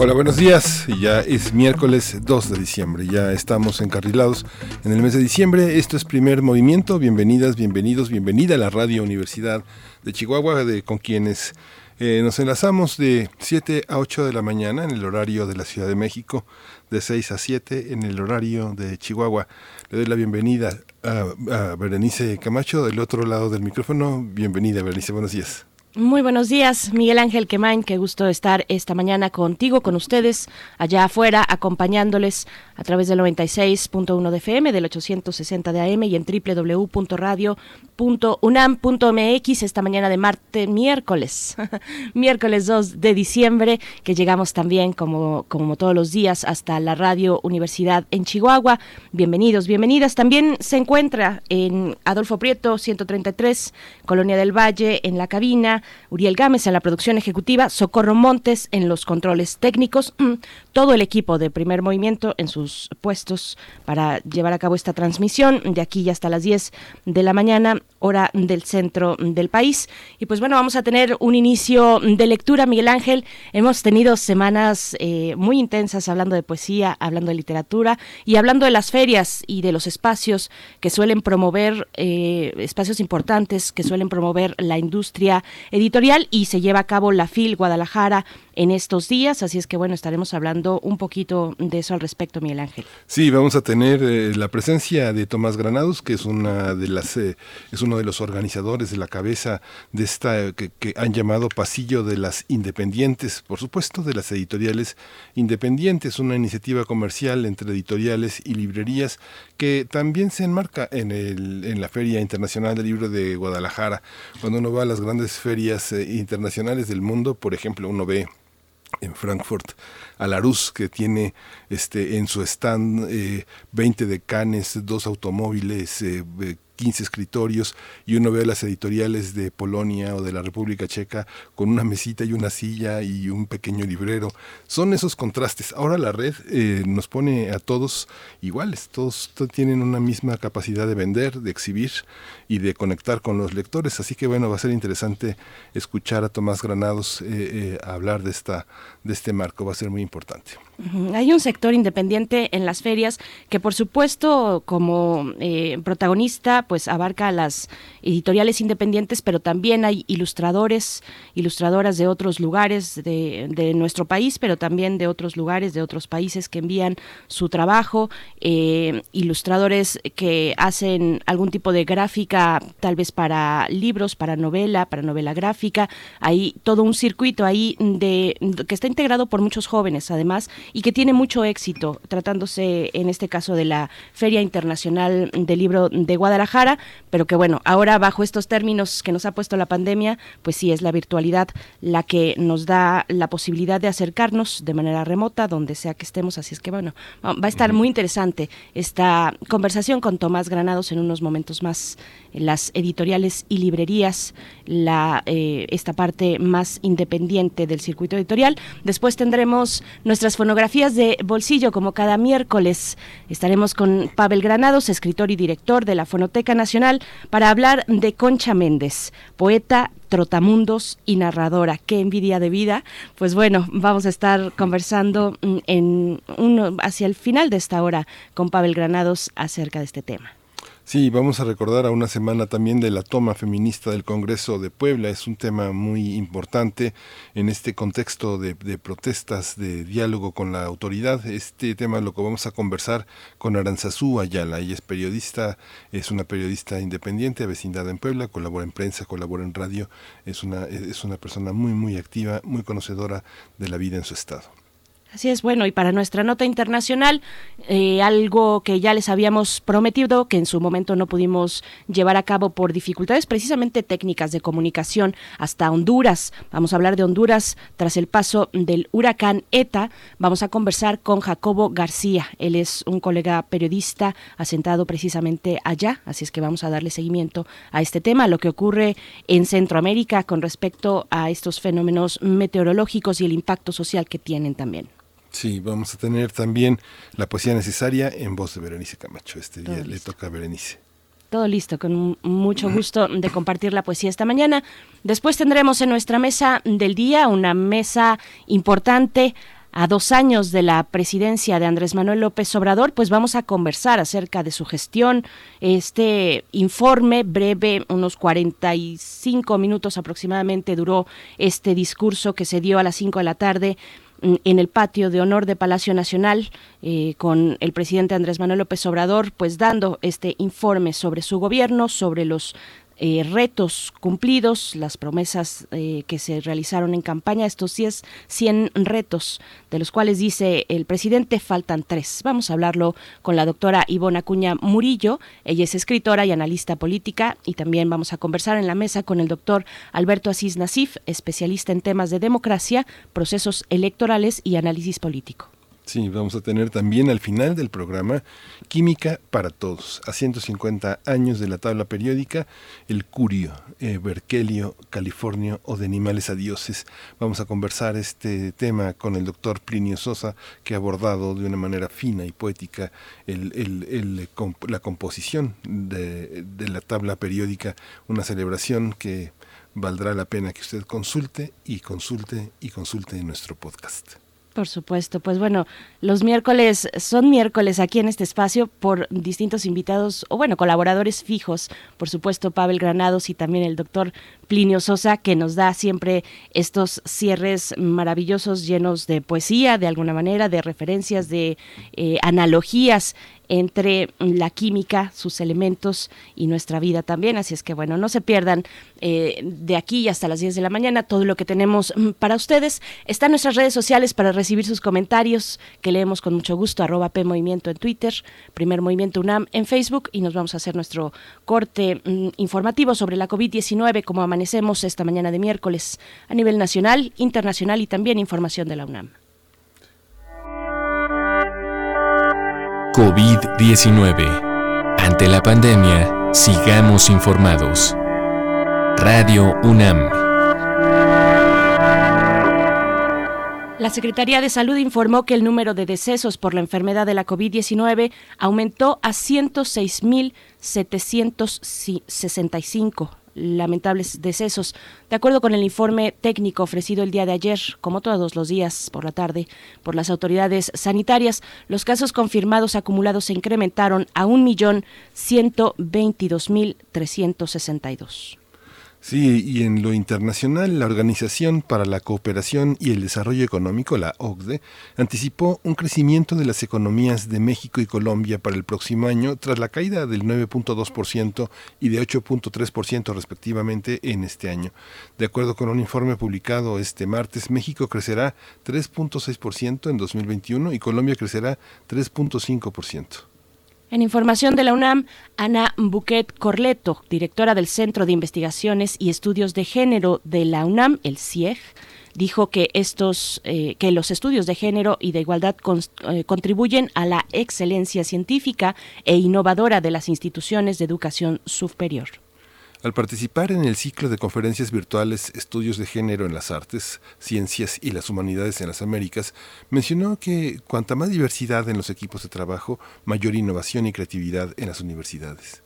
Hola, buenos días. Ya es miércoles 2 de diciembre. Ya estamos encarrilados en el mes de diciembre. Esto es primer movimiento. Bienvenidas, bienvenidos, bienvenida a la Radio Universidad de Chihuahua, de, con quienes eh, nos enlazamos de 7 a 8 de la mañana en el horario de la Ciudad de México, de 6 a 7 en el horario de Chihuahua. Le doy la bienvenida a, a Berenice Camacho del otro lado del micrófono. Bienvenida, Berenice. Buenos días. Muy buenos días, Miguel Ángel Quemain, qué gusto estar esta mañana contigo, con ustedes, allá afuera, acompañándoles a través del 96.1 de FM, del 860 de AM y en www.radio.unam.mx esta mañana de martes, miércoles, miércoles 2 de diciembre, que llegamos también como, como todos los días hasta la Radio Universidad en Chihuahua. Bienvenidos, bienvenidas. También se encuentra en Adolfo Prieto, 133, Colonia del Valle, en la cabina Uriel Gámez en la producción ejecutiva, Socorro Montes en los controles técnicos, mm, todo el equipo de primer movimiento en sus puestos para llevar a cabo esta transmisión de aquí hasta las 10 de la mañana, hora del centro del país. Y pues bueno, vamos a tener un inicio de lectura, Miguel Ángel. Hemos tenido semanas eh, muy intensas hablando de poesía, hablando de literatura y hablando de las ferias y de los espacios que suelen promover, eh, espacios importantes que suelen promover la industria editorial y se lleva a cabo la FIL Guadalajara en estos días, así es que bueno, estaremos hablando un poquito de eso al respecto, Miguel Ángel. Sí, vamos a tener eh, la presencia de Tomás Granados, que es una de las eh, es uno de los organizadores de la cabeza de esta que, que, han llamado Pasillo de las Independientes, por supuesto, de las editoriales independientes, una iniciativa comercial entre editoriales y librerías que también se enmarca en, el, en la Feria Internacional del Libro de Guadalajara. Cuando uno va a las grandes ferias eh, internacionales del mundo, por ejemplo, uno ve en Frankfurt a Larus que tiene este en su stand eh, 20 decanes, dos automóviles, eh, 15 escritorios y uno ve las editoriales de Polonia o de la República Checa con una mesita y una silla y un pequeño librero. Son esos contrastes. Ahora la red eh, nos pone a todos iguales, todos, tienen una misma capacidad de vender, de exhibir y de conectar con los lectores. Así que bueno, va a ser interesante escuchar a Tomás Granados eh, eh, hablar de, esta, de este marco, va a ser muy importante. Hay un sector independiente en las ferias que por supuesto como eh, protagonista pues abarca a las editoriales independientes, pero también hay ilustradores, ilustradoras de otros lugares de, de nuestro país, pero también de otros lugares, de otros países que envían su trabajo, ilustradores que hacen algún tipo de gráfica, tal vez para libros, para novela, para novela gráfica, hay todo un circuito ahí de que está integrado por muchos jóvenes además y que tiene mucho éxito tratándose en este caso de la Feria Internacional del Libro de Guadalajara, pero que bueno, ahora bajo estos términos que nos ha puesto la pandemia, pues sí es la virtualidad la que nos da la posibilidad de acercarnos de manera remota donde sea que estemos, así es que bueno, va a estar muy interesante esta conversación con Tomás Granados en unos momentos más las editoriales y librerías, la, eh, esta parte más independiente del circuito editorial. Después tendremos nuestras fonografías de bolsillo, como cada miércoles. Estaremos con Pavel Granados, escritor y director de la Fonoteca Nacional, para hablar de Concha Méndez, poeta, trotamundos y narradora. Qué envidia de vida. Pues bueno, vamos a estar conversando en uno, hacia el final de esta hora con Pavel Granados acerca de este tema. Sí, vamos a recordar a una semana también de la toma feminista del Congreso de Puebla. Es un tema muy importante en este contexto de, protestas, de diálogo con la autoridad. Este tema lo que vamos a conversar con Aranzazú Ayala. Ella es periodista, es una periodista independiente, vecindad en Puebla, colabora en prensa, colabora en radio. Es una, es una persona muy, muy activa, muy conocedora de la vida en su estado. Así es, bueno, y para nuestra nota internacional, eh, algo que ya les habíamos prometido, que en su momento no pudimos llevar a cabo por dificultades precisamente técnicas de comunicación hasta Honduras. Vamos a hablar de Honduras tras el paso del huracán ETA. Vamos a conversar con Jacobo García. Él es un colega periodista asentado precisamente allá, así es que vamos a darle seguimiento a este tema, lo que ocurre en Centroamérica con respecto a estos fenómenos meteorológicos y el impacto social que tienen también. Sí, vamos a tener también la poesía necesaria en voz de Berenice Camacho. Este día le toca a Berenice. Todo listo, con mucho gusto de compartir la poesía esta mañana. Después tendremos en nuestra mesa del día una mesa importante a dos años de la presidencia de Andrés Manuel López Obrador, pues vamos a conversar acerca de su gestión. Este informe breve, unos 45 minutos aproximadamente, duró este discurso que se dio a las 5 de la tarde en el patio de honor de Palacio Nacional eh, con el presidente Andrés Manuel López Obrador, pues dando este informe sobre su gobierno, sobre los eh, retos cumplidos, las promesas eh, que se realizaron en campaña, estos 10, 100 retos, de los cuales dice el presidente faltan tres. Vamos a hablarlo con la doctora Ivona Acuña Murillo, ella es escritora y analista política, y también vamos a conversar en la mesa con el doctor Alberto Asís Nasif, especialista en temas de democracia, procesos electorales y análisis político. Sí, vamos a tener también al final del programa Química para Todos, a 150 años de la tabla periódica, el Curio, eh, Berkelio, California o de animales a dioses. Vamos a conversar este tema con el doctor Plinio Sosa, que ha abordado de una manera fina y poética la composición de la tabla periódica, una celebración que valdrá la pena que usted consulte y consulte y consulte en nuestro podcast. Por supuesto, pues bueno, los miércoles son miércoles aquí en este espacio por distintos invitados o bueno, colaboradores fijos, por supuesto Pavel Granados y también el doctor Plinio Sosa, que nos da siempre estos cierres maravillosos llenos de poesía, de alguna manera, de referencias, de eh, analogías entre la química, sus elementos y nuestra vida también. Así es que bueno, no se pierdan eh, de aquí hasta las 10 de la mañana todo lo que tenemos mm, para ustedes. Están nuestras redes sociales para recibir sus comentarios, que leemos con mucho gusto, arroba P Movimiento en Twitter, Primer Movimiento UNAM en Facebook y nos vamos a hacer nuestro corte mm, informativo sobre la COVID-19, como amanecemos esta mañana de miércoles a nivel nacional, internacional y también información de la UNAM. COVID-19. Ante la pandemia, sigamos informados. Radio UNAM. La Secretaría de Salud informó que el número de decesos por la enfermedad de la COVID-19 aumentó a 106.765 lamentables decesos. De acuerdo con el informe técnico ofrecido el día de ayer, como todos los días por la tarde, por las autoridades sanitarias, los casos confirmados acumulados se incrementaron a 1.122.362. Sí, y en lo internacional, la Organización para la Cooperación y el Desarrollo Económico, la OCDE, anticipó un crecimiento de las economías de México y Colombia para el próximo año, tras la caída del 9.2% y de 8.3% respectivamente en este año. De acuerdo con un informe publicado este martes, México crecerá 3.6% en 2021 y Colombia crecerá 3.5%. En información de la UNAM, Ana Buquet Corleto, directora del Centro de Investigaciones y Estudios de Género de la UNAM, el CIEG, dijo que estos eh, que los estudios de género y de igualdad eh, contribuyen a la excelencia científica e innovadora de las instituciones de educación superior. Al participar en el ciclo de conferencias virtuales Estudios de Género en las Artes, Ciencias y las Humanidades en las Américas, mencionó que cuanta más diversidad en los equipos de trabajo, mayor innovación y creatividad en las universidades.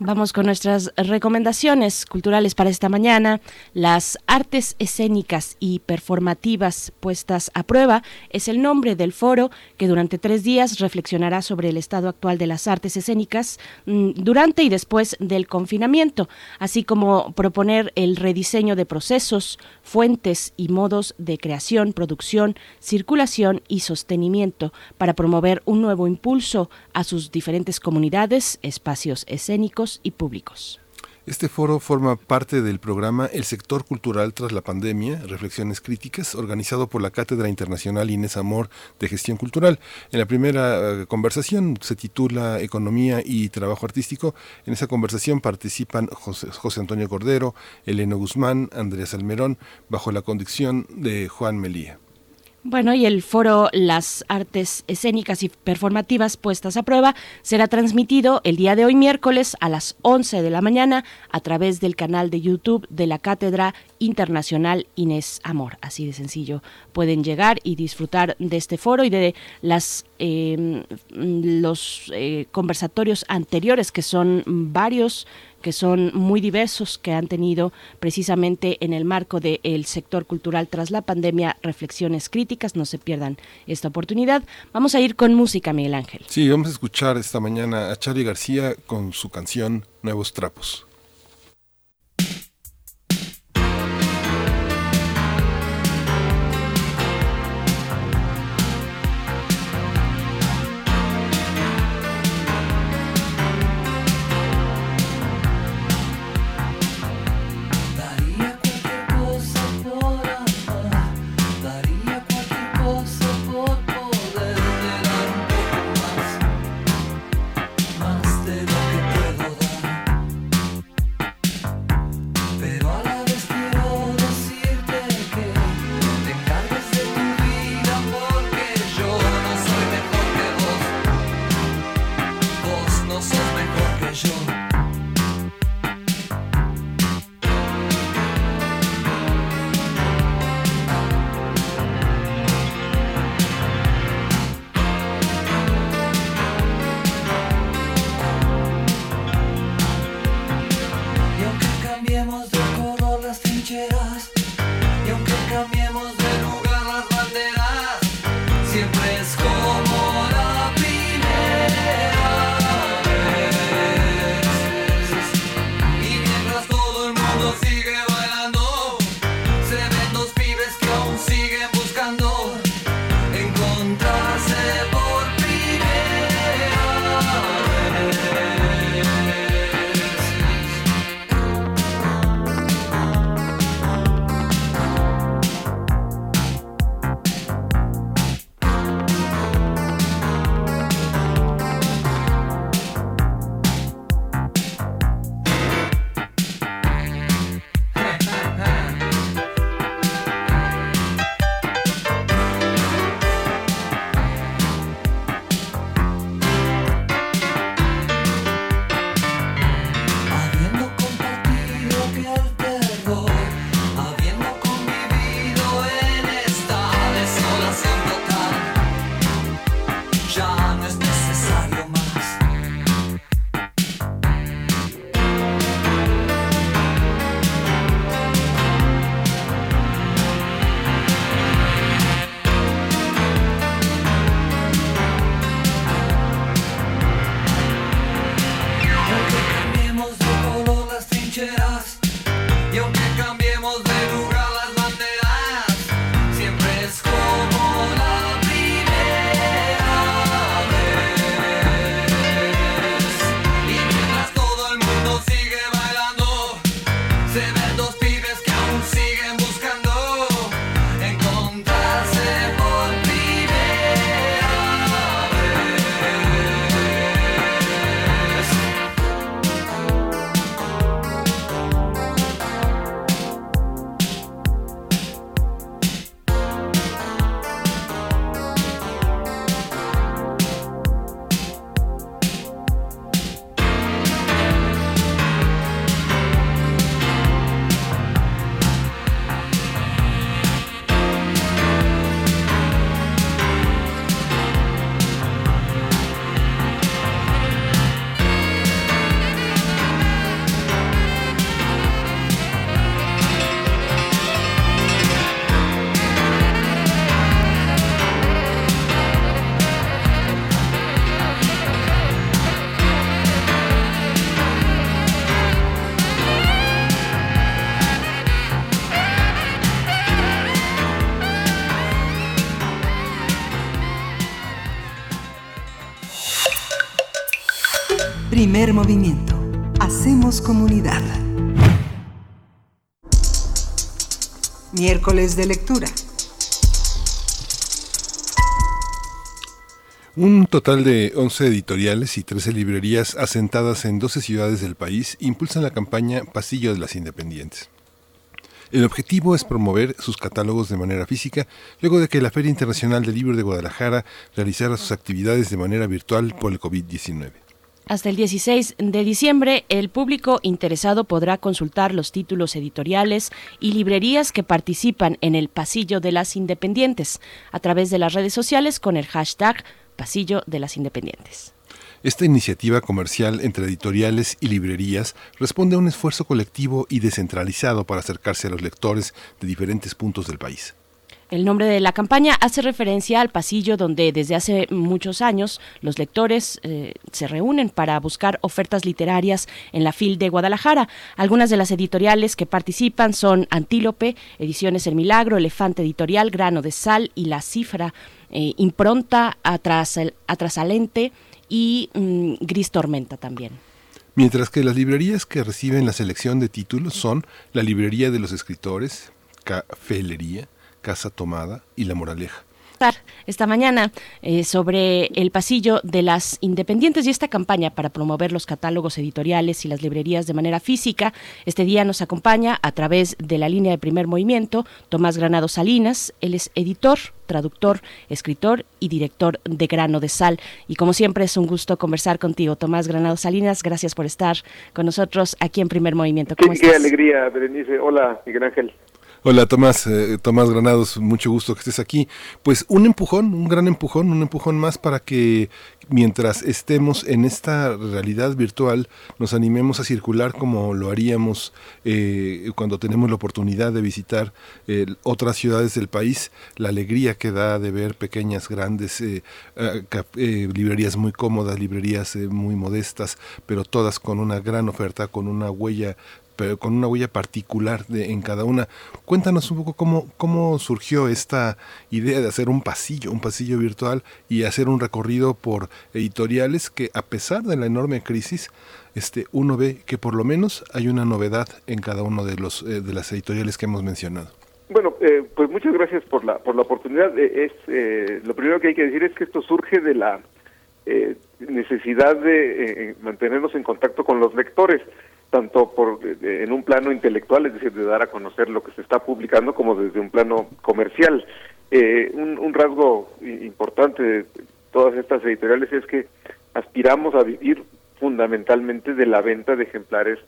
Vamos con nuestras recomendaciones culturales para esta mañana. Las artes escénicas y performativas puestas a prueba es el nombre del foro que durante tres días reflexionará sobre el estado actual de las artes escénicas mm, durante y después del confinamiento, así como proponer el rediseño de procesos, fuentes y modos de creación, producción, circulación y sostenimiento para promover un nuevo impulso a sus diferentes comunidades, espacios escénicos, y públicos. Este foro forma parte del programa El sector cultural tras la pandemia, reflexiones críticas, organizado por la Cátedra Internacional Inés Amor de Gestión Cultural. En la primera eh, conversación se titula Economía y Trabajo Artístico. En esa conversación participan José, José Antonio Cordero, Eleno Guzmán, Andrés Almerón, bajo la conducción de Juan Melía. Bueno, y el foro Las Artes Escénicas y Performativas puestas a prueba será transmitido el día de hoy miércoles a las 11 de la mañana a través del canal de YouTube de la Cátedra Internacional Inés Amor. Así de sencillo. Pueden llegar y disfrutar de este foro y de las eh, los eh, conversatorios anteriores, que son varios que son muy diversos, que han tenido precisamente en el marco del sector cultural tras la pandemia reflexiones críticas. No se pierdan esta oportunidad. Vamos a ir con música, Miguel Ángel. Sí, vamos a escuchar esta mañana a Charlie García con su canción Nuevos Trapos. Movimiento. Hacemos comunidad. Miércoles de lectura. Un total de 11 editoriales y 13 librerías asentadas en 12 ciudades del país impulsan la campaña Pasillo de las Independientes. El objetivo es promover sus catálogos de manera física luego de que la Feria Internacional del Libro de Guadalajara realizara sus actividades de manera virtual por el COVID-19. Hasta el 16 de diciembre, el público interesado podrá consultar los títulos editoriales y librerías que participan en el Pasillo de las Independientes a través de las redes sociales con el hashtag Pasillo de las Independientes. Esta iniciativa comercial entre editoriales y librerías responde a un esfuerzo colectivo y descentralizado para acercarse a los lectores de diferentes puntos del país. El nombre de la campaña hace referencia al pasillo donde desde hace muchos años los lectores eh, se reúnen para buscar ofertas literarias en la FIL de Guadalajara. Algunas de las editoriales que participan son Antílope, Ediciones El Milagro, Elefante Editorial, Grano de Sal y La Cifra, eh, Impronta, Atrasalente y mm, Gris Tormenta también. Mientras que las librerías que reciben la selección de títulos son la Librería de los Escritores, Cafelería, Casa Tomada y La Moraleja esta mañana eh, sobre el pasillo de las independientes y esta campaña para promover los catálogos editoriales y las librerías de manera física. Este día nos acompaña a través de la línea de primer movimiento Tomás Granado Salinas. Él es editor, traductor, escritor y director de Grano de Sal. Y como siempre es un gusto conversar contigo, Tomás Granado Salinas. Gracias por estar con nosotros aquí en primer movimiento. ¿Cómo qué, qué alegría, Berenice. Hola, Miguel Ángel. Hola Tomás, eh, Tomás Granados, mucho gusto que estés aquí. Pues un empujón, un gran empujón, un empujón más para que mientras estemos en esta realidad virtual nos animemos a circular como lo haríamos eh, cuando tenemos la oportunidad de visitar eh, otras ciudades del país, la alegría que da de ver pequeñas, grandes librerías muy cómodas, librerías muy modestas, pero todas con una gran oferta, con una huella pero con una huella particular de, en cada una. Cuéntanos un poco cómo, cómo surgió esta idea de hacer un pasillo, un pasillo virtual y hacer un recorrido por editoriales que a pesar de la enorme crisis, este, uno ve que por lo menos hay una novedad en cada uno de, los, eh, de las editoriales que hemos mencionado. Bueno, eh, pues muchas gracias por la, por la oportunidad. Eh, es, lo primero que hay que decir es que esto surge de la necesidad de mantenernos en contacto con los lectores tanto por en un plano intelectual, es decir, de dar a conocer lo que se está publicando, como desde un plano comercial. Eh, un, rasgo importante de todas estas editoriales es que aspiramos a vivir fundamentalmente de la venta de ejemplares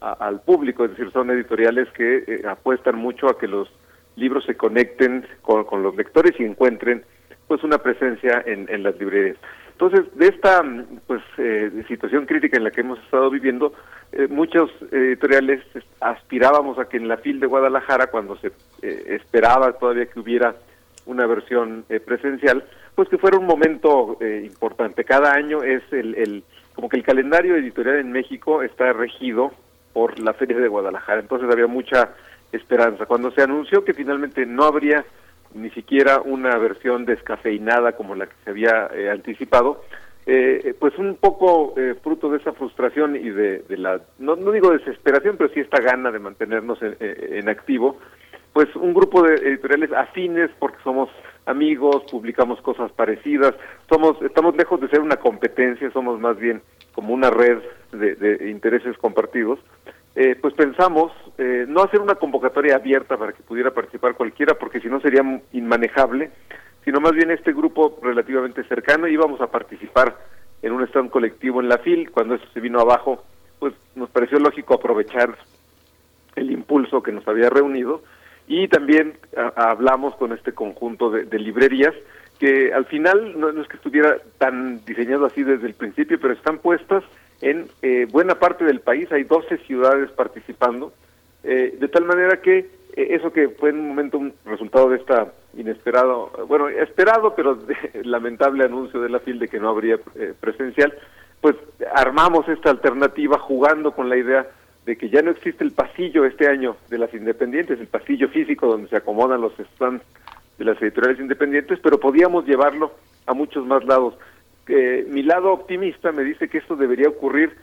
al público, es decir, son editoriales que eh, apuestan mucho a que los libros se conecten con, los lectores y encuentren pues una presencia en, en las librerías. Entonces, de esta pues eh, situación crítica en la que hemos estado viviendo, eh, muchos editoriales aspirábamos a que en la FIL de Guadalajara, cuando se eh, esperaba todavía que hubiera una versión presencial, pues que fuera un momento importante. Cada año es el, el, como que el calendario editorial en México está regido por la Feria de Guadalajara, entonces había mucha esperanza. Cuando se anunció que finalmente no habría ni siquiera una versión descafeinada como la que se había eh, anticipado, eh, pues un poco eh, fruto de esa frustración y de, la, no, no, digo desesperación, pero sí esta gana de mantenernos en, activo, pues un grupo de editoriales afines porque somos amigos, publicamos cosas parecidas, somos, estamos lejos de ser una competencia, somos más bien como una red de intereses compartidos, eh, pues pensamos eh, no hacer una convocatoria abierta para que pudiera participar cualquiera, porque si no sería inmanejable, sino más bien este grupo relativamente cercano íbamos a participar en un stand colectivo en la FIL. Cuando eso se vino abajo, pues nos pareció lógico aprovechar el impulso que nos había reunido y también hablamos con este conjunto de, librerías que al final no es que estuviera tan diseñado así desde el principio, pero están puestas en eh, buena parte del país, hay 12 ciudades participando, eh, de tal manera que eh, eso que fue en un momento un resultado de esta inesperado, bueno, esperado pero lamentable anuncio de la FIL de que no habría presencial, pues armamos esta alternativa jugando con la idea de que ya no existe el pasillo este año de las independientes, el pasillo físico donde se acomodan los stands de las editoriales independientes, pero podíamos llevarlo a muchos más lados mi lado optimista me dice que esto debería ocurrir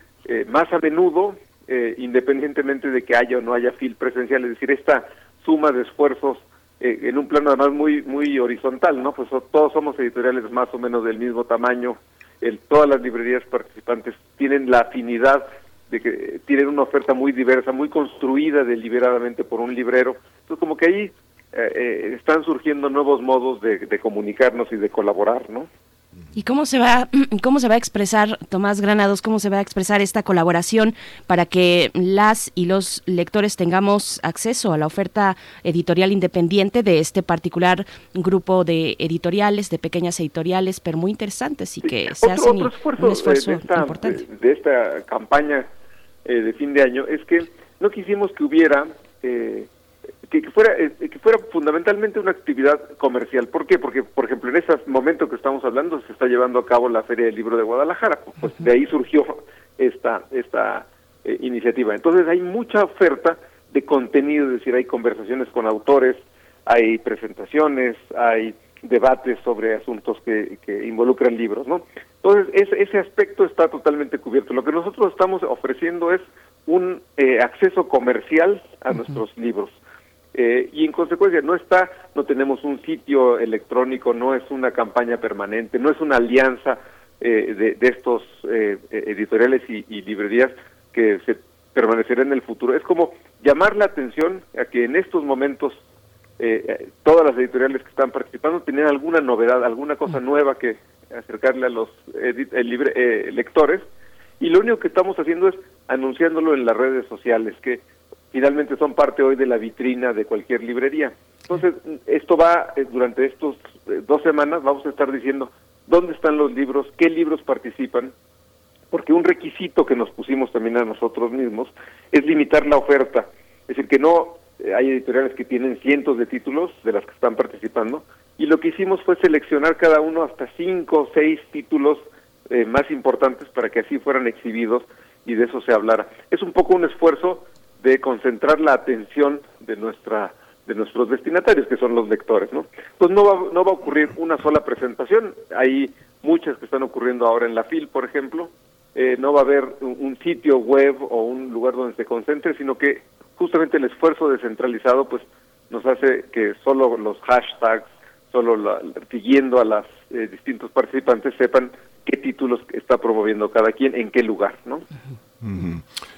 más a menudo, independientemente de que haya o no haya FIL presencial, es decir, esta suma de esfuerzos en un plano además muy muy horizontal, ¿no? Pues todos somos editoriales más o menos del mismo tamaño, el, todas las librerías participantes tienen la afinidad de que tienen una oferta muy diversa, muy construida deliberadamente por un librero. Entonces, como que ahí eh, eh, están surgiendo nuevos modos de, de, comunicarnos y de colaborar, ¿no? ¿Y cómo se va cómo se va a expresar Tomás Granados, cómo se va a expresar esta colaboración para que las y los lectores tengamos acceso a la oferta editorial independiente de este particular grupo de editoriales, de pequeñas editoriales, pero muy interesantes y que se hacen un esfuerzo de esta, importante. De, esta campaña eh, de fin de año es que no quisimos que hubiera eh, que, fuera eh, que fuera fundamentalmente una actividad comercial. ¿Por qué? Porque, por ejemplo, en ese momento que estamos hablando se está llevando a cabo la Feria del Libro de Guadalajara. Pues de ahí surgió esta esta eh, iniciativa. Entonces hay mucha oferta de contenido, es decir, hay conversaciones con autores, hay presentaciones, hay debates sobre asuntos que, que involucran libros, ¿no? Entonces, ese, ese aspecto está totalmente cubierto. Lo que nosotros estamos ofreciendo es un eh, acceso comercial a nuestros libros. Eh, y en consecuencia no está, no tenemos un sitio electrónico, no es una campaña permanente, no es una alianza eh, de, de, estos eh, editoriales y, y, librerías que se permanecerá en el futuro. Es como llamar la atención a que en estos momentos todas las editoriales que están participando tienen alguna novedad, alguna cosa nueva que acercarle a los libre, lectores y lo único que estamos haciendo es anunciándolo en las redes sociales, que finalmente son parte hoy de la vitrina de cualquier librería. Entonces, esto va, eh, durante estos eh, dos semanas, vamos a estar diciendo dónde están los libros, qué libros participan, porque un requisito que nos pusimos también a nosotros mismos es limitar la oferta. Es decir, que no eh, hay editoriales que tienen cientos de títulos de las que están participando, y lo que hicimos fue seleccionar cada uno hasta cinco o seis títulos más importantes para que así fueran exhibidos y de eso se hablara. Es un poco un esfuerzo de concentrar la atención de nuestra de nuestros destinatarios que son los lectores no pues no va no va a ocurrir una sola presentación. Hay muchas que están ocurriendo ahora en la FIL por ejemplo. Eh, no va a haber un, sitio web o un lugar donde se concentre sino que justamente el esfuerzo descentralizado pues nos hace que solo los hashtags solo la, siguiendo a las eh, distintos participantes sepan qué títulos está promoviendo cada quien en qué lugar no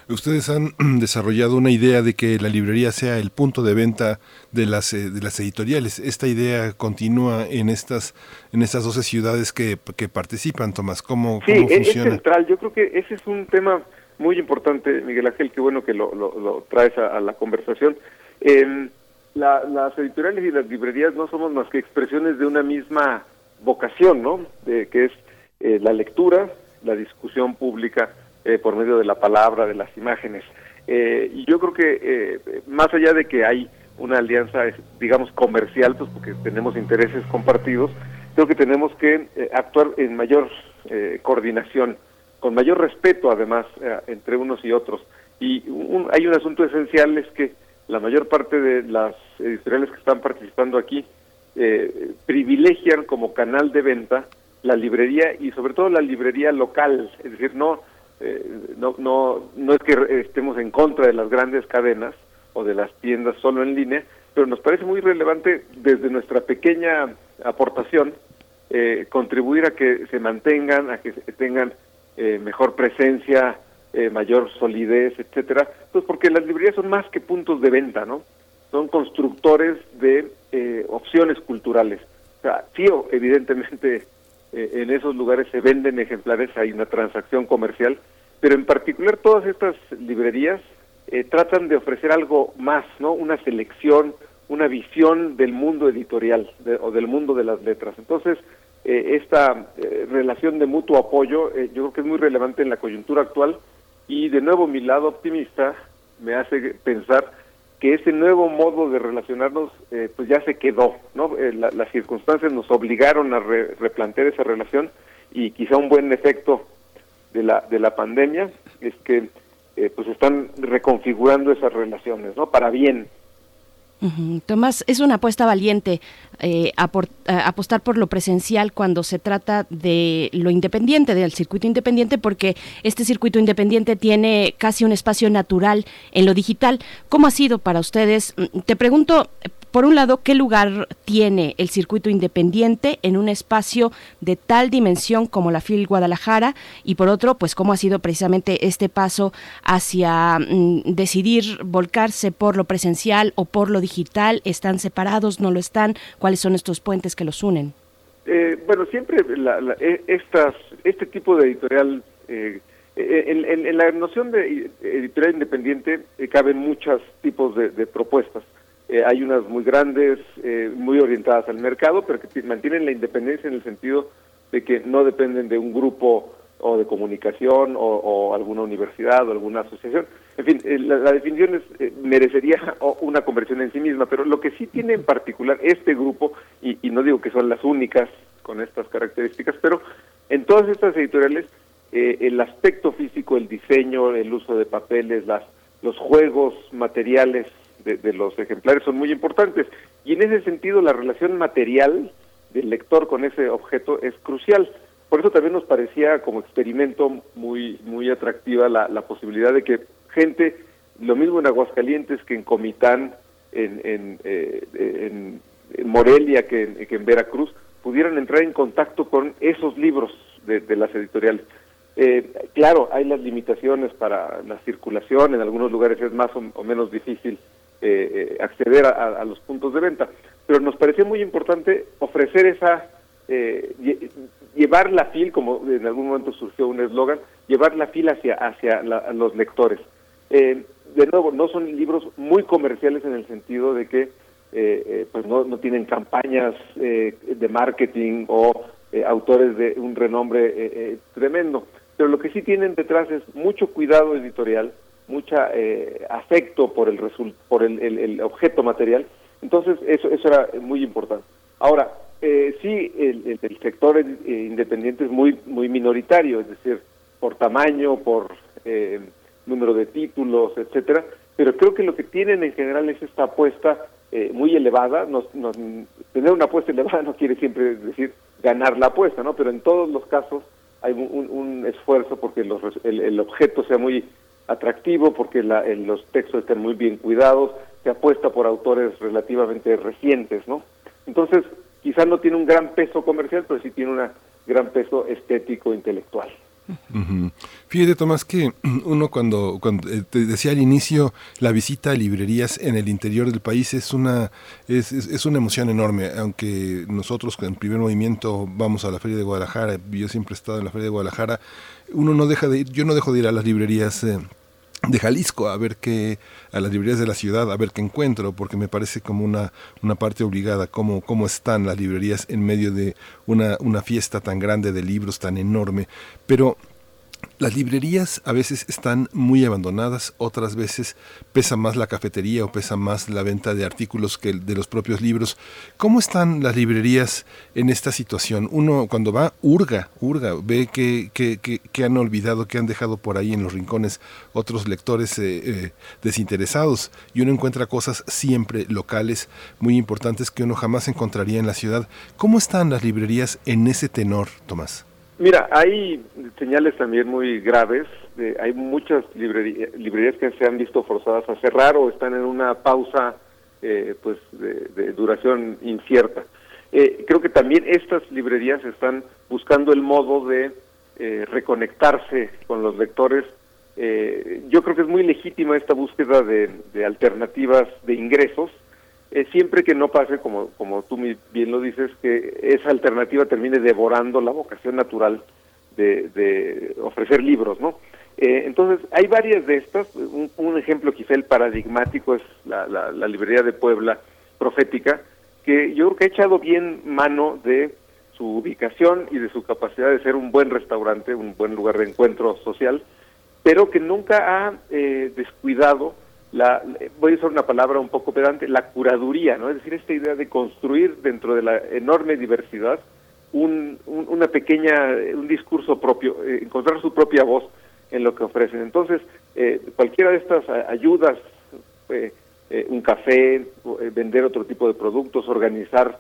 Ustedes han desarrollado una idea de que la librería sea el punto de venta de las, eh, de las editoriales. Esta idea continúa en estas en estas 12 ciudades que, que participan, Tomás. ¿Cómo, sí, cómo es funciona? central. Yo creo que ese es un tema muy importante, Miguel Ángel. Qué bueno que lo, lo, traes a, la conversación. Eh, la, las editoriales y las librerías no somos más que expresiones de una misma vocación, ¿no? De, que es eh, la lectura, la discusión pública eh, por medio de la palabra, de las imágenes. Eh, y yo creo que eh, más allá de que hay una alianza, digamos, comercial, pues porque tenemos intereses compartidos, creo que tenemos que actuar en mayor coordinación, con mayor respeto además entre unos y otros. Y hay un asunto esencial, es que la mayor parte de las editoriales que están participando aquí privilegian como canal de venta la librería y sobre todo la librería local, es decir, no eh, no, no, no es que estemos en contra de las grandes cadenas o de las tiendas solo en línea, pero nos parece muy relevante desde nuestra pequeña aportación eh, contribuir a que se mantengan, a que tengan eh, mejor presencia, mayor solidez, etcétera. Pues porque las librerías son más que puntos de venta, ¿no? Son constructores de opciones culturales. O sea, evidentemente en esos lugares se venden ejemplares, hay una transacción comercial, pero en particular todas estas librerías eh, tratan de ofrecer algo más, ¿no? Una selección, una visión del mundo editorial o del mundo de las letras. Entonces, eh, esta eh, relación de mutuo apoyo yo creo que es muy relevante en la coyuntura actual y de nuevo mi lado optimista me hace pensar que ese nuevo modo de relacionarnos pues ya se quedó, ¿no? las circunstancias nos obligaron a replantear esa relación y quizá un buen efecto de la, de la pandemia es que eh, pues están reconfigurando esas relaciones, ¿no? Para bien. Tomás, es una apuesta valiente eh, eh, apostar por lo presencial cuando se trata de lo independiente, del circuito independiente, porque este circuito independiente tiene casi un espacio natural en lo digital. ¿Cómo ha sido para ustedes? Mm, te pregunto, por un lado, ¿qué lugar tiene el circuito independiente en un espacio de tal dimensión como la FIL Guadalajara? Y por otro, pues cómo ha sido precisamente este paso hacia mm, decidir volcarse por lo presencial o por lo digital. ¿Están separados? ¿No lo están? ¿Cuáles son estos puentes que los unen? Eh, bueno, siempre e, estas, este tipo de editorial, eh, en, la noción de editorial independiente eh, caben muchos tipos de propuestas. Eh, hay unas muy grandes, eh, muy orientadas al mercado, pero que mantienen la independencia en el sentido de que no dependen de un grupo o de comunicación o, alguna universidad o alguna asociación. En fin, eh, la, definición es, merecería una conversión en sí misma, pero lo que sí tiene en particular este grupo, y, y, no digo que son las únicas con estas características, pero en todas estas editoriales el aspecto físico, el diseño, el uso de papeles, las, los juegos materiales de, los ejemplares son muy importantes. Y en ese sentido, la relación material del lector con ese objeto es crucial. Por eso también nos parecía como experimento muy, muy atractiva la, la posibilidad de que gente, lo mismo en Aguascalientes que en Comitán, en, en, eh, en, Morelia que en, que en Veracruz, pudieran entrar en contacto con esos libros de, de las editoriales. Eh, claro, hay las limitaciones para la circulación, en algunos lugares es más o menos difícil eh, eh, acceder a, los puntos de venta. Pero nos pareció muy importante ofrecer esa, eh, llevar la fil, como en algún momento surgió un eslogan, llevar la fil hacia, hacia los lectores. de nuevo, no son libros muy comerciales en el sentido de que pues no, no tienen campañas de marketing o autores de un renombre tremendo. Pero lo que sí tienen detrás es mucho cuidado editorial, mucha eh, afecto por el por el, objeto material entonces eso eso era muy importante. Ahora eh, sí el, sector eh, independiente es muy muy minoritario es decir por tamaño por eh, número de títulos etcétera pero creo que lo que tienen en general es esta apuesta muy elevada tener una apuesta elevada no quiere siempre decir ganar la apuesta no pero en todos los casos hay un, esfuerzo porque los, el objeto sea muy atractivo porque la, los textos están muy bien cuidados, se apuesta por autores relativamente recientes, ¿no? Entonces, quizás no tiene un gran peso comercial, pero sí tiene un gran peso estético intelectual. Fíjate, Tomás, que uno cuando, cuando eh, te decía al inicio, la visita a librerías en el interior del país es una, es, es, una emoción enorme, aunque nosotros en primer movimiento vamos a la Feria de Guadalajara, yo siempre he estado en la Feria de Guadalajara, uno no deja de ir, yo no dejo de ir a las librerías eh, de Jalisco a ver qué, a las librerías de la ciudad, a ver qué encuentro, porque me parece como una, una parte obligada, cómo, cómo están las librerías en medio de una, una fiesta tan grande de libros, tan enorme. Pero las librerías a veces están muy abandonadas, otras veces pesa más la cafetería o pesa más la venta de artículos que de los propios libros. ¿Cómo están las librerías en esta situación? Uno cuando va, hurga, hurga, ve que, que, han olvidado, que han dejado por ahí en los rincones otros lectores eh, eh, desinteresados y uno encuentra cosas siempre locales muy importantes que uno jamás encontraría en la ciudad. ¿Cómo están las librerías en ese tenor, Tomás? Mira, hay señales también muy graves. hay muchas librerías que se han visto forzadas a cerrar o están en una pausa eh, pues de, duración incierta. Eh, creo que también estas librerías están buscando el modo de eh, reconectarse con los lectores. yo creo que es muy legítima esta búsqueda de alternativas de ingresos eh, siempre que no pase, como, como tú bien lo dices, que esa alternativa termine devorando la vocación natural de, ofrecer libros, ¿no? Eh, entonces, hay varias de estas. Un, ejemplo quizá el paradigmático es la, la, librería de Puebla profética, que yo creo que ha echado bien mano de su ubicación y de su capacidad de ser un buen restaurante, un buen lugar de encuentro social, pero que nunca ha eh, descuidado la, voy a usar una palabra un poco pedante, la curaduría, ¿no? Es decir, esta idea de construir dentro de la enorme diversidad un, una pequeña, un discurso propio, eh, encontrar su propia voz en lo que ofrecen. Entonces, eh, cualquiera de estas ayudas eh, eh, un café, vender otro tipo de productos, organizar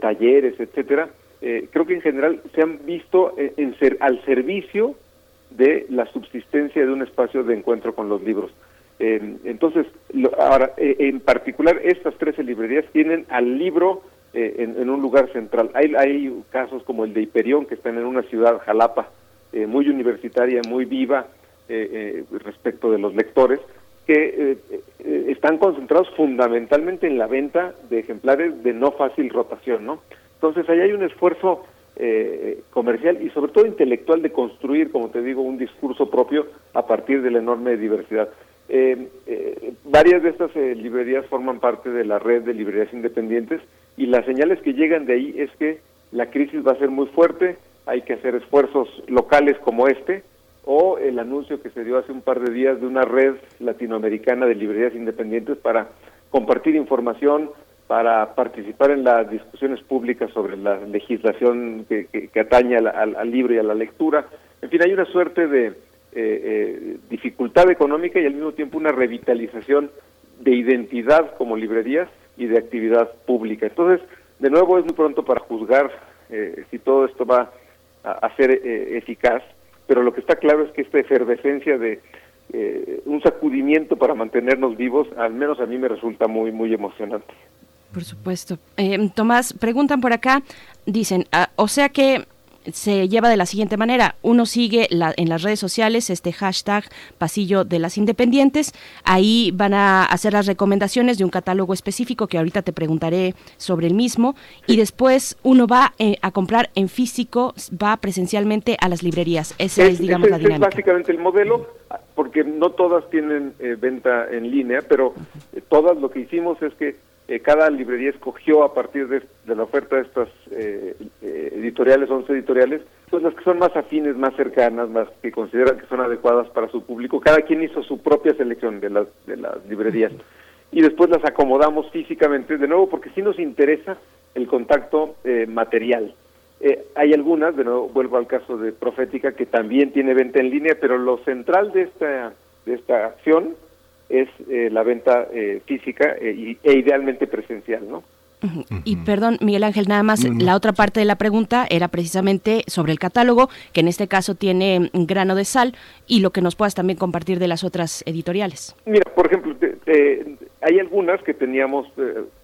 talleres, etcétera. creo que en general se han visto en ser, al servicio de la subsistencia de un espacio de encuentro con los libros. Entonces, ahora, en particular, estas 13 librerías tienen al libro en, un lugar central. Hay, hay casos como el de Hiperión, que están en una ciudad, Jalapa, muy universitaria, muy viva, eh, eh, respecto de los lectores, que eh, están concentrados fundamentalmente en la venta de ejemplares de no fácil rotación, ¿no? Entonces ahí hay un esfuerzo comercial y sobre todo intelectual de construir, como te digo, un discurso propio a partir de la enorme diversidad. Varias de estas librerías forman parte de la red de librerías independientes y las señales que llegan de ahí es que la crisis va a ser muy fuerte, hay que hacer esfuerzos locales como este, o el anuncio que se dio hace un par de días de una red latinoamericana de librerías independientes para compartir información, para participar en las discusiones públicas sobre la legislación que, atañe al, libro y a la lectura. En fin, hay una suerte de eh, eh, dificultad económica y al mismo tiempo una revitalización de identidad como librerías y de actividad pública. Entonces, de nuevo es muy pronto para juzgar eh, si todo esto va a, ser eficaz pero lo que está claro es que esta efervescencia de eh, un sacudimiento para mantenernos vivos, al menos a mí me resulta muy, muy emocionante. Por supuesto. Eh, Tomás, preguntan por acá, dicen, ah, o sea que se lleva de la siguiente manera. Uno sigue en las redes sociales este hashtag pasillo de las independientes. Ahí van a hacer las recomendaciones de un catálogo específico que ahorita te preguntaré sobre el mismo. Y después uno va eh, a comprar en físico, va presencialmente a las librerías. Ese es, digamos, la dinámica. Es básicamente el modelo, porque no todas tienen eh, venta en línea, pero eh, todas lo que hicimos es que eh, cada librería escogió a partir de, la oferta de estas eh, eh, editoriales, 11 editoriales, pues las que son más afines, más cercanas, más que consideran que son adecuadas para su público. Cada quien hizo su propia selección de las, de las librerías y después las acomodamos físicamente, de nuevo, porque sí nos interesa el contacto material. hay algunas, de nuevo vuelvo al caso de Profética, que también tiene venta en línea, pero lo central de esta, de esta acción es eh, la venta eh, física eh, e idealmente presencial, ¿no? Y perdón, Miguel Ángel, nada más, la otra parte de la pregunta era precisamente sobre el catálogo, que en este caso tiene grano de sal, y lo que nos puedas también compartir de las otras editoriales. Mira, por ejemplo, hay algunas que teníamos,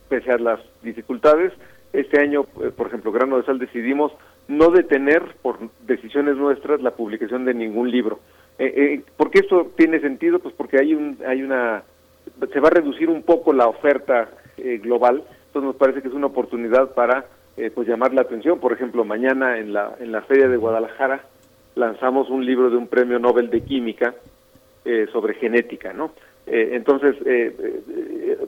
pese a las dificultades, este año, por ejemplo, grano de sal decidimos no detener por decisiones nuestras la publicación de ningún libro. Eh, eh, ¿Por qué esto tiene sentido? Pues porque hay, un, hay una... se va a reducir un poco la oferta eh, global, entonces nos parece que es una oportunidad para eh, pues llamar la atención. Por ejemplo, mañana en la, en la Feria de Guadalajara lanzamos un libro de un premio Nobel de Química sobre genética, ¿no? entonces,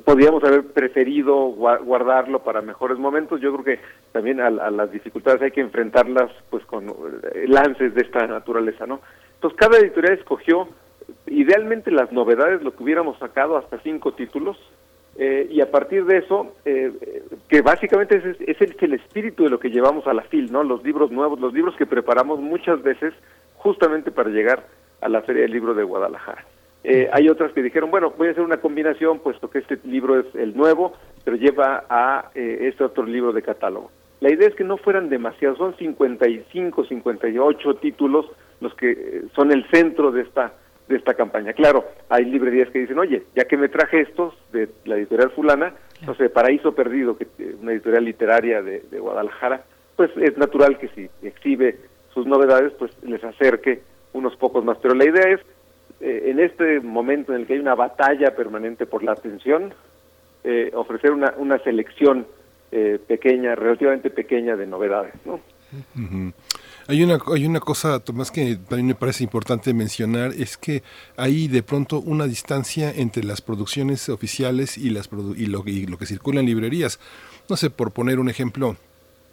podríamos haber preferido guardarlo para mejores momentos. Yo creo que también a, a, las dificultades hay que enfrentarlas pues con lances de esta naturaleza, ¿no? Entonces cada editorial escogió idealmente las novedades, lo que hubiéramos sacado hasta cinco títulos, eh, y a partir de eso, eh, que básicamente es, es, el, espíritu de lo que llevamos a la FIL, ¿no? Los libros nuevos, los libros que preparamos muchas veces justamente para llegar a la Feria del Libro de Guadalajara. Eh, hay otras que dijeron, bueno, voy a hacer una combinación, puesto que este libro es el nuevo, pero lleva a este otro libro de catálogo. La idea es que no fueran demasiados, son 55, 58 títulos los que eh, son el centro de esta de esta campaña. Claro, hay librerías que dicen, oye, ya que me traje estos de la editorial fulana, no sé, Paraíso Perdido, que es una editorial literaria de, Guadalajara, pues es natural que si exhibe sus novedades, pues les acerque unos pocos más. Pero la idea es, eh, en este momento en el que hay una batalla permanente por la atención, eh, ofrecer una, una selección pequeña, relativamente pequeña de novedades, ¿no? Hay una, hay una cosa, Tomás, que también me parece importante mencionar, es que hay de pronto una distancia entre las producciones oficiales y, las y, lo, y lo que circula en librerías. No sé, por poner un ejemplo,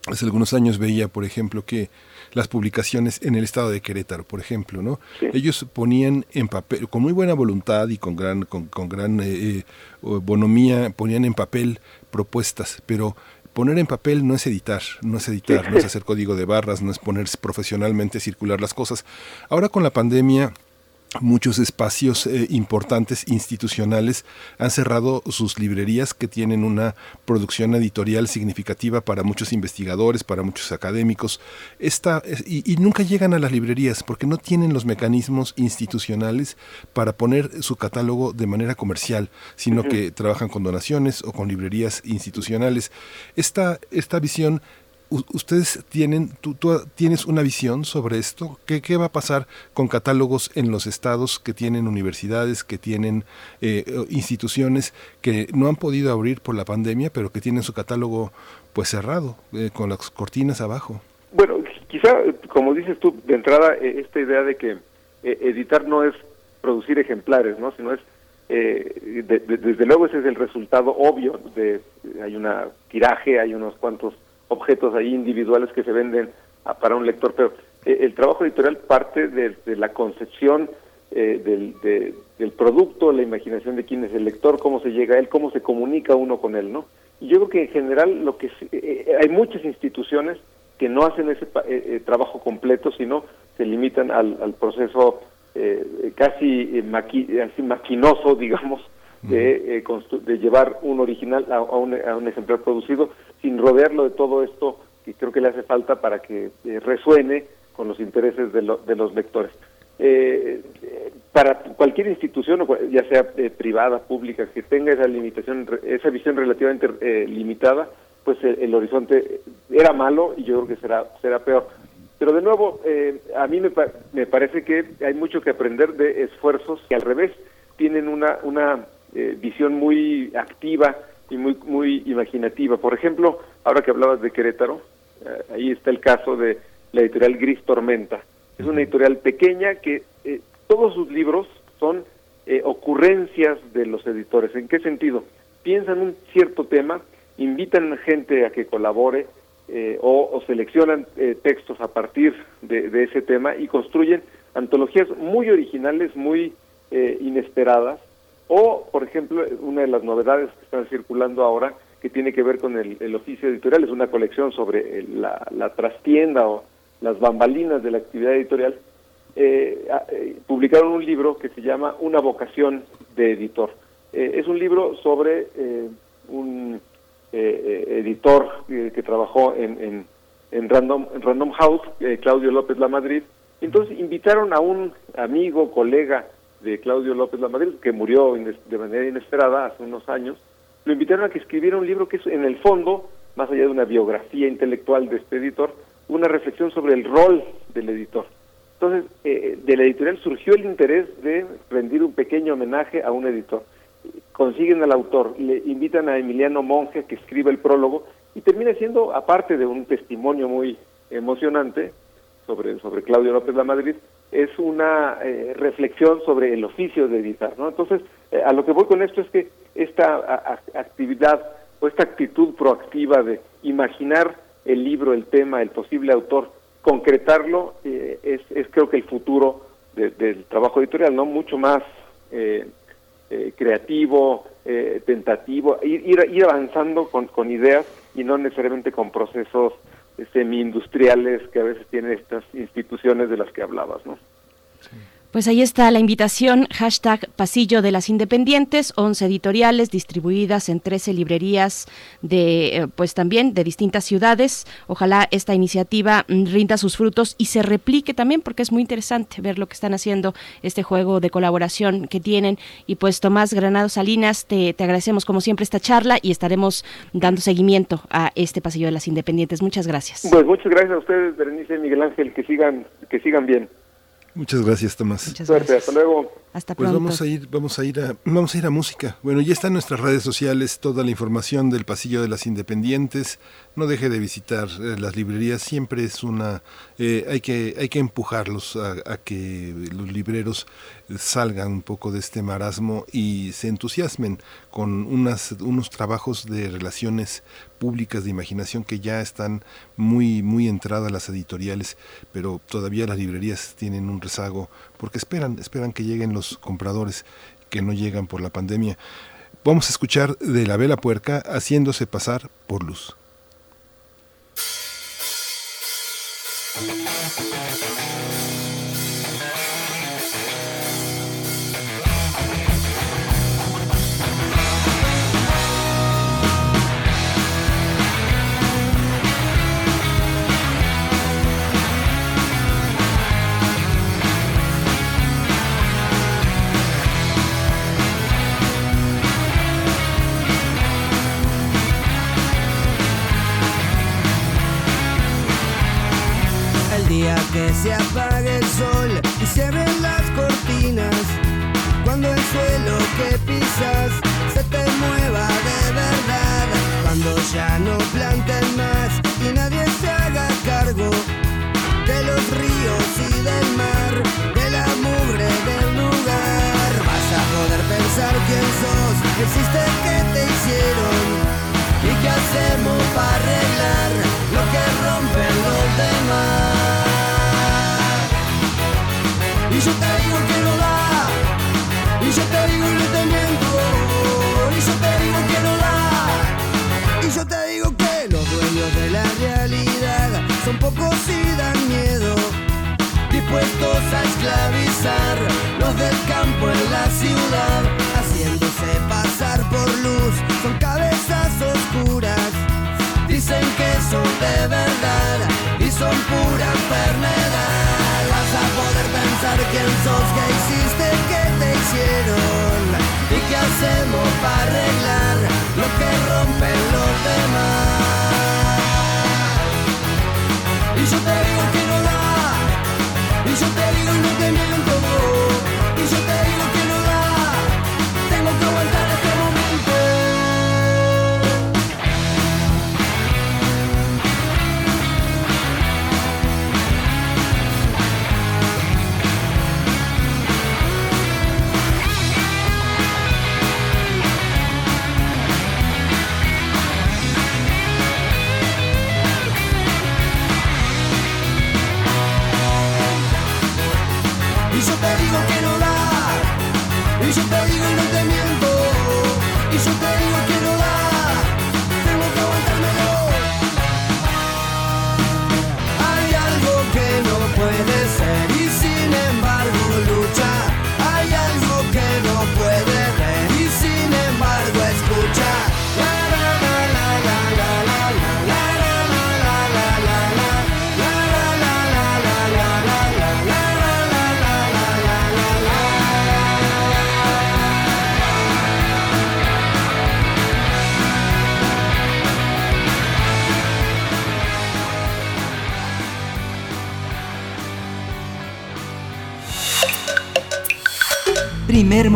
hace algunos años veía, por ejemplo, que las publicaciones en el estado de Querétaro, por ejemplo, ¿no? Ellos ponían en papel, con muy buena voluntad y con gran, con, con gran eh, eh, bonomía, ponían en papel propuestas, pero poner en papel no es editar, no es editar, no es hacer código de barras, no es poner profesionalmente circular las cosas. Ahora con la pandemia muchos espacios eh, importantes institucionales han cerrado sus librerías que tienen una producción editorial significativa para muchos investigadores, para muchos académicos. Esta, y, nunca llegan a las librerías porque no tienen los mecanismos institucionales para poner su catálogo de manera comercial, sino que trabajan con donaciones o con librerías institucionales. Esta, esta visión ustedes tienen, tú, tienes una visión sobre esto. ¿Qué, ¿Qué, va a pasar con catálogos en los estados que tienen universidades, que tienen eh, instituciones que no han podido abrir por la pandemia, pero que tienen su catálogo pues cerrado, eh, con las cortinas abajo? Bueno, quizá, como dices tú, de entrada, eh, esta idea de que editar no es producir ejemplares, ¿no? sino es desde luego ese es el resultado obvio de hay una tiraje, hay unos cuantos objetos ahí individuales que se venden para un lector, pero eh, el trabajo editorial parte de, la concepción eh, del, del, producto, la imaginación de quién es el lector, cómo se llega a él, cómo se comunica uno con él, ¿no? Y yo creo que en general lo que eh, hay muchas instituciones que no hacen ese trabajo completo, sino se limitan al, al proceso casi así maquinoso, digamos, de, eh, de llevar un original a, un, a, un, ejemplar producido sin rodearlo de todo esto que creo que le hace falta para que eh, resuene con los intereses de, de los lectores. Eh, para cualquier institución, ya sea privada, pública, que tenga esa limitación, esa visión relativamente limitada, pues el, horizonte era malo y yo creo que será será peor. Pero de nuevo, a mí me, parece que hay mucho que aprender de esfuerzos que al revés tienen una, una eh, visión muy activa y muy, muy imaginativa. Por ejemplo, ahora que hablabas de Querétaro, eh, ahí está el caso de la editorial Gris Tormenta. Es una editorial pequeña que eh, todos sus libros son ocurrencias de los editores. ¿En qué sentido? Piensan un cierto tema, invitan a gente a que colabore o, seleccionan textos a partir de, de, ese tema y construyen antologías muy originales, muy inesperadas, o, por ejemplo, una de las novedades que están circulando ahora, que tiene que ver con el, oficio editorial, es una colección sobre la, trastienda o las bambalinas de la actividad editorial, eh, eh, publicaron un libro que se llama Una vocación de editor. Eh, es un libro sobre un editor que trabajó en, en, Random, en Random House, Claudio López La Madrid. Entonces invitaron a un amigo, colega, de Claudio López Lamadrid, que murió de manera inesperada hace unos años, lo invitaron a que escribiera un libro que es, en el fondo, más allá de una biografía intelectual de este editor, una reflexión sobre el rol del editor. Entonces, eh, de la editorial surgió el interés de rendir un pequeño homenaje a un editor. Consiguen al autor, le invitan a Emiliano Monge que escriba el prólogo y termina siendo, aparte de un testimonio muy emocionante sobre, sobre Claudio López Lamadrid, es una eh, reflexión sobre el oficio de editar, ¿no? Entonces, eh, a lo que voy con esto es que esta actividad o esta actitud proactiva de imaginar el libro, el tema, el posible autor, concretarlo, eh, es, creo que el futuro del trabajo editorial, ¿no? Mucho más creativo, tentativo, ir, ir, avanzando con, con ideas y no necesariamente con procesos semi-industriales que a veces tienen estas instituciones de las que hablabas, ¿no? Pues ahí está la invitación, hashtag Pasillo de las Independientes, 11 editoriales distribuidas en 13 librerías de, eh, pues también de distintas ciudades. Ojalá esta iniciativa mm, rinda sus frutos y se replique también porque es muy interesante ver lo que están haciendo, este juego de colaboración que tienen. Y pues Tomás Granado Salinas, te, te agradecemos como siempre esta charla y estaremos dando seguimiento a este Pasillo de las Independientes. Muchas gracias. Pues muchas gracias a ustedes, Berenice y Miguel Ángel, que sigan, que sigan bien. Muchas gracias, Tomás. Muchas Suerte, hasta luego. Hasta pues pronto. Pues vamos a ir, vamos a ir a, vamos a ir a música. Bueno, ya está en nuestras redes sociales toda la información del pasillo de las Independientes. No deje de visitar eh, las librerías. Siempre es una, eh, hay que, hay que empujarlos a, que los libreros salgan un poco de este marasmo y se entusiasmen con unas, unos trabajos de relaciones públicas de imaginación que ya están muy, muy entradas las editoriales, pero todavía las librerías tienen un rezago porque esperan, esperan que lleguen los compradores que no llegan por la pandemia. Vamos a escuchar de la vela puerca haciéndose pasar por luz. Thank you. Se apague el sol y abren las cortinas. Cuando el suelo que pisas se te mueva de verdad. Cuando ya no planten más y nadie se haga cargo de los ríos y del mar, de la mugre del lugar. Vas a poder pensar quién sos, existe que te hicieron y qué hacemos para arreglar lo que rompen los demás. Y yo te digo que no da, y yo te digo y no te miento, y yo te digo que no da, y yo te digo que los dueños de la realidad son pocos y dan miedo, dispuestos a esclavizar los del campo en la ciudad, haciéndose pasar por luz, son cabezas oscuras, dicen que son de verdad y son pura enfermedad. Vas a poder pensar quién sos, que hiciste, que te hicieron y qué hacemos para arreglar lo que rompen los demás.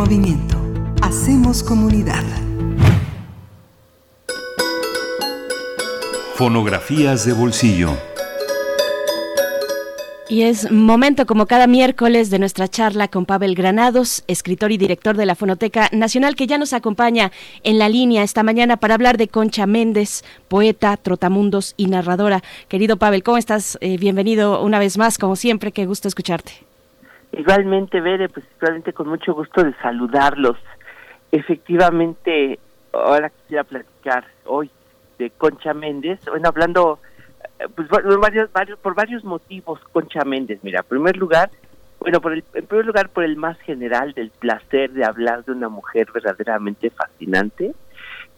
Movimiento. Hacemos comunidad. Fonografías de bolsillo. Y es momento, como cada miércoles, de nuestra charla con Pavel Granados, escritor y director de la Fonoteca Nacional, que ya nos acompaña en la línea esta mañana para hablar de Concha Méndez, poeta, trotamundos y narradora. Querido Pavel, ¿cómo estás? Eh, bienvenido una vez más, como siempre, qué gusto escucharte. Igualmente, Bere, pues igualmente con mucho gusto de saludarlos. Efectivamente, ahora quisiera platicar hoy de Concha Méndez, bueno, hablando eh, pues por varios, varios, por varios motivos, Concha Méndez, mira, en primer lugar, bueno, por el, en primer lugar por el más general del placer de hablar de una mujer verdaderamente fascinante.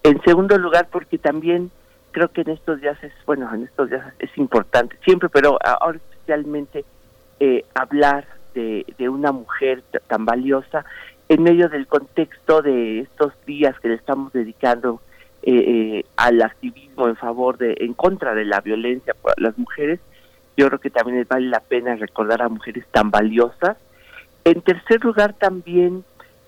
En segundo lugar, porque también creo que en estos días es, bueno, en estos días es importante, siempre, pero ahora especialmente eh, hablar de, de una mujer tan valiosa en medio del contexto de estos días que le estamos dedicando eh, eh, al activismo en favor de, en contra de la violencia por las mujeres, yo creo que también vale la pena recordar a mujeres tan valiosas. En tercer lugar también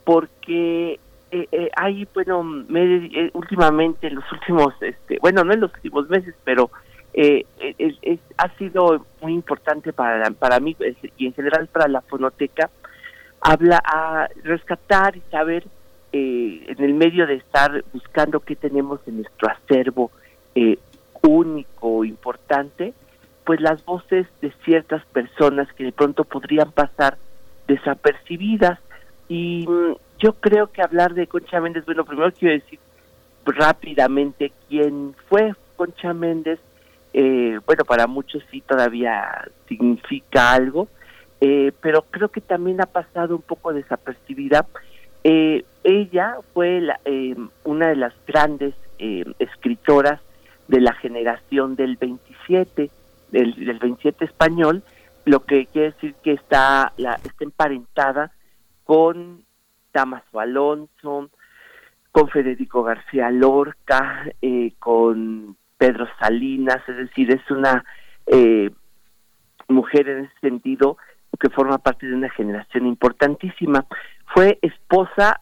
porque eh, eh, hay, bueno, me- eh, últimamente, en los últimos, este, bueno, no en los últimos meses, pero eh, es- ha sido muy importante para, para mí y en general para la fonoteca, habla a rescatar y saber eh, en el medio de estar buscando qué tenemos en nuestro acervo eh, único, importante, pues las voces de ciertas personas que de pronto podrían pasar desapercibidas. Y mm, yo creo que hablar de Concha Méndez, bueno, primero quiero decir rápidamente quién fue Concha Méndez. Eh, bueno, para muchos sí todavía significa algo, eh, pero creo que también ha pasado un poco desapercibida. Eh, ella fue la- eh, una de las grandes eh, escritoras de la generación del 27, del, del 27 español, lo que quiere decir que está, la, está emparentada con Damaso Alonso, con Federico García Lorca, eh, con Pedro Salinas, es decir, es una eh, mujer en ese sentido que forma parte de una generación importantísima. Fue esposa,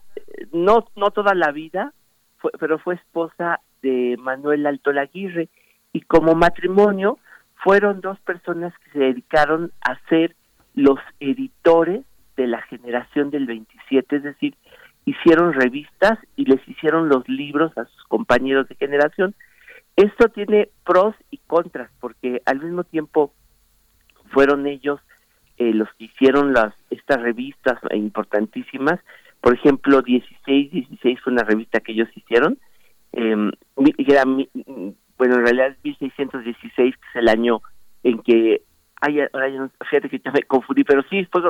no, no toda la vida, fue, pero fue esposa de Manuel Alto Laguirre y como matrimonio fueron dos personas que se dedicaron a ser los editores de la generación del 27, es decir, hicieron revistas y les hicieron los libros a sus compañeros de generación. Esto tiene pros y contras, porque al mismo tiempo fueron ellos eh, los que hicieron las estas revistas importantísimas. Por ejemplo, 16, 16 fue una revista que ellos hicieron. Eh, era, bueno, en realidad 1616, que es el año en que no, fíjate que ya me confundí, pero sí fue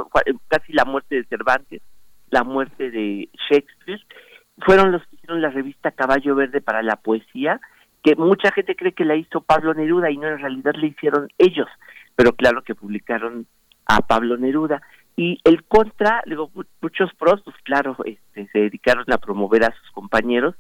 casi la muerte de Cervantes, la muerte de Shakespeare, fueron los que hicieron la revista Caballo Verde para la poesía, que mucha gente cree que la hizo Pablo Neruda y no en realidad la hicieron ellos, pero claro que publicaron a Pablo Neruda. Y el contra, digo, muchos pros, pues claro, este, se dedicaron a promover a sus compañeros.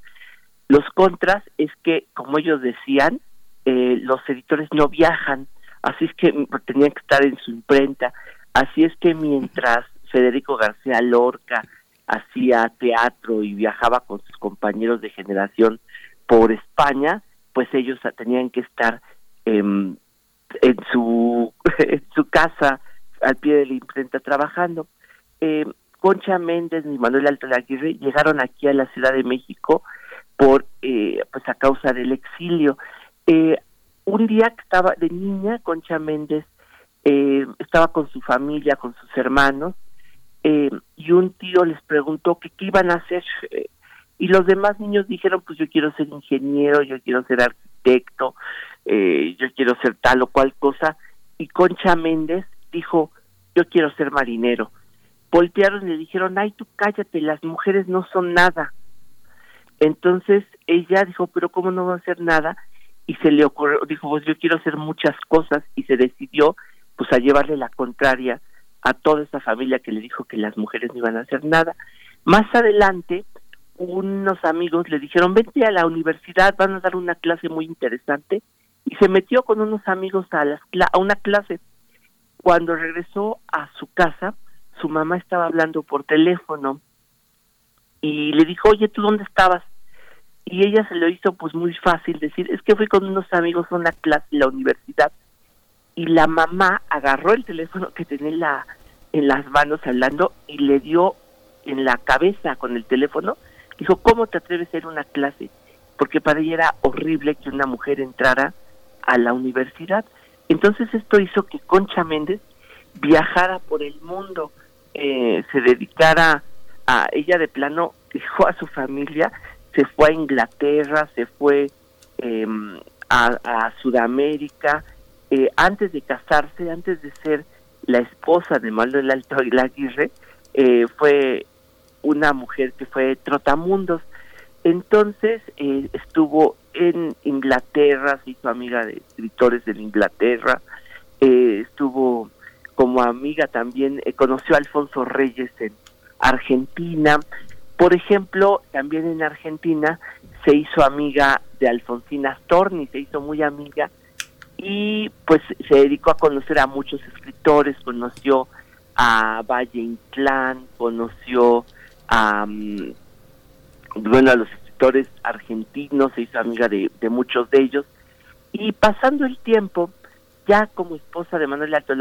Los contras es que, como ellos decían, eh, los editores no viajan, así es que tenían que estar en su imprenta, así es que mientras Federico García Lorca hacía teatro y viajaba con sus compañeros de generación por España, pues ellos tenían que estar en su en su casa al pie de la imprenta trabajando. Eh, Concha Méndez y Manuel Alto Aguirre llegaron aquí a la Ciudad de México por eh, pues a causa del exilio. Eh, un día que estaba de niña, Concha Méndez eh, estaba con su familia, con sus hermanos, eh, y un tío les preguntó que qué iban a hacer. Y los demás niños dijeron, pues yo quiero ser ingeniero, yo quiero ser arquitecto, eh, yo quiero ser tal o cual cosa. Y Concha Méndez dijo, yo quiero ser marinero. Voltearon y le dijeron, ay, tú cállate, las mujeres no son nada. Entonces ella dijo, pero ¿cómo no va a hacer nada? Y se le ocurrió, dijo, pues yo quiero hacer muchas cosas y se decidió pues a llevarle la contraria a toda esa familia que le dijo que las mujeres no iban a hacer nada. Más adelante, unos amigos le dijeron, vente a la universidad, van a dar una clase muy interesante. Y se metió con unos amigos a, las, a una clase. Cuando regresó a su casa, su mamá estaba hablando por teléfono y le dijo, oye, ¿tú dónde estabas? Y ella se lo hizo pues muy fácil decir, es que fui con unos amigos a una clase en la universidad y la mamá agarró el teléfono que tenía en, la, en las manos hablando y le dio en la cabeza con el teléfono, dijo, ¿cómo te atreves a ir a una clase? Porque para ella era horrible que una mujer entrara a la universidad. Entonces esto hizo que Concha Méndez viajara por el mundo, eh, se dedicara a ella de plano, dejó a su familia, se fue a Inglaterra, se fue em, a, Sudamérica, eh, antes de casarse, antes de ser la esposa de Manuel Alto Aguirre, eh, fue una mujer que fue trotamundos. Entonces eh, estuvo en Inglaterra, se hizo amiga de escritores en Inglaterra, eh, estuvo como amiga también, conoció a Alfonso Reyes en Argentina. Por ejemplo, también en Argentina se hizo amiga de Alfonsina Storni, se hizo muy amiga y pues se dedicó a conocer a muchos escritores, conoció a Valle Inclán, conoció a, bueno, a los escritores argentinos, se hizo amiga de, muchos de ellos, y pasando el tiempo, ya como esposa de Manuel Alto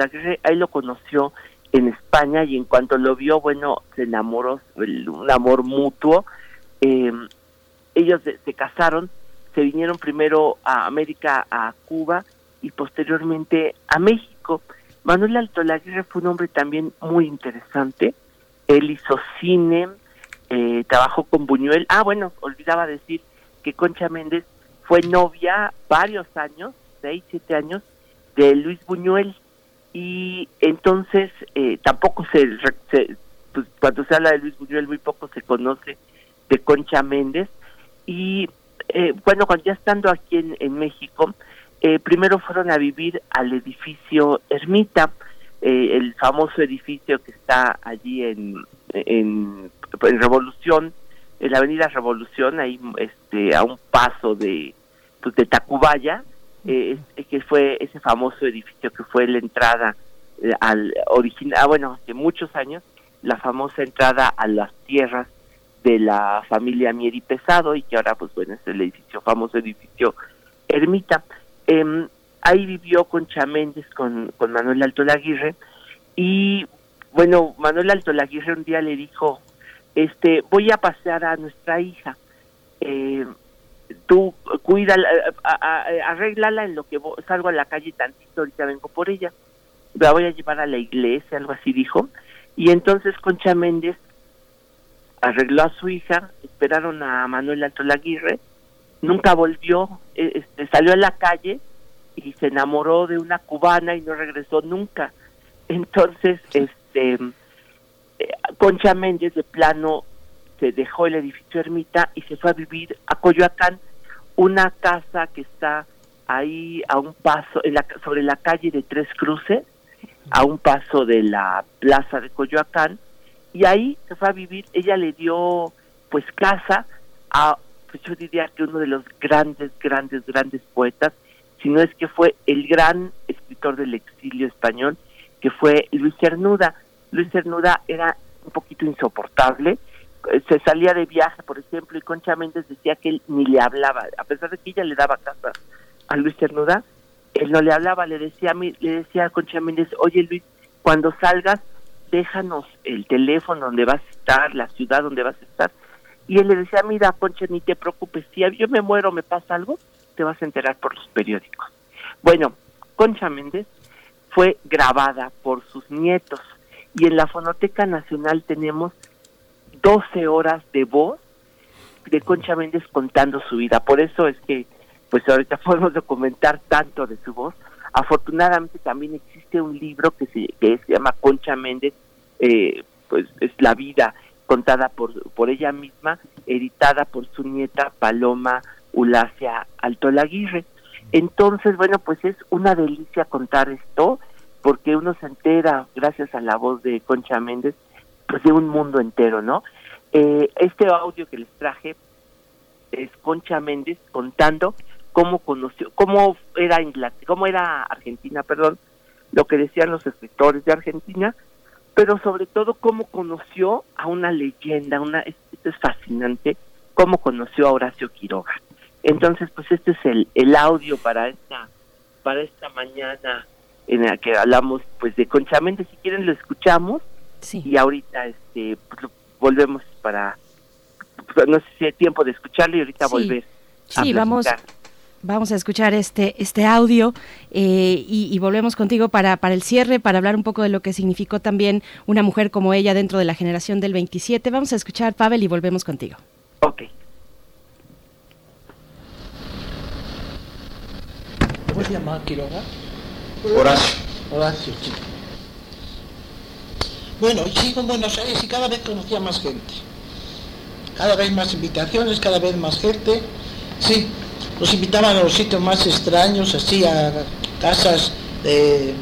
ahí lo conoció en España y en cuanto lo vio, bueno, se enamoró, un amor mutuo, eh, ellos se casaron, se vinieron primero a América, a Cuba, y posteriormente a México. Manuel Alto Laguirre fue un hombre también muy interesante. Él hizo cine, eh, trabajó con Buñuel. Ah, bueno, olvidaba decir que Concha Méndez fue novia varios años, seis, siete años, de Luis Buñuel. Y entonces eh, tampoco se, pues, cuando se habla de Luis Buñuel muy poco se conoce de Concha Méndez. Y eh, bueno, cuando ya estando aquí en, en México, eh, primero fueron a vivir al edificio Ermita, eh, el famoso edificio que está allí en, en, Revolución, en la avenida Revolución, ahí este, a un paso de, pues, de Tacubaya, eh, que fue ese famoso edificio que fue la entrada eh, al original, ah, bueno, hace muchos años, la famosa entrada a las tierras de la familia Mieri Pesado y que ahora pues bueno es el edificio famoso edificio Ermita. Em, ahí vivió Concha Méndez con, con Manuel Alto Laguirre y bueno, Manuel Alto Laguirre un día le dijo, este, voy a pasear a nuestra hija, eh, tú cuida, arréglala en lo que salgo a la calle tantito, ahorita vengo por ella, la voy a llevar a la iglesia, algo así dijo, y entonces Concha Méndez arregló a su hija, esperaron a Manuel Alto Laguirre, nunca volvió, e, este, salió a la calle y se enamoró de una cubana y no regresó nunca. Entonces, este, eh, Concha Méndez de plano se dejó el edificio Ermita y se fue a vivir a Coyoacán, una casa que está ahí a un paso, en la, sobre la calle de Tres Cruces, a un paso de la plaza de Coyoacán, y ahí se fue a vivir, ella le dio pues casa a, pues yo diría que uno de los grandes, grandes, grandes poetas, si no es que fue el gran escritor del exilio español, que fue Luis Cernuda. Luis Cernuda era un poquito insoportable, eh, se salía de viaje, por ejemplo, y Concha Méndez decía que él ni le hablaba, a pesar de que ella le daba casa a Luis Cernuda, él no le hablaba, le decía a mí, le decía a Concha Méndez, oye Luis, cuando salgas, déjanos el teléfono donde vas a estar, la ciudad donde vas a estar. Y él le decía, mira, Concha, ni te preocupes, si yo me muero, me pasa algo, te vas a enterar por los periódicos. Bueno, Concha Méndez fue grabada por sus nietos y en la Fonoteca Nacional tenemos 12 horas de voz de Concha Méndez contando su vida. Por eso es que, pues ahorita podemos documentar tanto de su voz. Afortunadamente también existe un libro que se, que se llama Concha Méndez, eh, pues es la vida contada por, por ella misma, editada por su nieta Paloma Ulacia Altolaguirre. Entonces, bueno, pues es una delicia contar esto, porque uno se entera, gracias a la voz de Concha Méndez, pues de un mundo entero, ¿no? Eh, este audio que les traje es Concha Méndez contando cómo conoció, cómo era Inglaterra, cómo era Argentina, perdón, lo que decían los escritores de Argentina, pero sobre todo cómo conoció a una leyenda, una esto es fascinante, cómo conoció a Horacio Quiroga. Entonces, pues este es el, el audio para esta para esta mañana en la que hablamos pues de Concha Méndez, si quieren lo escuchamos y ahorita este pues, volvemos para pues, no sé si hay tiempo de escucharlo y ahorita volver. Sí, vamos vamos a escuchar este este audio eh, y, volvemos contigo para para el cierre para hablar un poco de lo que significó también una mujer como ella dentro de la generación del 27. Vamos a escuchar Pavel y volvemos contigo. Ok. ¿Cómo se llama Quiroga? Horacio. Horacio, sí. Bueno, sigo en Buenos Aires y cada vez conocía más gente. Cada vez más invitaciones, cada vez más gente. Sí, los invitaban a los sitios más extraños, así a casas de,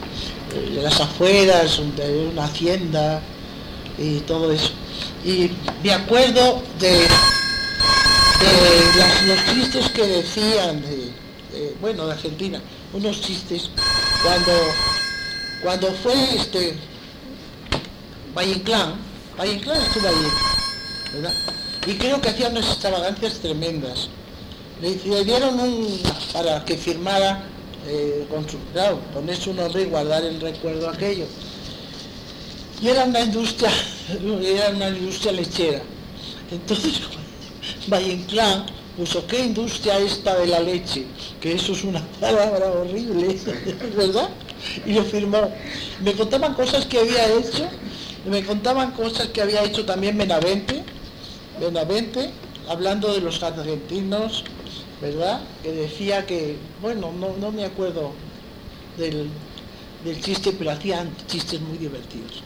las afueras, de una hacienda y todo eso. Y me acuerdo de, los chistes que decían, bueno, de Argentina, unos chistes, cuando, cuando fue este Valle Inclán, Valle Inclán estuvo allí, ¿verdad? Y creo que hacían unas extravagancias tremendas. Le, dieron un, para que firmara eh, con su, claro, poner y guardar el recuerdo aquello. Y era una industria, era una industria lechera. Entonces, Valle Inclán puso, ¿qué industria esta de la leche? Que eso es una palabra horrible, ¿verdad? Y lo firmó. Me contaban cosas que había hecho me contaban cosas que había hecho también Benavente, Benavente, hablando de los argentinos, ¿verdad? Que decía que, bueno, no, me acuerdo del, chiste, pero hacían chistes muy divertidos.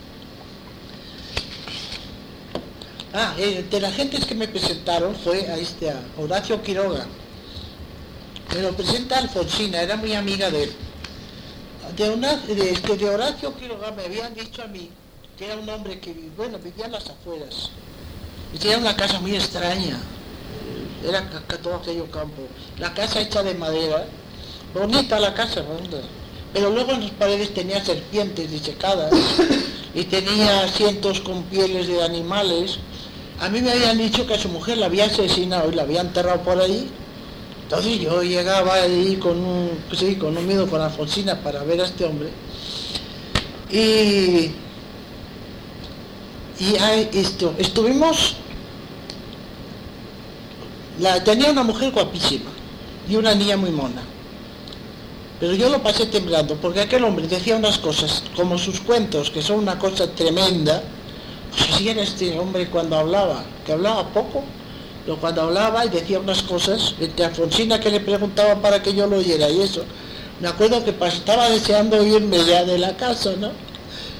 Ah, eh, de las gentes que me presentaron fue a este Horacio Quiroga. Me lo presenta Alfonsina, era muy amiga de él. Este, de Horacio Quiroga me habían dicho a mí que era un hombre que, bueno, vivía en las afueras. Y tenía una casa muy extraña. Era todo aquello campo. La casa hecha de madera. Bonita la casa, pero luego en las paredes tenía serpientes disecadas y tenía asientos con pieles de animales. A mí me habían dicho que a su mujer la había asesinado y la había enterrado por ahí. Entonces yo llegaba ahí con un, pues con un miedo con Alfonsina para ver a este hombre. Y, y ahí esto, estuvimos, tenía una mujer guapísima y una niña muy mona. Pero yo lo pasé temblando, porque aquel hombre decía unas cosas, como sus cuentos, que son una cosa tremenda. Pues así era este hombre cuando hablaba, que hablaba poco, pero cuando hablaba y decía unas cosas, entre Alfonsina que le preguntaba para que yo lo oyera y eso. Me acuerdo que estaba deseando irme ya de la casa, ¿no?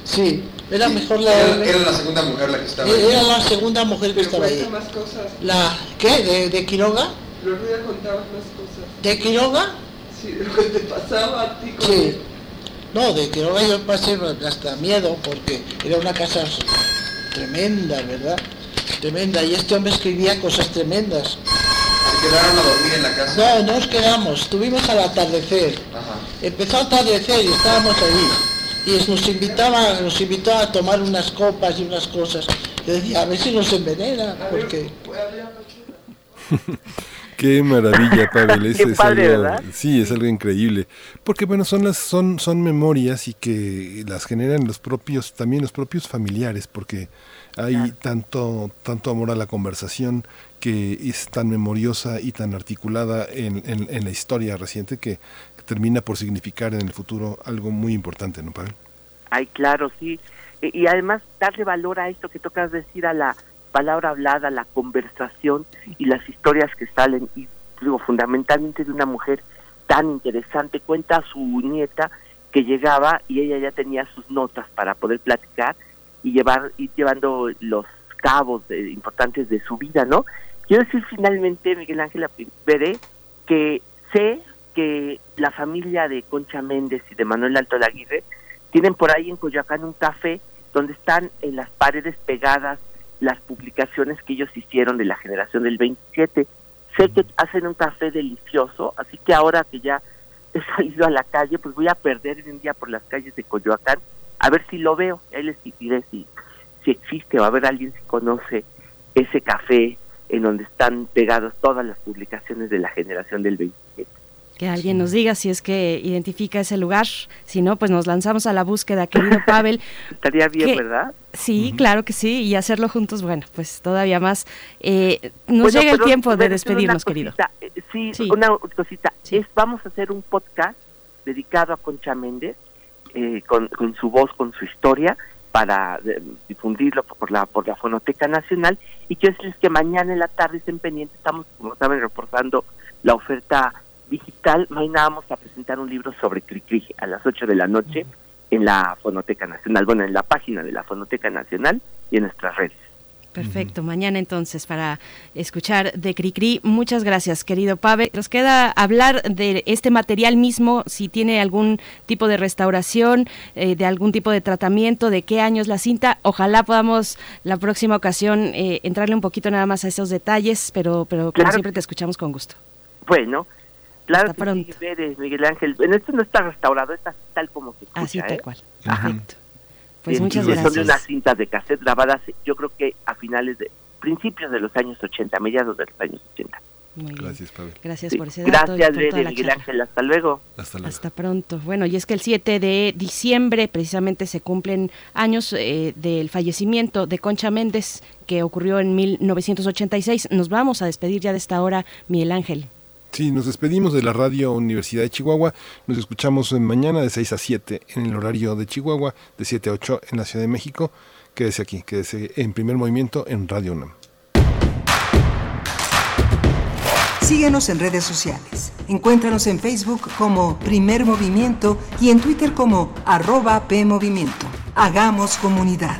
Sí, era mejor la... Era, era la segunda mujer la que estaba ahí. Era la segunda mujer que estaba ahí. más cosas. ¿La qué? ¿De, de Quiroga? Lo voy a contar más cosas. ¿De Quiroga? Sí, lo que te pasaba a ti con Sí. No, de Quiroga yo pasé hasta miedo porque era una casa tremenda, ¿verdad? Tremenda. Y este hombre escribía cosas tremendas. Se quedaron a dormir en la casa. No, no nos quedamos. Estuvimos al atardecer. Ajá. Empezó a atardecer y estábamos allí. Y nos invitaba, nos invitó a tomar unas copas y unas cosas. Yo decía, a ver si nos envenena, porque... Qué maravilla, Pavel. Es, Qué es padre, algo, ¿verdad? sí, es algo increíble. Porque bueno, son las, son, son memorias y que las generan los propios, también los propios familiares, porque hay tanto, tanto amor a la conversación que es tan memoriosa y tan articulada en, en- en la historia reciente que, que termina por significar en el futuro algo muy importante, ¿no, Pavel? Ay, claro, sí. E- Y además darle valor a esto que tocas decir, a la palabra hablada, la conversación y las historias que salen, y digo, fundamentalmente de una mujer tan interesante. Cuenta a su nieta que llegaba y ella ya tenía sus notas para poder platicar y llevar ir llevando los cabos de- importantes de su vida, ¿no? Quiero decir finalmente, Miguel Ángel veré que sé que la familia de Concha Méndez y de Manuel Alto Aguirre tienen por ahí en Coyoacán un café donde están en las paredes pegadas las publicaciones que ellos hicieron de la generación del 27. Sé que hacen un café delicioso, así que ahora que ya he salido a la calle, pues voy a perder un día por las calles de Coyoacán a ver si lo veo. Ahí les diré si, si existe o a ver alguien si conoce ese café en donde están pegadas todas las publicaciones de la generación del 27. Que alguien nos diga si es que identifica ese lugar. Si no, pues nos lanzamos a la búsqueda, querido Pavel. Estaría bien. ¿verdad? Sí, claro que sí, y hacerlo juntos, bueno, pues todavía más. Eh, nos Bueno, llega el tiempo de despedirnos, querido. eh, Sí, Sí. una cosita. Sí. Es, vamos a hacer un podcast dedicado a Concha Méndez, eh, con, con su voz, con su historia, para eh, difundirlo por la por la Fonoteca Nacional. Y quiero decirles que mañana en la tarde estén pendientes, estamos, como saben, reportando la oferta digital. Mañana vamos a presentar un libro sobre Cricri a las 8 de la noche en la Fonoteca Nacional, bueno, en la página de la Fonoteca Nacional y en nuestras redes. Perfecto, mañana entonces para escuchar de Cricri. Muchas gracias, querido Pavel. Nos queda hablar de este material mismo, si tiene algún tipo de restauración, eh, de algún tipo de tratamiento, de qué año es la cinta. Ojalá podamos la próxima ocasión eh, entrarle un poquito nada más a esos detalles, pero, pero como Claro. siempre te escuchamos con gusto. Bueno, claro Hasta que sí, pronto. Pérez, Miguel Ángel. En esto no está restaurado, está tal como se escucha. Así tal ¿eh? cual. Ajá. Perfecto. Pues Sí, muchas sí, Son de gracias. unas cintas de cassette grabadas, yo creo que a finales de, principios de los años 80, mediados de los años 80. Muy. Gracias, Pavel. Gracias Sí. por ese dato. y Gracias, por la Miguel charla. Ángel. Hasta luego. Hasta luego. Hasta pronto. Bueno, y es que el 7 de diciembre precisamente se cumplen años eh, del fallecimiento de Concha Méndez, que ocurrió en 1986. Nos vamos a despedir ya de esta hora, Miguel Ángel. Sí, nos despedimos de la Radio Universidad de Chihuahua. Nos escuchamos mañana de 6 a 7 en el horario de Chihuahua, de 7 a 8 en la Ciudad de México. Quédese aquí, quédese en primer movimiento en Radio UNAM. Síguenos en redes sociales. Encuéntranos en Facebook como Primer Movimiento y en Twitter como arroba PMovimiento. Hagamos comunidad.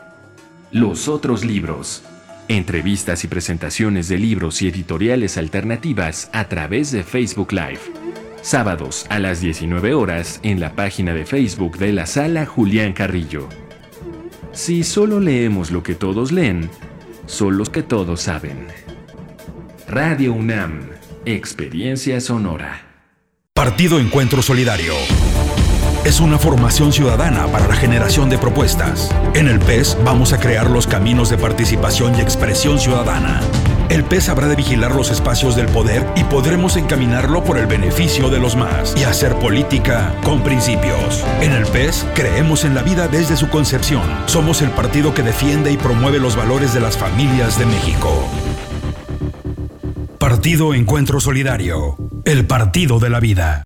Los otros libros. Entrevistas y presentaciones de libros y editoriales alternativas a través de Facebook Live. Sábados a las 19 horas en la página de Facebook de la sala Julián Carrillo. Si solo leemos lo que todos leen, son los que todos saben. Radio UNAM, Experiencia Sonora. Partido Encuentro Solidario. Es una formación ciudadana para la generación de propuestas. En el PES vamos a crear los caminos de participación y expresión ciudadana. El PES habrá de vigilar los espacios del poder y podremos encaminarlo por el beneficio de los más y hacer política con principios. En el PES creemos en la vida desde su concepción. Somos el partido que defiende y promueve los valores de las familias de México. Partido Encuentro Solidario. El partido de la vida.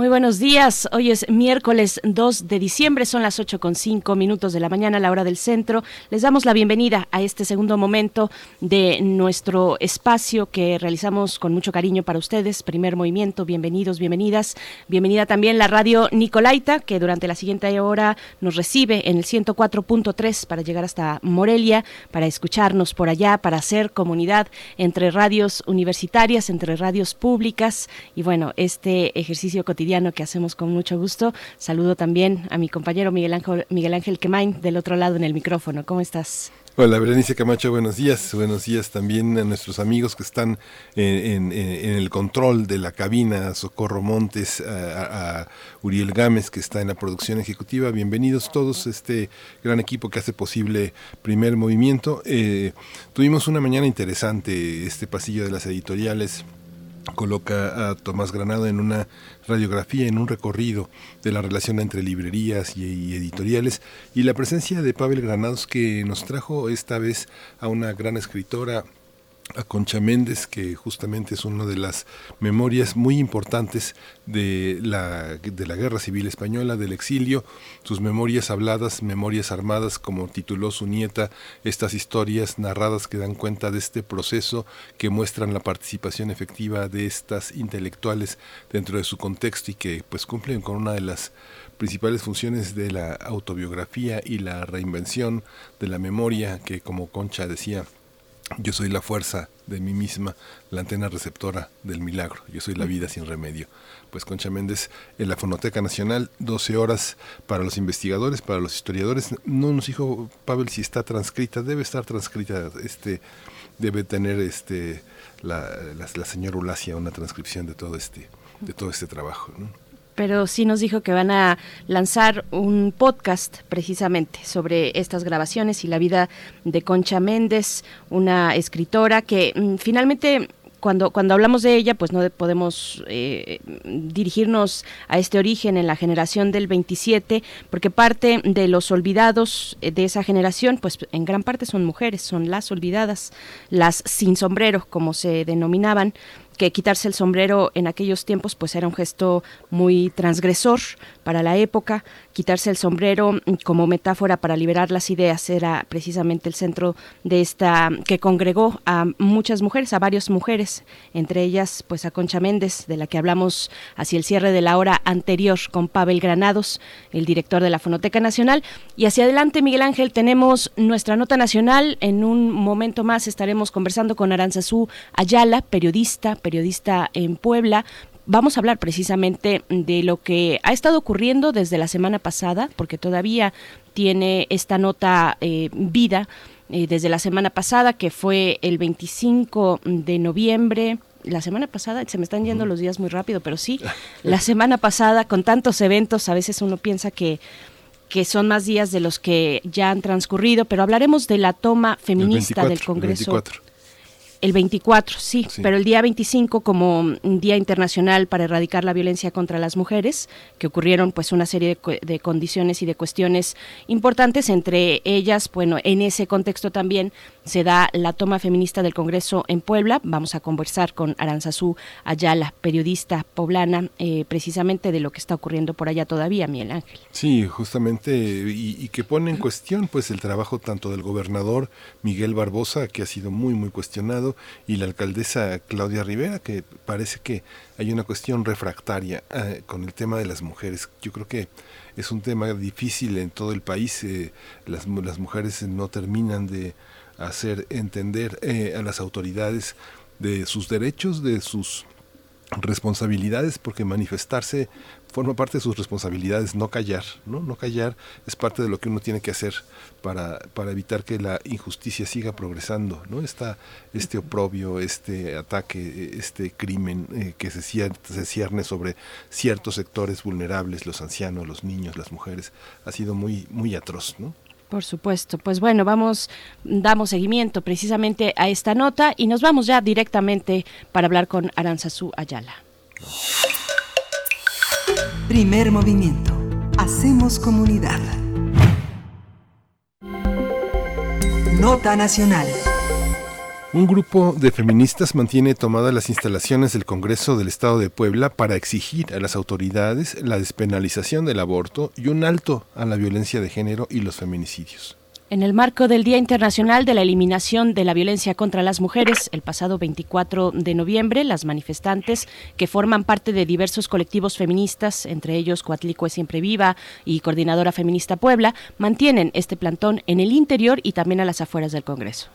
Muy buenos días. Hoy es miércoles 2 de diciembre, son las 8 con 5 minutos de la mañana, la hora del centro. Les damos la bienvenida a este segundo momento de nuestro espacio que realizamos con mucho cariño para ustedes. Primer movimiento, bienvenidos, bienvenidas. Bienvenida también la radio Nicolaita, que durante la siguiente hora nos recibe en el 104.3 para llegar hasta Morelia, para escucharnos por allá, para hacer comunidad entre radios universitarias, entre radios públicas. Y bueno, este ejercicio cotidiano que hacemos con mucho gusto. Saludo también a mi compañero Miguel Ángel, Miguel Ángel Quemain del otro lado en el micrófono. ¿Cómo estás? Hola, Berenice Camacho, buenos días. Buenos días también a nuestros amigos que están en, el control de la cabina, Socorro Montes, a, a Uriel Gámez, que está en la producción ejecutiva. Bienvenidos todos, este gran equipo que hace posible primer movimiento. Eh, tuvimos una mañana interesante, este pasillo de las editoriales coloca a Tomás Granado en una radiografía, en un recorrido de la relación entre librerías y, editoriales y la presencia de Pavel Granados que nos trajo esta vez a una gran escritora a Concha Méndez, que justamente es una de las memorias muy importantes de la, de la Guerra Civil Española, del exilio, sus memorias habladas, memorias armadas, como tituló su nieta, estas historias narradas que dan cuenta de este proceso, que muestran la participación efectiva de estas intelectuales dentro de su contexto y que pues cumplen con una de las principales funciones de la autobiografía y la reinvención de la memoria, que como Concha decía, yo soy la fuerza de mí misma, la antena receptora del milagro. Yo soy la vida sin remedio. Pues Concha Méndez en la Fonoteca Nacional, 12 horas para los investigadores, para los historiadores. No nos dijo Pavel si está transcrita, debe estar transcrita, este, debe tener este la, la, la señora Ulacia una transcripción de todo este, de todo este trabajo. ¿no? Pero sí nos dijo que van a lanzar un podcast precisamente sobre estas grabaciones y la vida de Concha Méndez, una escritora que mm, finalmente cuando, cuando hablamos de ella, pues no de- podemos eh, dirigirnos a este origen en la generación del 27, porque parte de los olvidados eh, de esa generación, pues en gran parte son mujeres, son las olvidadas, las sin sombrero, como se denominaban que quitarse el sombrero en aquellos tiempos pues era un gesto muy transgresor para la época. Quitarse el sombrero como metáfora para liberar las ideas era precisamente el centro de esta que congregó a muchas mujeres, a varias mujeres, entre ellas pues a Concha Méndez, de la que hablamos hacia el cierre de la hora anterior con Pavel Granados, el director de la Fonoteca Nacional. Y hacia adelante, Miguel Ángel, tenemos nuestra nota nacional. En un momento más estaremos conversando con Aranzazú Ayala, periodista, periodista en Puebla, vamos a hablar precisamente de lo que ha estado ocurriendo desde la semana pasada, porque todavía tiene esta nota eh, vida eh, desde la semana pasada, que fue el 25 de noviembre. La semana pasada, se me están yendo los días muy rápido, pero sí, la semana pasada, con tantos eventos, a veces uno piensa que que son más días de los que ya han transcurrido, pero hablaremos de la toma feminista del Congreso. El 24, sí, pero el día 25 como un Día Internacional para erradicar la violencia contra las mujeres, que ocurrieron pues una serie de, condiciones y de cuestiones importantes, entre ellas, bueno, en ese contexto también se da la toma feminista del Congreso en Puebla. Vamos a conversar con Aranzazú Ayala, periodista poblana, eh, precisamente de lo que está ocurriendo por allá todavía, Miguel Ángel. Sí, justamente, y, y que pone en cuestión pues el trabajo tanto del gobernador Miguel Barbosa, que ha sido muy, muy cuestionado, y la alcaldesa Claudia Rivera, que parece que hay una cuestión refractaria eh, con el tema de las mujeres. Yo creo que es un tema difícil en todo el país. Eh, las, las, mujeres no terminan de hacer entender eh, a las autoridades de sus derechos, de sus responsabilidades, porque manifestarse forma parte de sus responsabilidades, no callar, ¿no? No callar es parte de lo que uno tiene que hacer para, para evitar que la injusticia siga progresando, ¿no? Está este oprobio, este ataque, este crimen eh, que se cierne, se cierne sobre ciertos sectores vulnerables, los ancianos, los niños, las mujeres, ha sido muy, muy atroz, ¿no? Por supuesto. Pues bueno, vamos, damos seguimiento precisamente a esta nota y nos vamos ya directamente para hablar con Aranzazú Ayala. Primer movimiento. Hacemos comunidad. Nota Nacional. Un grupo de feministas mantiene tomadas las instalaciones del Congreso del Estado de Puebla para exigir a las autoridades la despenalización del aborto y un alto a la violencia de género y los feminicidios. En el marco del Día Internacional de la Eliminación de la Violencia contra las Mujeres, el pasado 24 de noviembre, las manifestantes que forman parte de diversos colectivos feministas, entre ellos Coatlicue Siempre Viva y Coordinadora Feminista Puebla, mantienen este plantón en el interior y también a las afueras del Congreso.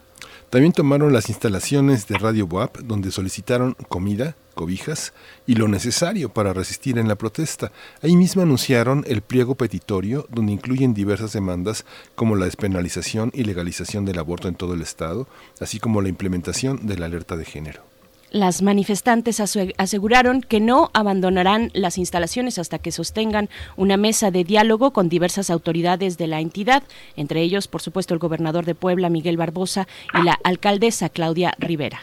También tomaron las instalaciones de Radio WAP, donde solicitaron comida, cobijas y lo necesario para resistir en la protesta. Ahí mismo anunciaron el pliego petitorio, donde incluyen diversas demandas como la despenalización y legalización del aborto en todo el Estado, así como la implementación de la alerta de género. Las manifestantes aseguraron que no abandonarán las instalaciones hasta que sostengan una mesa de diálogo con diversas autoridades de la entidad, entre ellos, por supuesto, el gobernador de Puebla, Miguel Barbosa, y la alcaldesa, Claudia Rivera.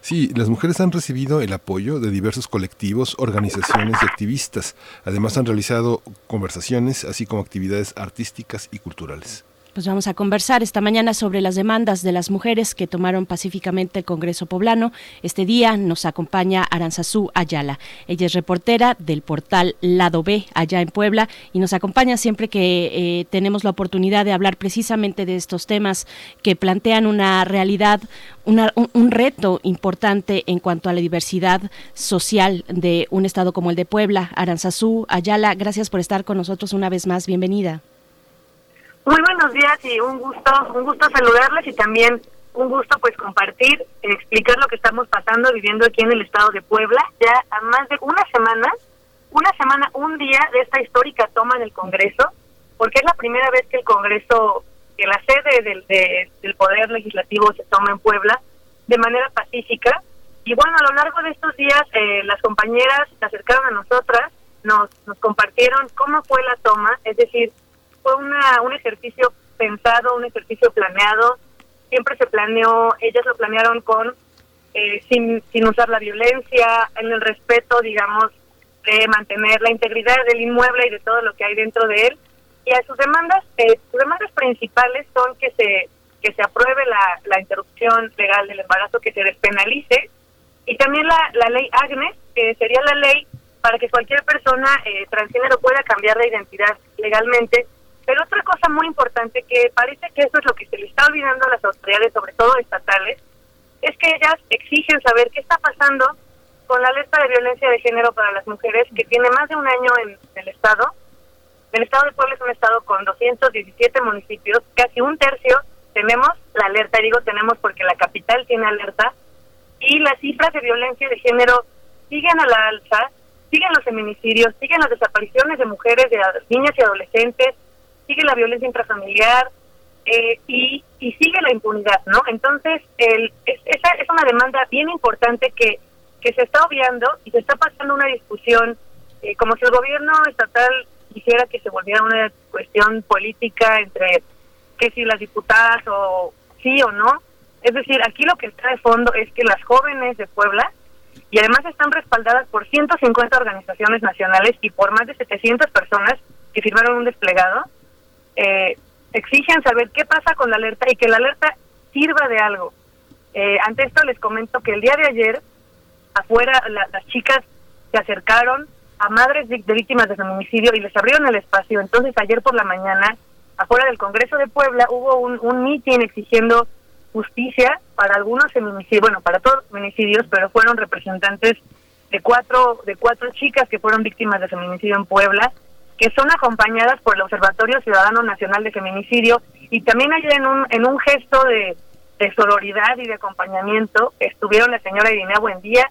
Sí, las mujeres han recibido el apoyo de diversos colectivos, organizaciones y activistas. Además han realizado conversaciones, así como actividades artísticas y culturales. Pues vamos a conversar esta mañana sobre las demandas de las mujeres que tomaron pacíficamente el Congreso Poblano. Este día nos acompaña Aranzazú Ayala. Ella es reportera del portal Lado B allá en Puebla y nos acompaña siempre que eh, tenemos la oportunidad de hablar precisamente de estos temas que plantean una realidad, un, un, reto importante en cuanto a la diversidad social de un estado como el de Puebla. Aranzazú Ayala, gracias por estar con nosotros una vez más. Bienvenida. Muy buenos días y un gusto, un gusto saludarles y también un gusto pues compartir, explicar lo que estamos pasando viviendo aquí en el estado de Puebla, ya a más de una semana, una semana, un día de esta histórica toma en el Congreso, porque es la primera vez que el Congreso, que la sede del, del Poder Legislativo se toma en Puebla de manera pacífica. Y bueno, a lo largo de estos días eh, las compañeras se acercaron a nosotras, nos, nos compartieron cómo fue la toma, es decir, fue una, un ejercicio pensado, un ejercicio planeado. Siempre se planeó, ellas lo planearon con, eh, sin, sin usar la violencia, en el respeto, digamos, de mantener la integridad del inmueble y de todo lo que hay dentro de él. Y a sus demandas, eh, sus demandas principales son que se que se apruebe la, la interrupción legal del embarazo, que se despenalice Y también la, la ley Agnes, que sería la ley para que cualquier persona eh, transgénero pueda cambiar de identidad legalmente. Pero otra cosa muy importante que parece que eso es lo que se le está olvidando a las autoridades, sobre todo estatales, es que ellas exigen saber qué está pasando con la alerta de violencia de género para las mujeres que tiene más de un año en el estado. El estado de Puebla es un estado con 217 municipios, casi un tercio tenemos la alerta, digo tenemos porque la capital tiene alerta, y las cifras de violencia de género siguen a la alza, siguen los feminicidios, siguen las desapariciones de mujeres, de niñas y adolescentes, sigue la violencia intrafamiliar eh, y, y sigue la impunidad, ¿no? Entonces, el, esa es una demanda bien importante que, que se está obviando y se está pasando una discusión eh, como si el gobierno estatal quisiera que se volviera una cuestión política entre que si las diputadas o sí o no. Es decir, aquí lo que está de fondo es que las jóvenes de Puebla, y además están respaldadas por 150 organizaciones nacionales y por más de 700 personas que firmaron un desplegado, eh, exigen saber qué pasa con la alerta y que la alerta sirva de algo. Eh, ante esto les comento que el día de ayer, afuera, las chicas se acercaron a madres de, víctimas de feminicidio y les abrieron el espacio. Entonces ayer por la mañana, afuera del Congreso de Puebla, hubo un, un mitin exigiendo justicia para algunos feminicidios, bueno, para todos feminicidios, pero fueron representantes de cuatro, de cuatro chicas que fueron víctimas de feminicidio en Puebla, que son acompañadas por el Observatorio Ciudadano Nacional de Feminicidio y también ayer en un, en un gesto de, de sororidad y de acompañamiento estuvieron la señora Irina Buendía,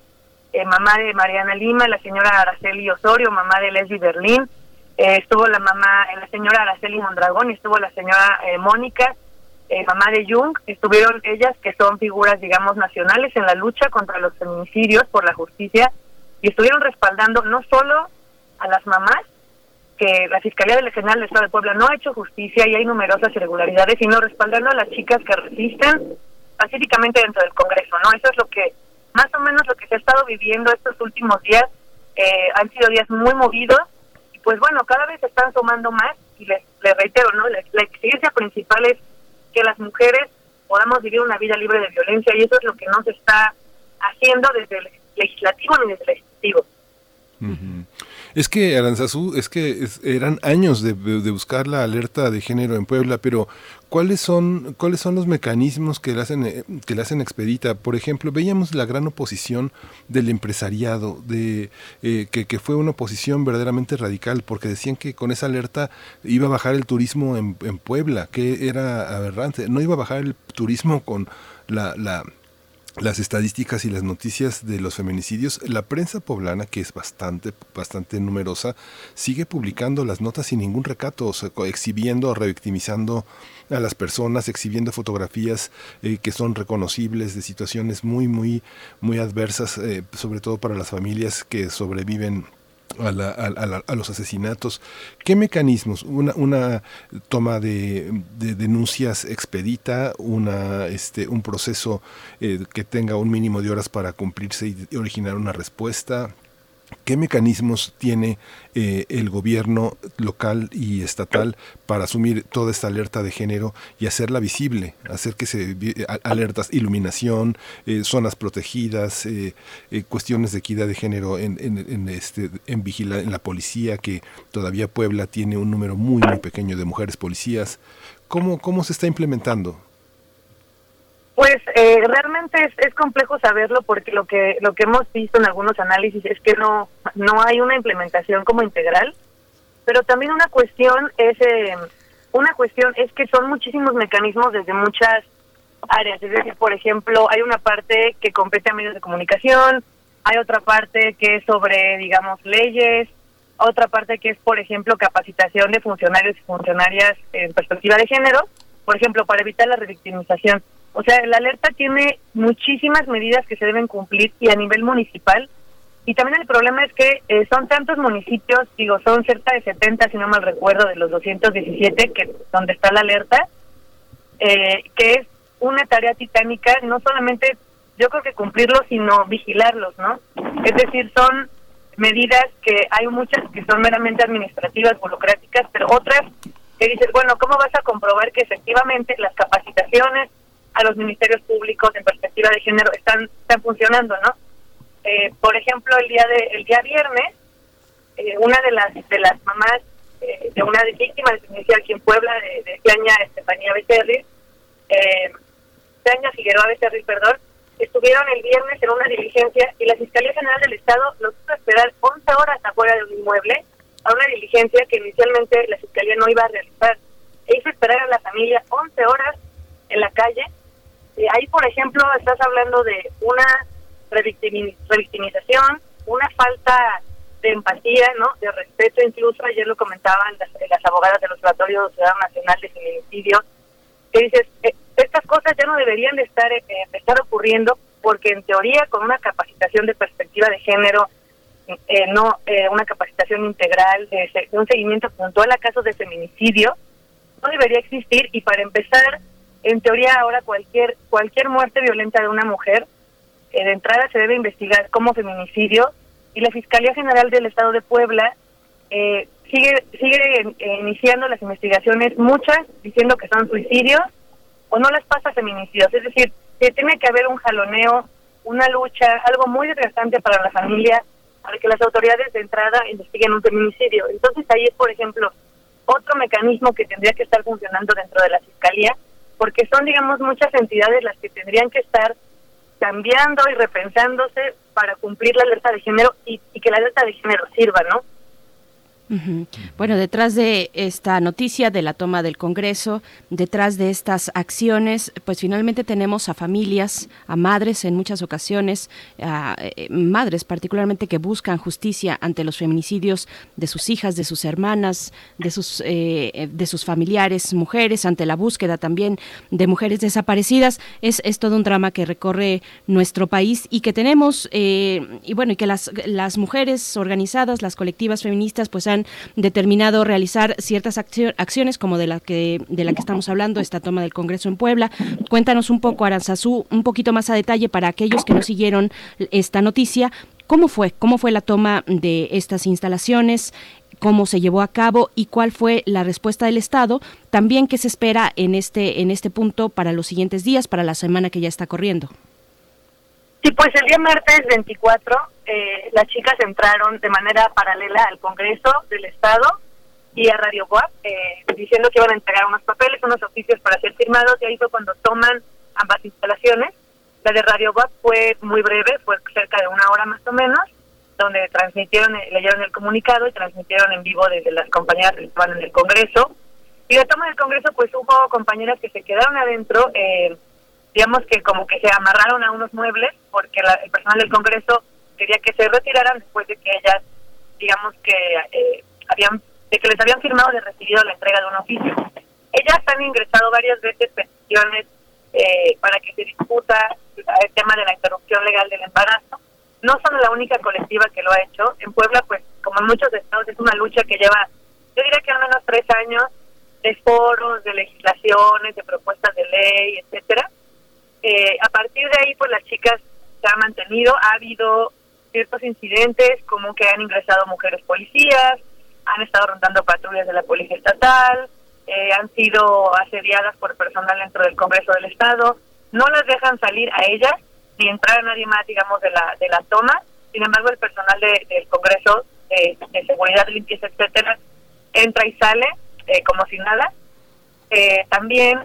eh, mamá de Mariana Lima, la señora Araceli Osorio, mamá de Leslie Berlín, eh, estuvo la mamá, la señora Araceli Mondragón y estuvo la señora eh, Mónica, mamá de Jung, estuvieron ellas que son figuras, digamos, nacionales en la lucha contra los feminicidios por la justicia y estuvieron respaldando no solo a las mamás, que la Fiscalía General del Estado de Puebla no ha hecho justicia y hay numerosas irregularidades, sino respaldando a las chicas que resisten pacíficamente dentro del Congreso, ¿no? Eso es lo que, más o menos lo que se ha estado viviendo estos últimos días, eh, han sido días muy movidos, y pues bueno, cada vez se están sumando más, y les, reitero, ¿no? La, la exigencia principal es que las mujeres podamos vivir una vida libre de violencia, y eso es lo que no se está haciendo desde el legislativo ni desde el ejecutivo. Es que Aranzazú, es que eran años de, buscar la alerta de género en Puebla, pero ¿cuáles son, cuáles son los mecanismos que le hacen, eh, que le hacen expedita? Por ejemplo, veíamos la gran oposición del empresariado, de eh, que, fue una oposición verdaderamente radical, porque decían que con esa alerta iba a bajar el turismo en, en Puebla, que era aberrante. No iba a bajar el turismo con la, la las estadísticas y las noticias de los feminicidios, la prensa poblana, que es bastante, bastante numerosa, sigue publicando las notas sin ningún recato, exhibiendo, revictimizando a las personas, exhibiendo fotografías eh, que son reconocibles de situaciones muy, muy, muy adversas, eh, sobre todo para las familias que sobreviven a, los asesinatos. ¿Qué mecanismos? Una, una toma de, denuncias expedita, una, este, un proceso eh, que tenga un mínimo de horas para cumplirse y originar una respuesta. ¿Qué mecanismos tiene eh, el gobierno local y estatal para asumir toda esta alerta de género y hacerla visible, hacer que se alertas, iluminación, eh, zonas protegidas, eh, cuestiones de equidad de género en, en, este, en, vigila, en la policía, que todavía Puebla tiene un número muy, muy pequeño de mujeres policías? ¿Cómo, cómo se está implementando? Pues eh, realmente es, es, complejo saberlo porque lo que lo que hemos visto en algunos análisis es que no no hay una implementación como integral, pero también una cuestión es eh, una cuestión es que son muchísimos mecanismos desde muchas áreas, es decir, por ejemplo, hay una parte que compete a medios de comunicación, hay otra parte que es sobre, digamos, leyes, otra parte que es, por ejemplo, capacitación de funcionarios y funcionarias en perspectiva de género, por ejemplo, para evitar la revictimización. O sea, la alerta tiene muchísimas medidas que se deben cumplir y a nivel municipal. Y también el problema es que eh, son tantos municipios, digo, son cerca de 70, si no mal recuerdo, de los 217, que donde está la alerta, eh, que es una tarea titánica, no solamente yo creo que cumplirlos, sino vigilarlos, ¿no? Es decir, son medidas que hay muchas que son meramente administrativas, burocráticas, pero otras que dices, bueno, ¿cómo vas a comprobar que efectivamente las capacitaciones, a los ministerios públicos en perspectiva de género están, están funcionando, ¿no? eh, por ejemplo, el día de el día viernes, eh, una de las de las mamás eh, de una víctima de feminicidio aquí en Puebla, de, de Ciaña Estefanía Becerril, eh, Ciaña Figueroa Becerril, perdón, estuvieron el viernes en una diligencia y la Fiscalía General del Estado los hizo esperar 11 horas afuera de un inmueble a una diligencia que inicialmente la Fiscalía no iba a realizar. E hizo esperar a la familia 11 horas en la calle. Y ahí, por ejemplo, estás hablando de una revictimi- revictimización, una falta de empatía, ¿no? De respeto, incluso ayer lo comentaban las, las abogadas del Observatorio Ciudadano Nacional de Feminicidio, que dices, eh, estas cosas ya no deberían de estar, eh, de estar ocurriendo porque en teoría con una capacitación de perspectiva de género, eh, no eh, una capacitación integral, de, de un seguimiento puntual a casos de feminicidio, no debería existir y para empezar, en teoría ahora cualquier cualquier muerte violenta de una mujer, eh, de entrada se debe investigar como feminicidio y la Fiscalía General del Estado de Puebla eh, sigue sigue iniciando las investigaciones, muchas diciendo que son suicidios o no las pasa feminicidios, es decir, que tiene que haber un jaloneo, una lucha, algo muy desgastante para la familia, para que las autoridades de entrada investiguen un feminicidio. Entonces ahí es, por ejemplo, otro mecanismo que tendría que estar funcionando dentro de la Fiscalía, porque son, digamos, muchas entidades las que tendrían que estar cambiando y repensándose para cumplir la alerta de género y, y que la alerta de género sirva, ¿no? Bueno, detrás de esta noticia de la toma del Congreso, detrás de estas acciones, pues finalmente tenemos a familias, a madres en muchas ocasiones, a eh, madres particularmente que buscan justicia ante los feminicidios de sus hijas, de sus hermanas, de sus eh, de sus familiares, mujeres, ante la búsqueda también de mujeres desaparecidas. Es, es todo un drama que recorre nuestro país y que tenemos eh, y bueno y que las las mujeres organizadas, las colectivas feministas, pues han determinado realizar ciertas accio- acciones como de la que de la que estamos hablando, esta toma del Congreso en Puebla. Cuéntanos un poco, Aranzazú, un poquito más a detalle para aquellos que no siguieron esta noticia. ¿Cómo fue? ¿Cómo fue la toma de estas instalaciones? cómo se llevó a cabo y cuál fue la respuesta del Estado, también qué se espera en este en este punto para los siguientes días, para la semana que ya está corriendo. Sí, pues el día martes 24 eh, las chicas entraron de manera paralela al Congreso del Estado y a Radio Boab, eh, diciendo que iban a entregar unos papeles, unos oficios para ser firmados, y ahí fue cuando toman ambas instalaciones. La de Radio Boab fue muy breve, fue cerca de una hora más o menos, donde transmitieron, eh, leyeron el comunicado y transmitieron en vivo desde las compañeras que estaban en el Congreso. Y la toma del Congreso, pues hubo compañeras que se quedaron adentro, eh, digamos que como que se amarraron a unos muebles, porque la- el personal del Congreso quería que se retiraran después de que ellas, digamos que eh, habían, de que les habían firmado de recibido la entrega de un oficio. Ellas han ingresado varias veces peticiones eh, para que se discuta el tema de la interrupción legal del embarazo. No son la única colectiva que lo ha hecho. En Puebla, pues, como en muchos estados, es una lucha que lleva, yo diría que al menos tres años, de foros, de legislaciones, de propuestas de ley, etcétera. Eh, a partir de ahí, pues las chicas se han mantenido. Ha habido ciertos incidentes, como que han ingresado mujeres policías, han estado rondando patrullas de la Policía Estatal, eh, han sido asediadas por personal dentro del Congreso del Estado. No las dejan salir a ellas ni entrar a nadie más, digamos, de la, de la toma. Sin embargo, el personal de- del Congreso, de, seguridad, limpieza, etcétera, entra y sale eh, como si nada. Eh, también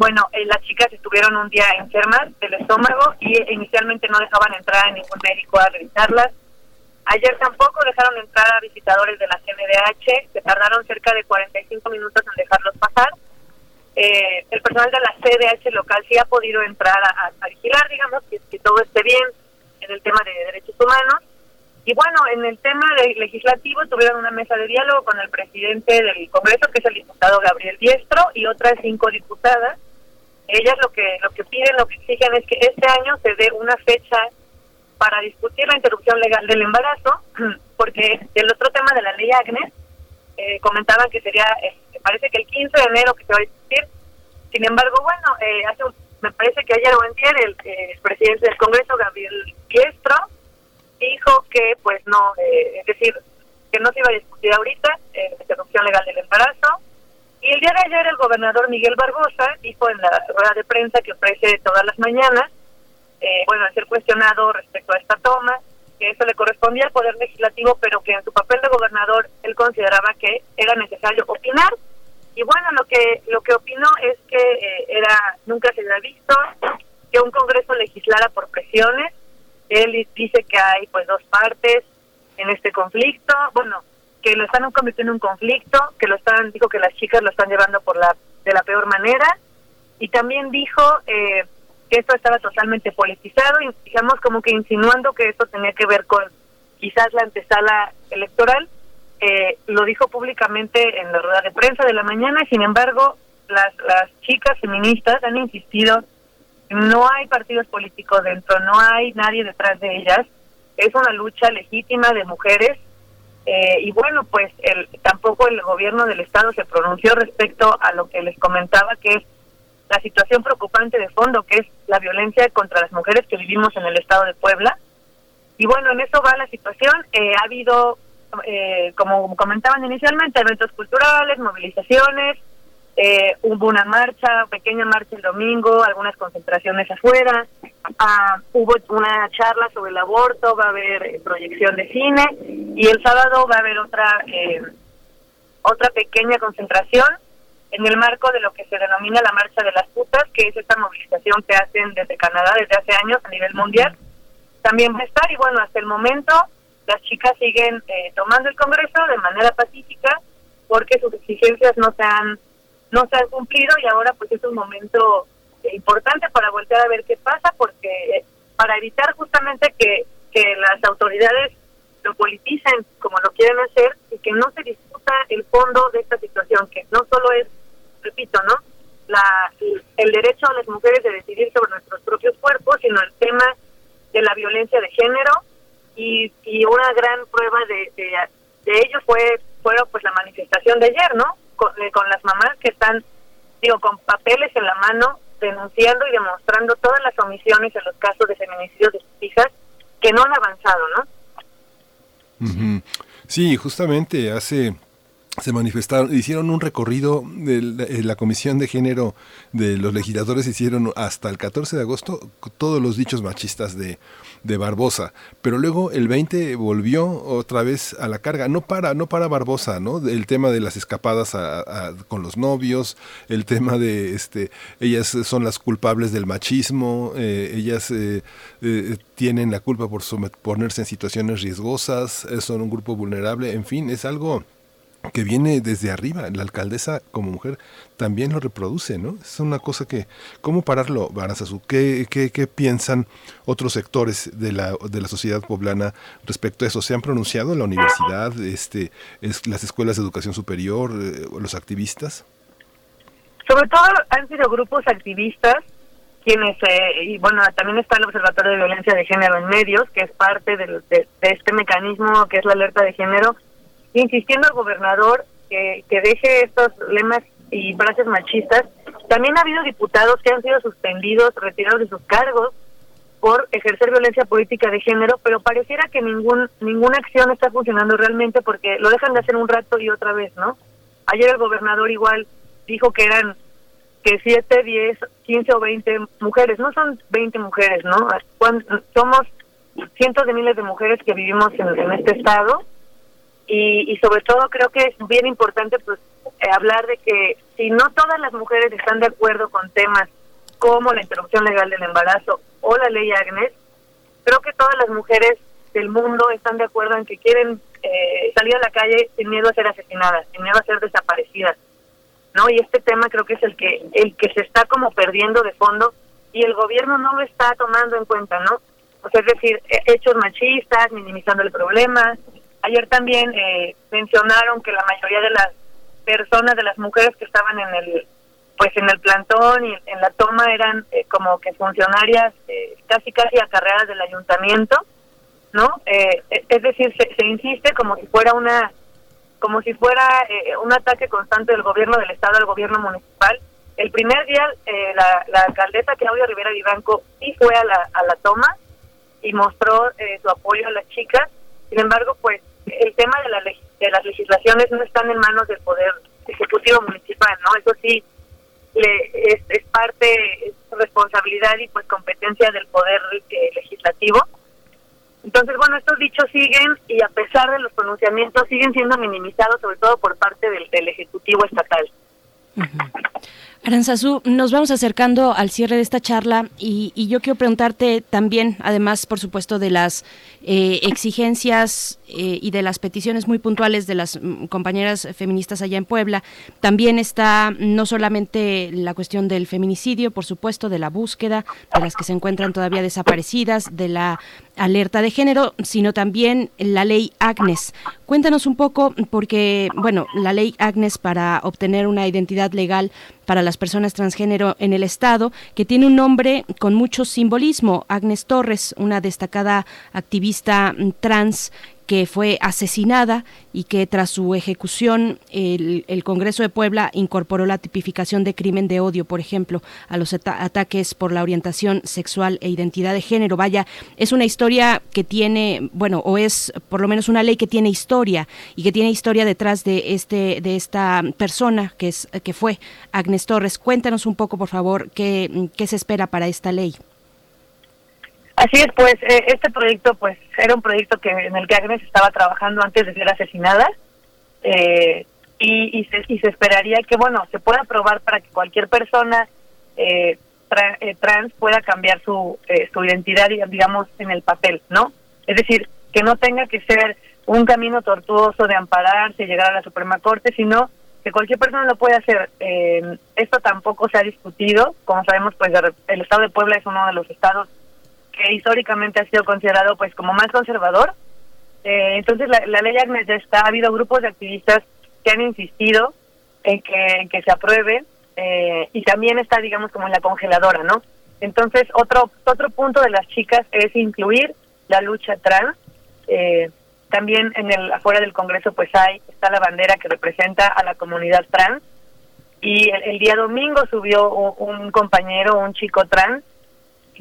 bueno, eh, las chicas estuvieron un día enfermas del estómago y inicialmente no dejaban entrar a ningún médico a revisarlas. Ayer tampoco dejaron entrar a visitadores de la CNDH, se tardaron cerca de 45 minutos en dejarlos pasar. Eh, el personal de la CDH local sí ha podido entrar a- a vigilar, digamos, que, que todo esté bien en el tema de derechos humanos. Y bueno, en el tema de legislativo tuvieron una mesa de diálogo con el presidente del Congreso, que es el diputado Gabriel Diestro, y otras cinco diputadas. Ellas lo que lo que piden, lo que exigen es que este año se dé una fecha para discutir la interrupción legal del embarazo, porque el otro tema de la ley Agnes eh, comentaban que sería, eh, parece que el 15 de enero que se va a discutir. Sin embargo, bueno, eh, hace un- me parece que ayer o antier el, eh, el presidente del Congreso, Gabriel Diestro, dijo que pues no, eh, es decir, que no se iba a discutir ahorita eh, la interrupción legal del embarazo. Y el día de ayer el gobernador Miguel Barbosa dijo en la rueda de prensa que ofrece todas las mañanas eh, bueno, al ser cuestionado respecto a esta toma, que eso le correspondía al Poder Legislativo, pero que en su papel de gobernador él consideraba que era necesario opinar. Y bueno, lo que lo que opinó es que eh, era nunca se había visto que un Congreso legislara por presiones. Él dice que hay pues dos partes en este conflicto, bueno, que lo están convirtiendo en un conflicto, que lo están dijo que las chicas lo están llevando por la de la peor manera y también dijo eh, que esto estaba totalmente politizado y digamos como que insinuando que esto tenía que ver con quizás la antesala electoral. Eh, lo dijo públicamente en la rueda de prensa de la mañana y sin embargo las, las chicas feministas han insistido, no hay partidos políticos dentro, no hay nadie detrás de ellas, es una lucha legítima de mujeres eh, y bueno, pues el, tampoco el gobierno del estado se pronunció respecto a lo que les comentaba que es la situación preocupante de fondo, que es la violencia contra las mujeres que vivimos en el estado de Puebla. Y bueno, en eso va la situación. Eh, ha habido, eh, como comentaban inicialmente, eventos culturales, movilizaciones, eh, hubo una marcha, pequeña marcha el domingo, algunas concentraciones afuera, ah, hubo una charla sobre el aborto, va a haber proyección de cine. Y el sábado va a haber otra otra pequeña concentración en el marco de lo que se denomina la Marcha de las Putas, que es esta movilización que hacen desde Canadá desde hace años a nivel mundial, también va a estar y bueno, hasta el momento las chicas siguen eh, tomando el Congreso de manera pacífica porque sus exigencias no se han no se han cumplido y ahora pues es un momento importante para voltear a ver qué pasa porque eh, para evitar justamente que, que las autoridades lo politicen como lo quieren hacer y que no se discuta el fondo de esta situación, que no solo es repito, ¿no? La, el derecho a las mujeres de decidir sobre nuestros propios cuerpos, sino el tema de la violencia de género y, y una gran prueba de, de, ello fue fueron pues la manifestación de ayer, ¿no? Con, eh, con las mamás que están, digo, con papeles en la mano denunciando y demostrando todas las omisiones en los casos de feminicidios de sus hijas que no han avanzado, ¿no? Sí, justamente hace se manifestaron, hicieron un recorrido de la, Comisión de Género de los legisladores, hicieron hasta el 14 de agosto todos los dichos machistas de, de Barbosa, pero luego el 20 volvió otra vez a la carga, no para, no para Barbosa, ¿no? El tema de las escapadas con los novios, el tema de, este, ellas son las culpables del machismo, eh, ellas eh, eh, tienen la culpa por ponerse en situaciones riesgosas, son un grupo vulnerable, en fin, es algo que viene desde arriba. La alcaldesa como mujer también lo reproduce, ¿no? Es una cosa que, ¿cómo pararlo, Baranzazú? ¿Qué, qué, qué piensan otros sectores de la, de la sociedad poblana respecto a eso? ¿Se han pronunciado la universidad, este, es, las escuelas de educación superior, eh, los activistas? Sobre todo han sido grupos activistas quienes, eh, y bueno, también está el Observatorio de Violencia de Género en Medios, que es parte de este mecanismo que es la alerta de género, insistiendo al gobernador que, que deje estos lemas y frases machistas. También ha habido diputados que han sido suspendidos, retirados de sus cargos por ejercer violencia política de género, pero pareciera que ningún ninguna acción está funcionando realmente porque lo dejan de hacer un rato y otra vez, ¿no? Ayer el gobernador igual dijo que eran que 7, 10, 15 o 20 mujeres, no son 20 mujeres, ¿no? Somos cientos de miles de mujeres que vivimos en, en este estado y, sobre todo creo que es bien importante pues eh, hablar de que si no todas las mujeres están de acuerdo con temas como la interrupción legal del embarazo o la ley Agnes, creo que todas las mujeres del mundo están de acuerdo en que quieren eh, salir a la calle sin miedo a ser asesinadas, sin miedo a ser desaparecidas, ¿no? Y este tema creo que es el que el que se está como perdiendo de fondo y el gobierno no lo está tomando en cuenta, ¿no? O sea, es decir, hechos machistas, minimizando el problema, Ayer también eh, mencionaron que la mayoría de las personas, de las mujeres que estaban en el pues en el plantón y en la toma eran eh, como que funcionarias eh, casi casi acarreadas del ayuntamiento, ¿no? es decir, se, insiste como si fuera una como si fuera un ataque constante del gobierno del estado al gobierno municipal. El primer día la, la alcaldesa Claudia Rivera Vivanco sí fue a la, a la toma y mostró su apoyo a las chicas. Sin embargo, pues el tema de, la, de las legislaciones no están en manos del poder ejecutivo municipal, ¿no? Eso sí, le, es, parte responsabilidad y pues competencia del poder eh, legislativo. Entonces, bueno, estos dichos siguen y a pesar de los pronunciamientos siguen siendo minimizados, sobre todo por parte del, del Ejecutivo Estatal. Aranzazú, nos vamos acercando al cierre de esta charla y, yo quiero preguntarte también, además, por supuesto, de las eh, exigencias eh, y de las peticiones muy puntuales de las mm, compañeras feministas allá en Puebla, también está no solamente la cuestión del feminicidio, por supuesto, de la búsqueda de las que se encuentran todavía desaparecidas, de la alerta de género, sino también la ley Agnes. Cuéntanos un poco, porque, bueno, la ley Agnes para obtener una identidad legal para las personas transgénero en el Estado, que tiene un nombre con mucho simbolismo. Agnes Torres, una destacada activista mm, trans que fue asesinada y que tras su ejecución el, Congreso de Puebla incorporó la tipificación de crimen de odio, por ejemplo, a los ataques por la orientación sexual e identidad de género. Vaya, es una historia que tiene, bueno, o es por lo menos una ley que tiene historia y que tiene historia detrás de este de esta persona que es que fue Agnes Torres. Cuéntanos un poco, por favor, qué, qué se espera para esta ley. Así es, pues eh, este proyecto pues era un proyecto que en el que Agnes estaba trabajando antes de ser asesinada eh, y, se, y se esperaría que, bueno, se pueda aprobar para que cualquier persona eh, trans pueda cambiar su, su identidad, digamos, en el papel, ¿no? Es decir, que no tenga que ser un camino tortuoso de ampararse y llegar a la Suprema Corte, sino que cualquier persona lo puede hacer. esto tampoco se ha discutido, como sabemos, pues el Estado de Puebla es uno de los estados que históricamente ha sido considerado pues como más conservador. Eh, entonces la, ley Agnes ya está, ha habido grupos de activistas que han insistido en que, que se apruebe eh, y también está digamos como en la congeladora, ¿no? Entonces otro otro punto de las chicas es incluir la lucha trans. Eh, también en el afuera del Congreso pues hay está la bandera que representa a la comunidad trans y el, día domingo subió un, un compañero, un chico trans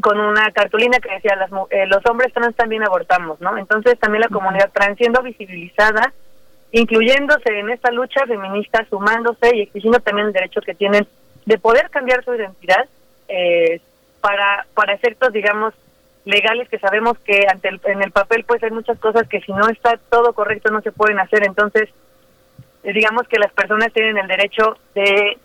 con una cartulina que decía las, eh, los hombres trans también abortamos, ¿no? Entonces también la comunidad trans siendo visibilizada, incluyéndose en esta lucha feminista, sumándose y exigiendo también el derecho que tienen de poder cambiar su identidad eh, para para efectos, digamos, legales que sabemos que ante el, en el papel pues hay muchas cosas que si no está todo correcto no se pueden hacer, entonces eh, digamos que las personas tienen el derecho de,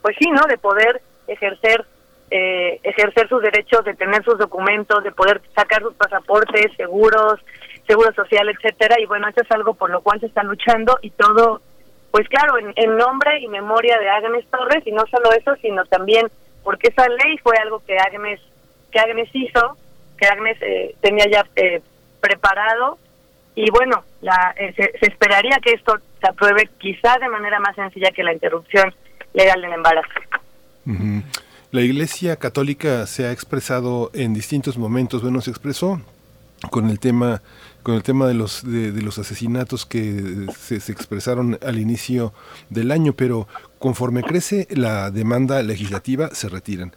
pues sí, ¿no? De poder ejercer eh, ejercer sus derechos, de tener sus documentos, de poder sacar sus pasaportes, seguros, seguro social, etcétera. Y bueno, eso es algo por lo cual se está luchando y todo, pues claro, en, nombre y memoria de Agnes Torres y no solo eso, sino también porque esa ley fue algo que Agnes que Agnes hizo, que Agnes eh, tenía ya eh, preparado y bueno, la, se, esperaría que esto se apruebe quizás de manera más sencilla que la interrupción legal del embarazo. La Iglesia Católica se ha expresado en distintos momentos. Bueno, se expresó con el tema con el tema de los de, los asesinatos que se, expresaron al inicio del año, pero conforme crece la demanda legislativa se retiran.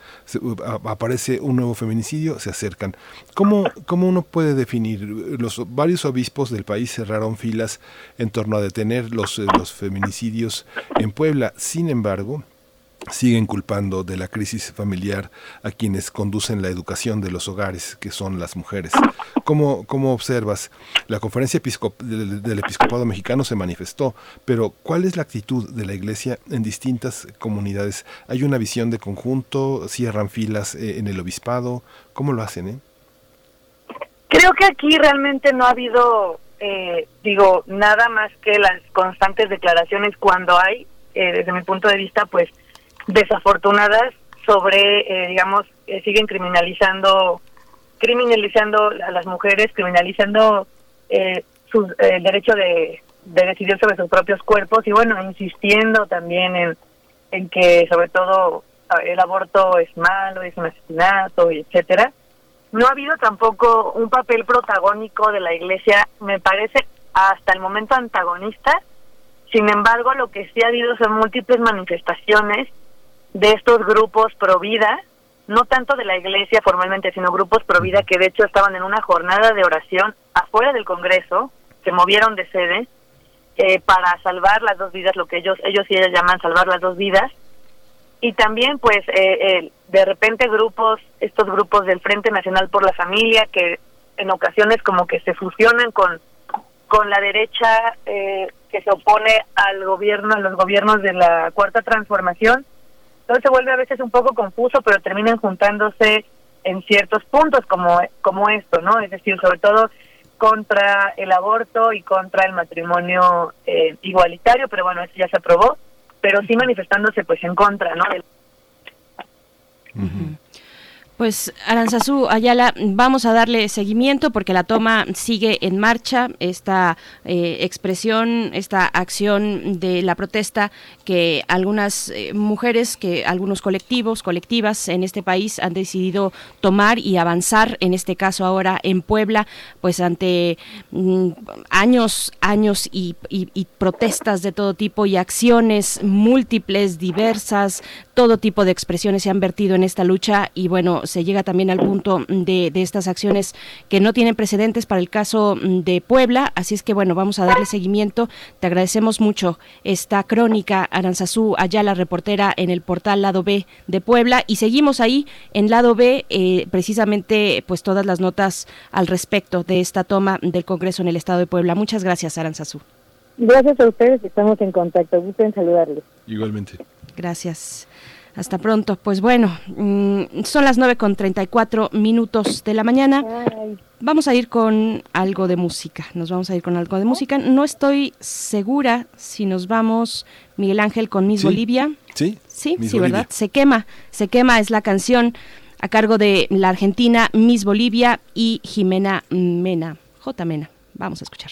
aparece un nuevo feminicidio, se acercan. ¿Cómo, ¿Cómo uno puede definir? Los varios obispos del país cerraron filas en torno a detener los feminicidios en Puebla. Sin embargo, siguen culpando de la crisis familiar a quienes conducen la educación de los hogares, que son las mujeres. ¿Cómo, cómo observas? La conferencia del, episcopado mexicano se manifestó, pero ¿cuál es la actitud de la iglesia en distintas comunidades? ¿Hay una visión de conjunto? ¿Cierran filas eh, en el obispado? ¿Cómo lo hacen? Eh? Creo que aquí realmente no ha habido, eh, digo, nada más que las constantes declaraciones cuando hay, desde mi punto de vista, pues, desafortunadas sobre, eh, digamos, siguen criminalizando criminalizando a las mujeres, criminalizando eh, su, el derecho de, decidir sobre sus propios cuerpos y bueno, insistiendo también en, en que sobre todo el aborto es malo, es un asesinato, y etcétera. No ha habido tampoco un papel protagónico de la Iglesia, me parece hasta el momento antagonista. Sin embargo, lo que sí ha habido son múltiples manifestaciones de estos grupos pro vida, no tanto de la iglesia formalmente, sino grupos pro vida que de hecho estaban en una jornada de oración afuera del Congreso, se movieron de sede eh, para salvar las dos vidas, lo que ellos ellos y ellas llaman salvar las dos vidas. Y también pues eh, de repente grupos, estos grupos del Frente Nacional por la Familia, que en ocasiones como que se fusionan con, con la derecha eh, que se opone al gobierno, a los gobiernos de la Cuarta Transformación. Entonces se vuelve a veces un poco confuso, pero terminan juntándose en ciertos puntos como, como esto, ¿no? Es decir, sobre todo contra el aborto y contra el matrimonio eh, igualitario, pero bueno, eso ya se aprobó, pero sí manifestándose pues en contra, ¿no? Pues Aranzazú Ayala, vamos a darle seguimiento porque la toma sigue en marcha, esta eh, expresión, esta acción de la protesta que algunas eh, mujeres, que algunos colectivos, colectivas en este país han decidido tomar y avanzar, en este caso ahora en Puebla, pues ante mm, años, años y, y protestas de todo tipo y acciones múltiples, diversas, todo tipo de expresiones se han vertido en esta lucha y bueno, se llega también al punto de, de, estas acciones que no tienen precedentes para el caso de Puebla, así es que bueno, vamos a darle seguimiento. Te agradecemos mucho esta crónica, Aranzazú la reportera en el portal Lado B de Puebla y seguimos ahí en Lado B eh, precisamente pues todas las notas al respecto de esta toma del Congreso en el Estado de Puebla. Muchas gracias, Aranzazú. Gracias a ustedes, estamos en contacto. Gusto en saludarles. Igualmente. Gracias. Hasta pronto. Pues bueno, mm, son las 9 con 34 minutos de la mañana. Vamos a ir con algo de música. Nos vamos a ir con algo de música. No estoy segura si nos vamos, Miguel Ángel, con Miss Bolivia. Sí. Sí, sí, ¿verdad? Se quema. Se quema es la canción a cargo de la argentina Miss Bolivia y Jimena Mena. J. Mena. Vamos a escuchar.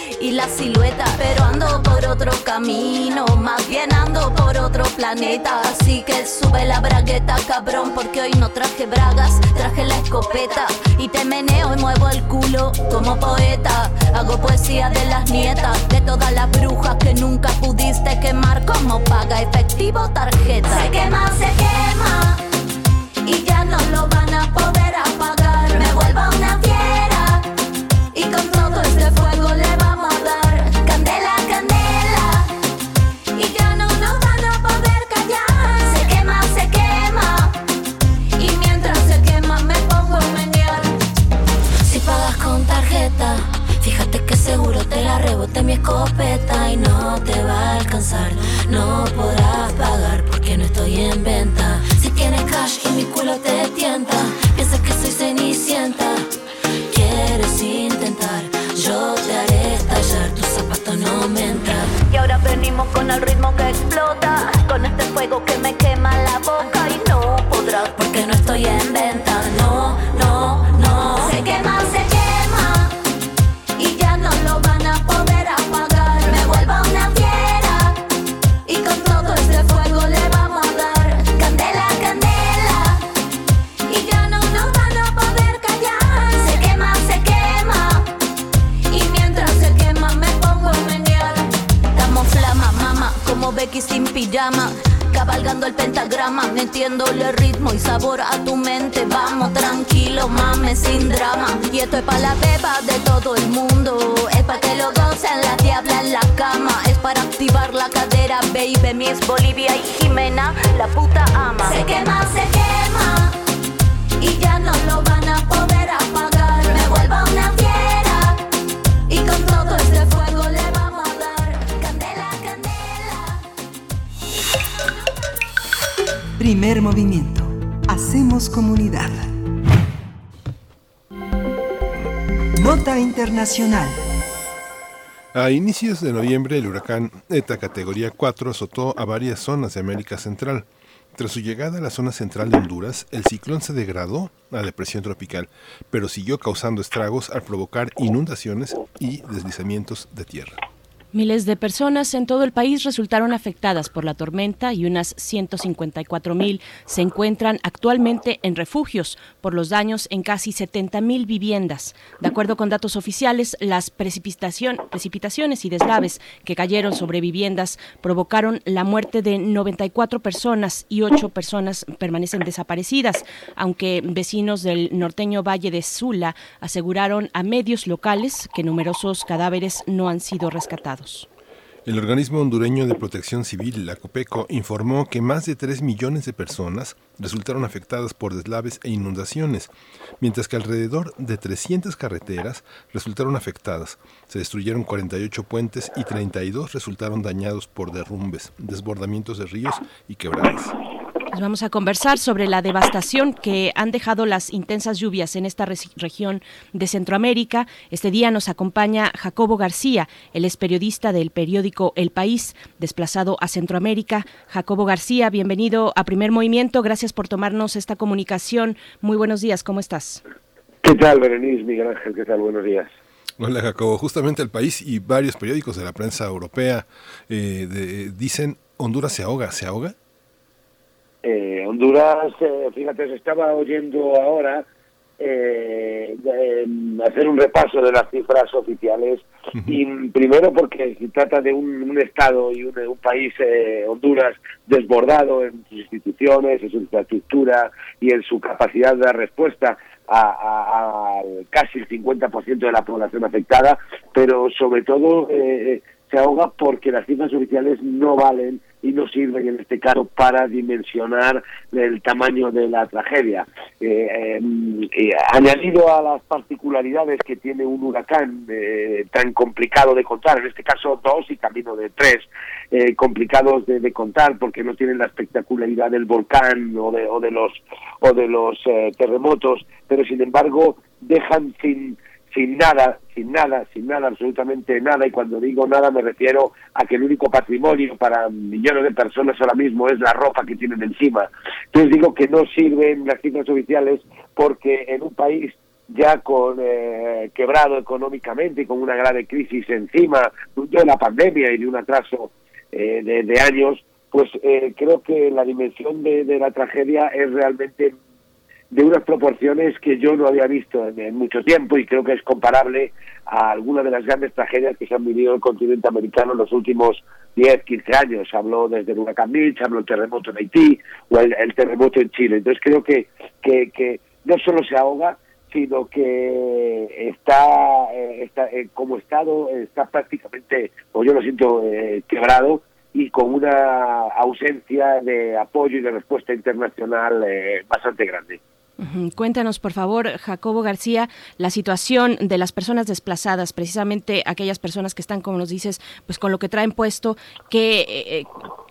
y la silueta. Pero ando por otro camino, más bien ando por otro planeta. Así que sube la bragueta, cabrón, porque hoy no traje bragas, traje la escopeta. Y te meneo y muevo el culo como poeta. Hago poesía de las nietas, de todas las brujas que nunca pudiste quemar como paga efectivo tarjeta. Se quema, se quema. Y ya no lo van a poder rebote mi escopeta y no te va a alcanzar. No podrás pagar porque no estoy en venta. Si tienes cash y mi culo te tienta, piensas que soy cenicienta. Quieres intentar, yo te haré estallar, tu zapato no me entra. Y ahora venimos con el ritmo que explota, con este fuego que me quema la boca y no podrás porque no estoy en venta. Pijama. Cabalgando el pentagrama, metiéndole ritmo y sabor a tu mente. Vamos tranquilo, mames, sin drama. Y esto es para la beba de todo el mundo. Es para que lo gocen la diabla en la cama. Es para activar la cadera, baby. Miss Bolivia y Jimena, la puta ama. Se quema, se quema. Y ya no lo van a poder apagar. Me vuelvo una Primer movimiento. Hacemos comunidad. Nota Internacional. A inicios de noviembre, el huracán ETA categoría 4 azotó a varias zonas de América Central. Tras su llegada a la zona central de Honduras, el ciclón se degradó a depresión tropical, pero siguió causando estragos al provocar inundaciones y deslizamientos de tierra. Miles de personas en todo el país resultaron afectadas por la tormenta y unas 154 mil se encuentran actualmente en refugios por los daños en casi 70 mil viviendas. De acuerdo con datos oficiales, las precipitación, precipitaciones y deslaves que cayeron sobre viviendas provocaron la muerte de 94 personas y 8 personas permanecen desaparecidas, aunque vecinos del norteño Valle de Sula aseguraron a medios locales que numerosos cadáveres no han sido rescatados. El organismo hondureño de protección civil, la COPECO, informó que más de 3 millones de personas resultaron afectadas por deslaves e inundaciones, mientras que alrededor de 300 carreteras resultaron afectadas. Se destruyeron 48 puentes y 32 resultaron dañados por derrumbes, desbordamientos de ríos y quebradas. Pues vamos a conversar sobre la devastación que han dejado las intensas lluvias en esta región de Centroamérica. Este día nos acompaña Jacobo García, él es periodista del periódico El País, desplazado a Centroamérica. Jacobo García, bienvenido a Primer Movimiento. Gracias por tomarnos esta comunicación. Muy buenos días, ¿cómo estás? ¿Qué tal, Berenice, Miguel Ángel? ¿Qué tal? Buenos días. Hola Jacobo, justamente el país y varios periódicos de la prensa europea eh, dicen Honduras se ahoga, ¿se ahoga? Eh, Honduras, eh, fíjate, se estaba oyendo ahora eh, hacer un repaso de las cifras oficiales y primero porque se trata de un, estado y un, país, Honduras, desbordado en sus instituciones, en su infraestructura y en su capacidad de dar respuesta a, casi el 50% de la población afectada, pero sobre todo se ahoga porque las cifras oficiales no valen y no sirven en este caso para dimensionar el tamaño de la tragedia. Eh, em, eh, añadido a las particularidades que tiene un huracán eh, tan complicado de contar, en este caso dos y camino de tres, complicados de, contar porque no tienen la espectacularidad del volcán o de, o de los o de los terremotos, pero sin embargo dejan sin sin nada, sin nada, sin nada, absolutamente nada, y cuando digo nada me refiero a que el único patrimonio para millones de personas ahora mismo es la ropa que tienen encima. Entonces digo que no sirven las cifras oficiales porque en un país ya con eh, quebrado económicamente y con una grave crisis encima de la pandemia y de un atraso eh, de, años, pues eh, creo que la dimensión de, de la tragedia es realmente de unas proporciones que yo no había visto en, mucho tiempo y creo que es comparable a algunas de las grandes tragedias que se han vivido en el continente americano en los últimos 10, 15 años. Habló desde el huracán Mitch, habló el terremoto en Haití o el, terremoto en Chile. Entonces creo que, que, no solo se ahoga, sino que está, eh, está eh, como Estado está prácticamente, o yo lo siento, eh, quebrado y con una ausencia de apoyo y de respuesta internacional bastante grande. Cuéntanos, por favor, Jacobo García, la situación de las personas desplazadas, precisamente aquellas personas que están, como nos dices, pues con lo que traen puesto, que, eh,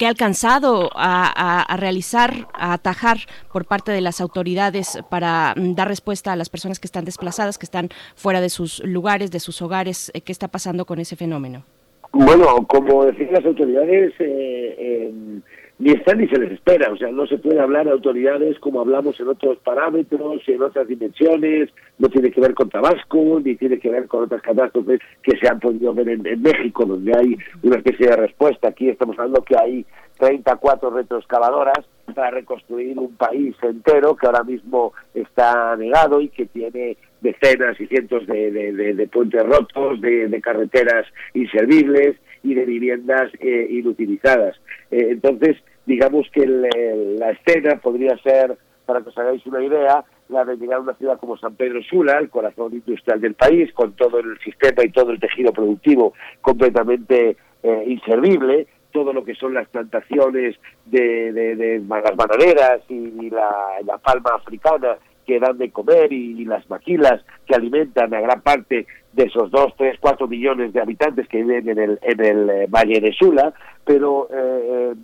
ha alcanzado a, realizar, a atajar por parte de las autoridades para mm, dar respuesta a las personas que están desplazadas, que están fuera de sus lugares, de sus hogares. Eh, ¿Qué está pasando con ese fenómeno? Bueno, como decían las autoridades, eh, ni están ni se les espera, o sea, no se puede hablar de autoridades como hablamos en otros parámetros y en otras dimensiones, no tiene que ver con Tabasco, ni tiene que ver con otras catástrofes que se han podido ver en, México, donde hay una especie de respuesta. Aquí estamos hablando que hay 34 retroexcavadoras para reconstruir un país entero que ahora mismo está negado y que tiene decenas y cientos de, puentes rotos, de, carreteras inservibles y de viviendas eh, inutilizadas. Eh, entonces, digamos que la escena podría ser, para que os hagáis una idea, la de llegar a una ciudad como San Pedro Sula, el corazón industrial del país, con todo el sistema y todo el tejido productivo completamente eh, inservible, todo lo que son las plantaciones de, las bananeras y, la, palma africana que dan de comer y, las maquilas que alimentan a gran parte de esos dos, tres, cuatro millones de habitantes que viven en el, en el eh, Valle de Sula, pero eh,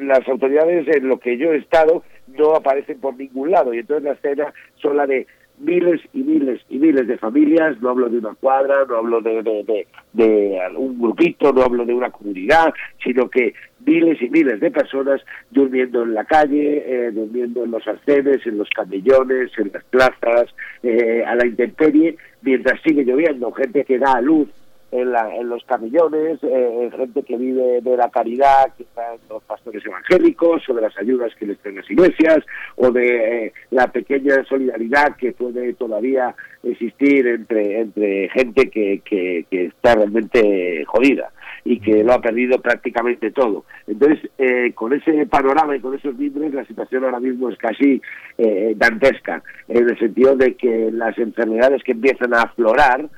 las autoridades en lo que yo he estado no aparecen por ningún lado. Y entonces la escena son la de miles y miles y miles de familias, no hablo de una cuadra, no hablo de, de, de, un grupito, no hablo de una comunidad, sino que miles y miles de personas durmiendo en la calle, eh, durmiendo en los arcenes, en los camellones, en las plazas, eh, a la intemperie, mientras sigue lloviendo, gente que da a luz en, la, en los camillones, eh, gente que vive de la caridad que están los pastores evangélicos o de las ayudas que les traen las iglesias o de eh, la pequeña solidaridad que puede todavía existir entre, entre gente que, que, está realmente jodida y que lo ha perdido prácticamente todo. Entonces, eh, con ese panorama y con esos libros, la situación ahora mismo es casi dantesca, en el sentido de que las enfermedades que empiezan a aflorar,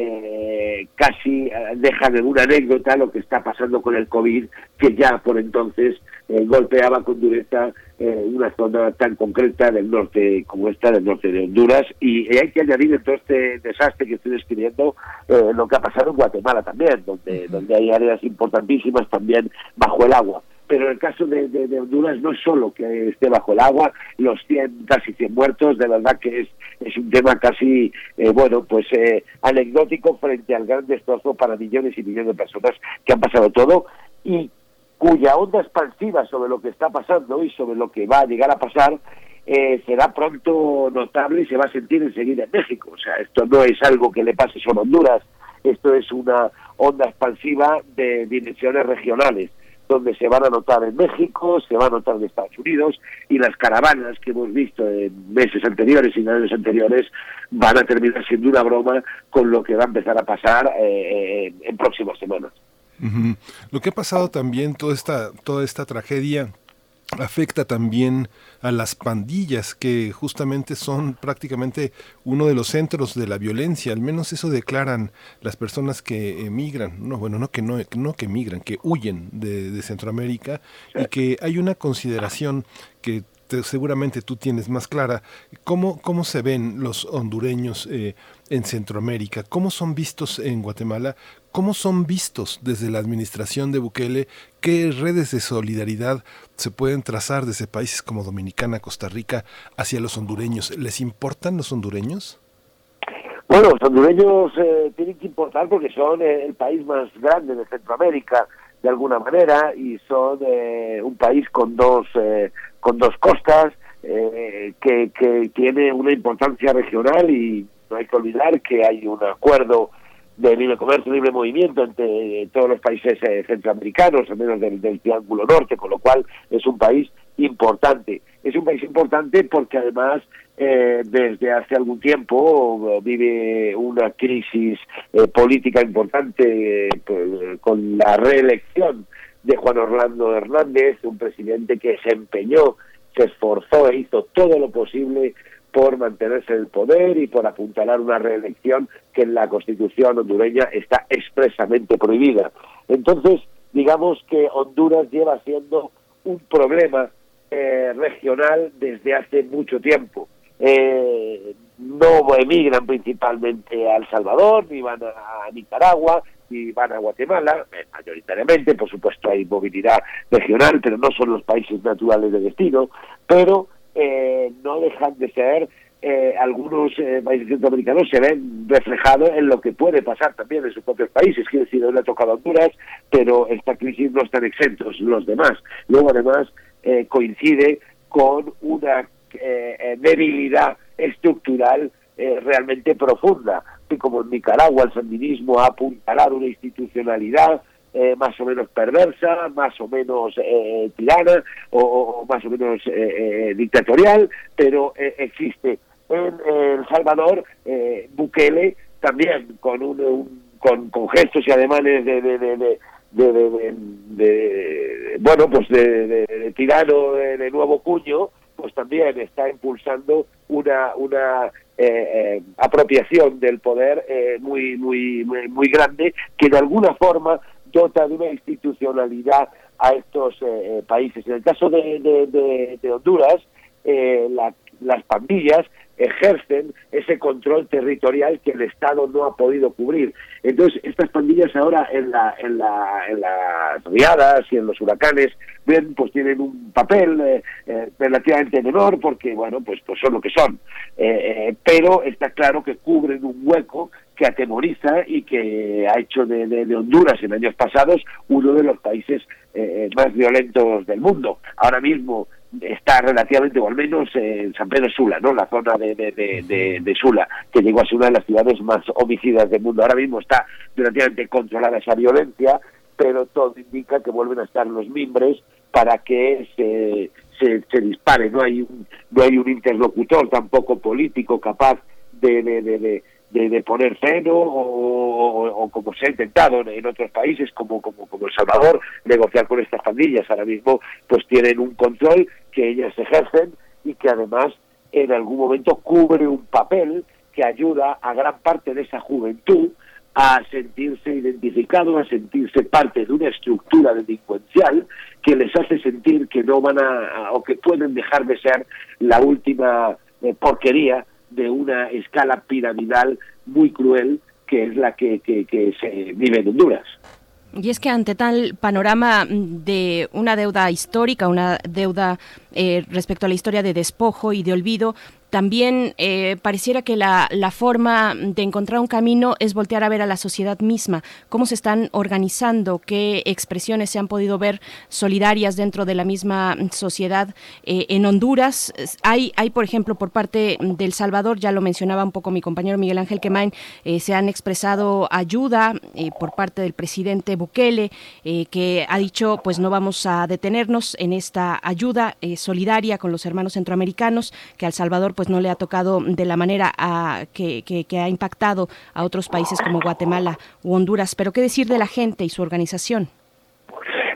eh, casi eh, deja de una anécdota lo que está pasando con el COVID, que ya por entonces eh, golpeaba con dureza eh, una zona tan concreta del norte como esta, del norte de Honduras. Y hay que añadir en todo este desastre que estoy describiendo lo que ha pasado en Guatemala también, donde, donde hay áreas importantísimas también bajo el agua pero en el caso de, Honduras no es solo que esté bajo el agua, los 100, casi 100 muertos, de verdad que es, es un tema casi, eh, bueno, pues eh, anecdótico frente al gran destrozo para millones y millones de personas que han pasado todo y cuya onda expansiva sobre lo que está pasando y sobre lo que va a llegar a pasar eh, será pronto notable y se va a sentir enseguida en México. O sea, esto no es algo que le pase solo a Honduras, esto es una onda expansiva de dimensiones regionales donde se van a notar en México, se va a notar en Estados Unidos y las caravanas que hemos visto en meses anteriores y en años anteriores van a terminar siendo una broma con lo que va a empezar a pasar eh, eh, en próximas semanas. Lo que ha pasado también, toda esta, toda esta tragedia afecta también a las pandillas que justamente son prácticamente uno de los centros de la violencia, al menos eso declaran las personas que emigran, no bueno, no que no, no que emigran, que huyen de, de Centroamérica y que hay una consideración que seguramente tú tienes más clara, ¿cómo, cómo se ven los hondureños eh, en Centroamérica? ¿Cómo son vistos en Guatemala? ¿Cómo son vistos desde la administración de Bukele? ¿Qué redes de solidaridad se pueden trazar desde países como Dominicana, Costa Rica, hacia los hondureños? ¿Les importan los hondureños? Bueno, los hondureños eh, tienen que importar porque son eh, el país más grande de Centroamérica, de alguna manera, y son un país con dos con dos costas, eh, que, que tiene una importancia regional y no hay que olvidar que hay un acuerdo de libre comercio, libre movimiento entre todos los países eh, centroamericanos, al menos del, del, Triángulo Norte, con lo cual es un país importante. Es un país importante porque además eh, desde hace algún tiempo vive una crisis política importante con la reelección de Juan Orlando Hernández, un presidente que se empeñó, se esforzó e hizo todo lo posible por mantenerse en el poder y por apuntalar una reelección que en la Constitución hondureña está expresamente prohibida. Entonces, digamos que Honduras lleva siendo un problema eh, regional desde hace mucho tiempo. Eh, no emigran principalmente a El Salvador, ni van a Nicaragua, y van a Guatemala, eh, mayoritariamente, por supuesto hay movilidad regional, pero no son los países naturales de destino, pero eh, no dejan de ser eh, algunos países centroamericanos se ven reflejados en lo que puede pasar también en sus propios países. Quiero decir, no le ha tocado Honduras, pero esta crisis no están exentos los demás. Luego, además, coincide con una debilidad estructural realmente profunda como en Nicaragua el sandinismo ha apuntalado una institucionalidad eh, más o menos perversa, más o menos eh, tirana o, más o menos eh, dictatorial, pero existe en El Salvador Bukele también con un, con, con, gestos y ademanes de, de, de, de bueno pues de, tirano de, nuevo cuño pues también está impulsando una una eh, eh, apropiación del poder eh, muy, muy, muy, grande que de alguna forma dota de una institucionalidad a estos países. En el caso de, de, Honduras, las pandillas ejercen ese control territorial que el Estado no ha podido cubrir. Entonces, estas pandillas ahora en, la, en, la, en las riadas y en los huracanes, ven, pues tienen un papel eh, eh, relativamente menor porque, bueno, pues, pues son lo que son. Eh, pero está claro que cubren un hueco que atemoriza y que ha hecho de, de, Honduras en años pasados uno de los países más violentos del mundo. Ahora mismo está relativamente, o al menos en San Pedro Sula, ¿no? la zona de, de, Sula, que llegó a ser una de las ciudades más homicidas del mundo. Ahora mismo está relativamente controlada esa violencia, pero todo indica que vuelven a estar los mimbres para que se, se, dispare. No hay, un, no hay un interlocutor tampoco político capaz de, de, poner freno o, como se ha intentado en, otros países como, como, como El Salvador, negociar con estas familias. Ahora mismo pues tienen un control que ellas ejercen y que además en algún momento cubre un papel que ayuda a gran parte de esa juventud a sentirse identificado, a sentirse parte de una estructura delincuencial que les hace sentir que no van a, o que pueden dejar de ser la última eh, porquería de una escala piramidal muy cruel que es la que, que se vive en Honduras. Y es que ante tal panorama de una deuda histórica, una deuda eh, respecto a la historia de despojo y de olvido, también eh, pareciera que la, la, forma de encontrar un camino es voltear a ver a la sociedad misma, cómo se están organizando, qué expresiones se han podido ver solidarias dentro de la misma sociedad. Eh, en Honduras hay, hay, por ejemplo, por parte del Salvador, ya lo mencionaba un poco mi compañero Miguel Ángel Quemain, eh, se han expresado ayuda por parte del presidente Bukele, que ha dicho, pues no vamos a detenernos en esta ayuda solidaria con los hermanos centroamericanos, que al Salvador pues no le ha tocado de la manera a, que, que, ha impactado a otros países como Guatemala u Honduras. Pero ¿qué decir de la gente y su organización?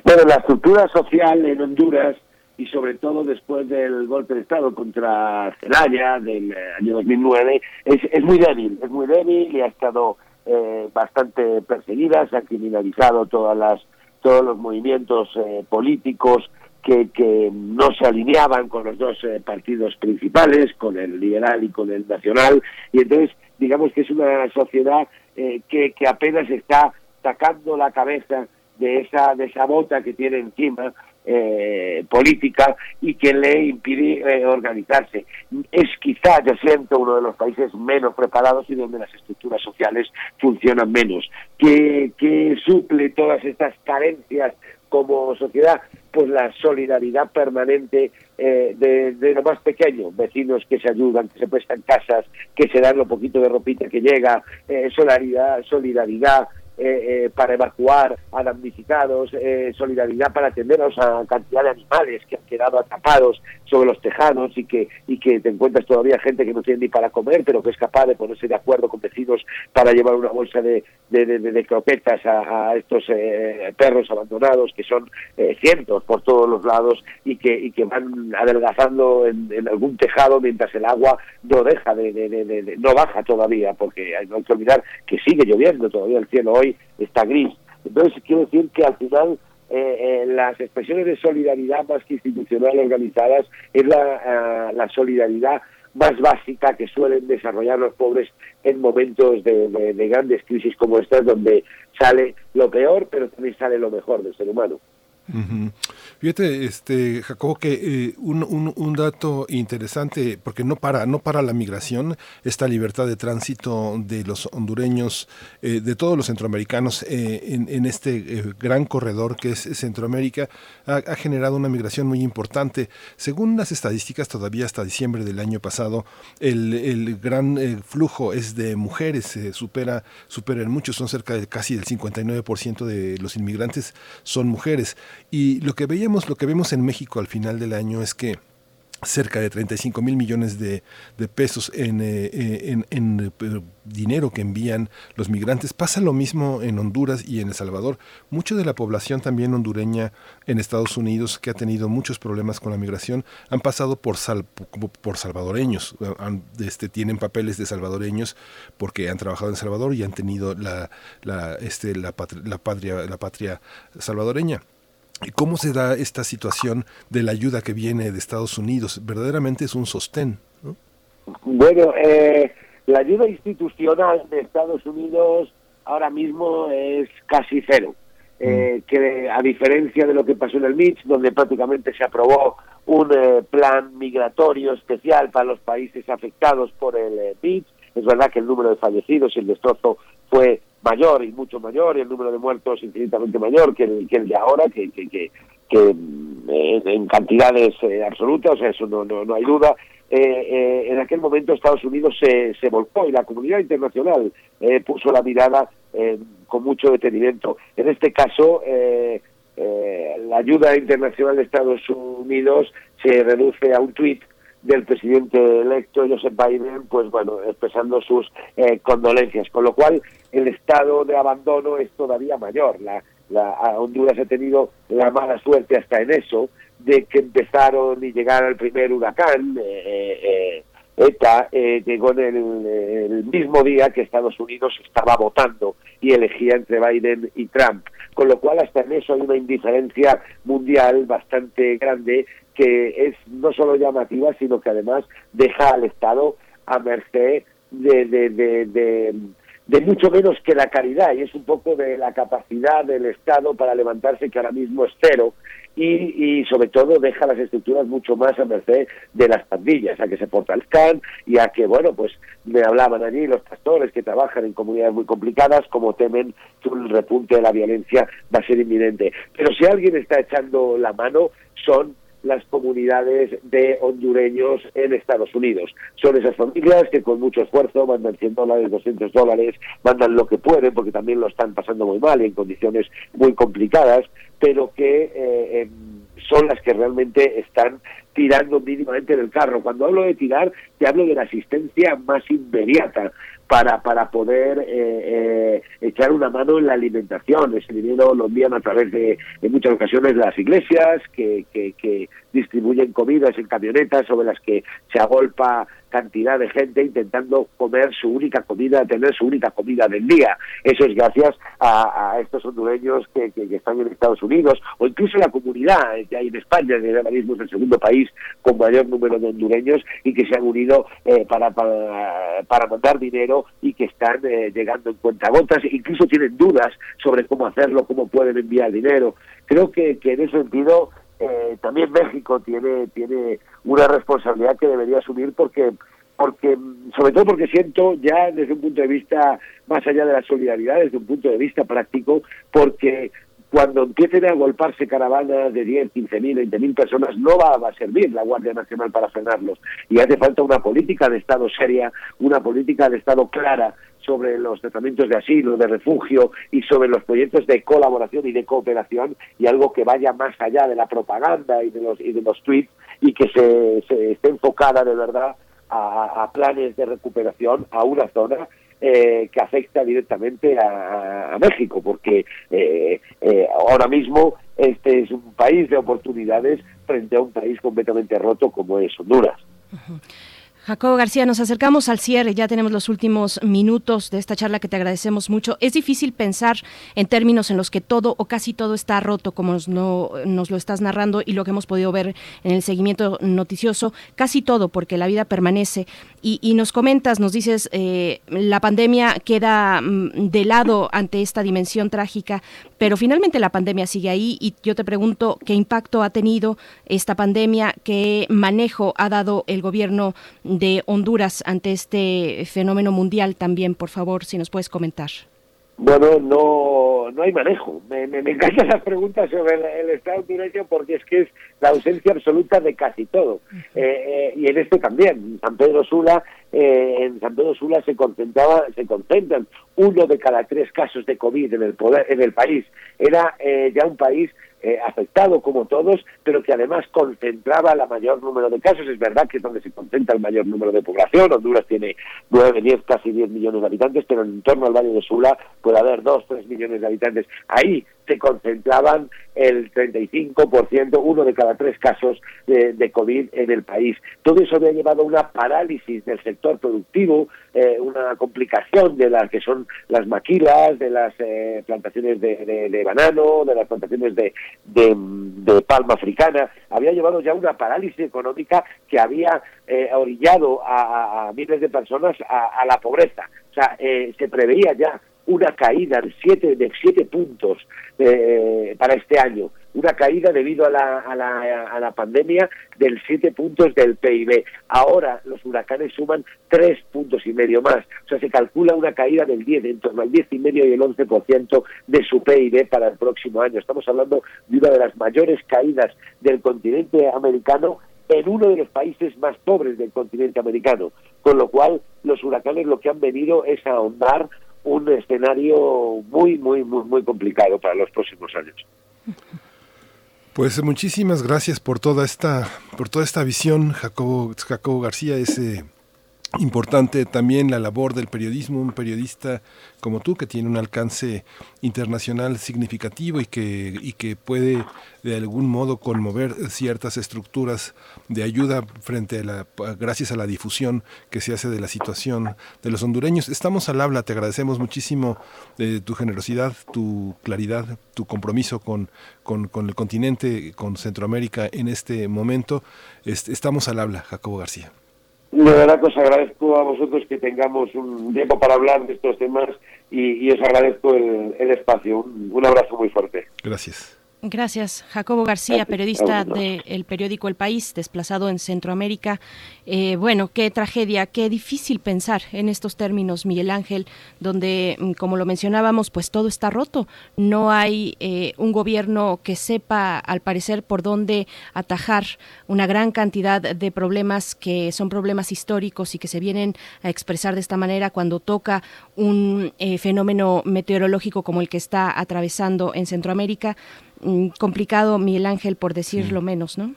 Bueno, la estructura social en Honduras y sobre todo después del golpe de Estado contra Celaya del eh, año 2009, es, es muy débil, es muy débil y ha estado eh, bastante perseguida, se han criminalizado todas las, todos los movimientos eh, políticos que, que no se alineaban con los dos eh, partidos principales, con el liberal y con el nacional, y entonces digamos que es una sociedad eh, que, apenas está sacando la cabeza de esa, de esa bota que tiene encima eh, política y que le impide organizarse. Es quizá, yo siento, uno de los países menos preparados y donde las estructuras sociales funcionan menos. que, que suple todas estas carencias como sociedad, pues la solidaridad permanente eh, de, lo más pequeño, vecinos que se ayudan, que se prestan casas, que se dan lo poquito de ropita que llega, eh, solidaridad, solidaridad eh, eh, para evacuar a damnificados, eh, solidaridad para atender a esa cantidad de animales que han quedado atrapados sobre los tejados y que, y que te encuentras todavía gente que no tiene ni para comer, pero que es capaz de ponerse de acuerdo con vecinos para llevar una bolsa de, de, croquetas a, estos perros abandonados, que son cientos por todos los lados y que, y que van adelgazando en, en algún tejado mientras el agua no deja de, no baja todavía, porque no hay que olvidar que sigue lloviendo todavía el cielo hoy está gris. Entonces, quiero decir que al final eh, eh, las expresiones de solidaridad más que institucional organizadas es la, eh, la, solidaridad más básica que suelen desarrollar los pobres en momentos de, de grandes crisis como estas, donde sale lo peor, pero también sale lo mejor del ser humano. Fíjate, este, Jacobo, que eh, un, un, dato interesante, porque no para, no para la migración, esta libertad de tránsito de los hondureños, eh, de todos los centroamericanos eh, en, este gran corredor que es Centroamérica, ha, generado una migración muy importante. Según las estadísticas, todavía hasta diciembre del año pasado, el, el gran flujo es de mujeres, supera, supera en muchos, son cerca de casi el 59% de los inmigrantes son mujeres. Y lo que veíamos, lo que vemos en México al final del año es que cerca de 35 mil millones de, pesos en, eh, eh, en, eh, dinero que envían los migrantes. Pasa lo mismo en Honduras y en El Salvador. Mucha de la población también hondureña en Estados Unidos, que ha tenido muchos problemas con la migración, han pasado por, sal, por salvadoreños. este, tienen papeles de salvadoreños porque han trabajado en Salvador y han tenido la, la, este, la, patria, la patria salvadoreña. ¿Cómo se da esta situación de la ayuda que viene de Estados Unidos? Verdaderamente es un sostén. Bueno, eh, la ayuda institucional de Estados Unidos ahora mismo es casi cero. Eh, que a diferencia de lo que pasó en el MITS, donde prácticamente se aprobó un eh, plan migratorio especial para los países afectados por el eh, MITS, es verdad que el número de fallecidos y el destrozo fue mayor y mucho mayor, y el número de muertos infinitamente mayor que el, que el de ahora, que, que, que, que mm, en cantidades absolutas, o sea, eso no, no, no hay duda, eh, eh, en aquel momento Estados Unidos se, se volcó y la comunidad internacional eh, puso la mirada con mucho detenimiento. En este caso, la ayuda internacional de Estados Unidos se reduce a un tuit del presidente electo Joseph Biden, pues bueno, expresando sus condolencias, con lo cual el estado de abandono es todavía mayor. La, la Honduras ha tenido la mala suerte hasta en eso, de que empezaron y llegaron el primer huracán, eh, eh, ETA, eh, llegó en el, mismo día que Estados Unidos estaba votando y elegía entre Biden y Trump. Con lo cual, hasta en eso hay una indiferencia mundial bastante grande que es no solo llamativa, sino que además deja al Estado a merced de, de, de, de mucho menos que la caridad y es un poco de la capacidad del Estado para levantarse que ahora mismo es cero y, y, sobre todo deja las estructuras mucho más a merced de las pandillas, a que se fortalezcan y a que, bueno, pues me hablaban allí los pastores que trabajan en comunidades muy complicadas, como temen que un repunte de la violencia va a ser inminente. Pero si alguien está echando la mano, son las comunidades de hondureños en Estados Unidos. Son esas familias que con mucho esfuerzo mandan 100 dólares, 200 dólares, mandan lo que pueden porque también lo están pasando muy mal y en condiciones muy complicadas, pero que eh, son las que realmente están tirando mínimamente del carro. Cuando hablo de tirar, te hablo de la asistencia más inmediata para, para poder eh, eh, echar una mano en la alimentación. Ese dinero lo envían a través de, en muchas ocasiones, las iglesias que, que, que distribuyen comidas en camionetas sobre las que se agolpa cantidad de gente intentando comer su única comida, tener su única comida del día. Eso es gracias a, estos hondureños que, están en Estados Unidos o incluso la comunidad que hay en España, que ahora mismo es el segundo país con mayor número de hondureños y que se han unido eh, para, para, para, mandar dinero y que están eh, llegando en cuentagotas, incluso tienen dudas sobre cómo hacerlo, cómo pueden enviar dinero. Creo que en ese sentido eh, también México tiene tiene una responsabilidad que debería asumir porque porque sobre todo porque siento ya desde un punto de vista más allá de la solidaridad desde un punto de vista práctico porque cuando empiecen a golparse caravanas de 10, 15 mil, 20 mil personas, no va, a servir la Guardia Nacional para frenarlos. Y hace falta una política de Estado seria, una política de Estado clara sobre los tratamientos de asilo, de refugio y sobre los proyectos de colaboración y de cooperación y algo que vaya más allá de la propaganda y de los, y de los tweets y que se, se esté enfocada de verdad a, planes de recuperación a una zona eh, que afecta directamente a, México, porque eh, eh, ahora mismo este es un país de oportunidades frente a un país completamente roto como es Honduras. Jacobo García, nos acercamos al cierre, ya tenemos los últimos minutos de esta charla que te agradecemos mucho. Es difícil pensar en términos en los que todo o casi todo está roto, como nos, no, nos lo estás narrando y lo que hemos podido ver en el seguimiento noticioso, casi todo, porque la vida permanece. Y, y nos comentas, nos dices, eh, la pandemia queda mm, de lado ante esta dimensión trágica, pero finalmente la pandemia sigue ahí y yo te pregunto qué impacto ha tenido esta pandemia, qué manejo ha dado el gobierno de Honduras ante este fenómeno mundial también, por favor, si nos puedes comentar. Bueno, no, no hay manejo. Me, me, me encantan las preguntas sobre el, el, Estado hondureño porque es que es la ausencia absoluta de casi todo. Eh, eh, y en esto también. En San Pedro Sula, eh, en San Pedro Sula se concentraba, se concentran uno de cada tres casos de COVID en el poder, en el país. Era eh, ya un país eh, afectado como todos, pero que además concentraba la mayor número de casos. Es verdad que es donde se concentra el mayor número de población. Honduras tiene 9, 10, casi 10 millones de habitantes, pero en torno al Valle de Sula puede haber 2, 3 millones de habitantes. Ahí se concentraban el 35%, uno de cada tres casos de, COVID en el país. Todo eso había llevado a una parálisis del sector productivo, eh, una complicación de las que son las maquilas, de las eh, plantaciones de, banano, de las plantaciones de, palma africana. Había llevado ya una parálisis económica que había eh, orillado a, miles de personas a, la pobreza. O sea, se preveía ya una caída de siete, de siete puntos eh, para este año, una caída debido a la, a la, a la pandemia del siete puntos del PIB. Ahora los huracanes suman tres puntos y medio más, o sea, se calcula una caída del 10, en torno al diez y medio y el 11% de su PIB para el próximo año. Estamos hablando de una de las mayores caídas del continente americano en uno de los países más pobres del continente americano, con lo cual los huracanes lo que han venido es a ahondar un escenario muy, muy, muy, muy complicado para los próximos años. Pues muchísimas gracias por toda esta, por toda esta visión, Jacobo, Jacobo García, ese importante también la labor del periodismo, un periodista como tú que tiene un alcance internacional significativo y que, y que puede de algún modo conmover ciertas estructuras de ayuda frente a la, gracias a la difusión que se hace de la situación de los hondureños. Estamos al habla, te agradecemos muchísimo de tu generosidad, tu claridad, tu compromiso con, con, con el continente, con Centroamérica en este momento. Estamos al habla, Jacobo García. De verdad que os agradezco a vosotros que tengamos un tiempo para hablar de estos temas y, os agradezco el, espacio. un abrazo muy fuerte. Gracias. Gracias. Jacobo García, periodista del periódico El País, desplazado en Centroamérica. Eh, bueno, qué tragedia, qué difícil pensar en estos términos, Miguel Ángel, donde, mm, como lo mencionábamos, pues todo está roto. No hay eh, un gobierno que sepa, al parecer, por dónde atajar una gran cantidad de problemas que son problemas históricos y que se vienen a expresar de esta manera cuando toca un eh, fenómeno meteorológico como el que está atravesando en Centroamérica. Mm, complicado, Miguel Ángel, por decirlo menos, ¿no?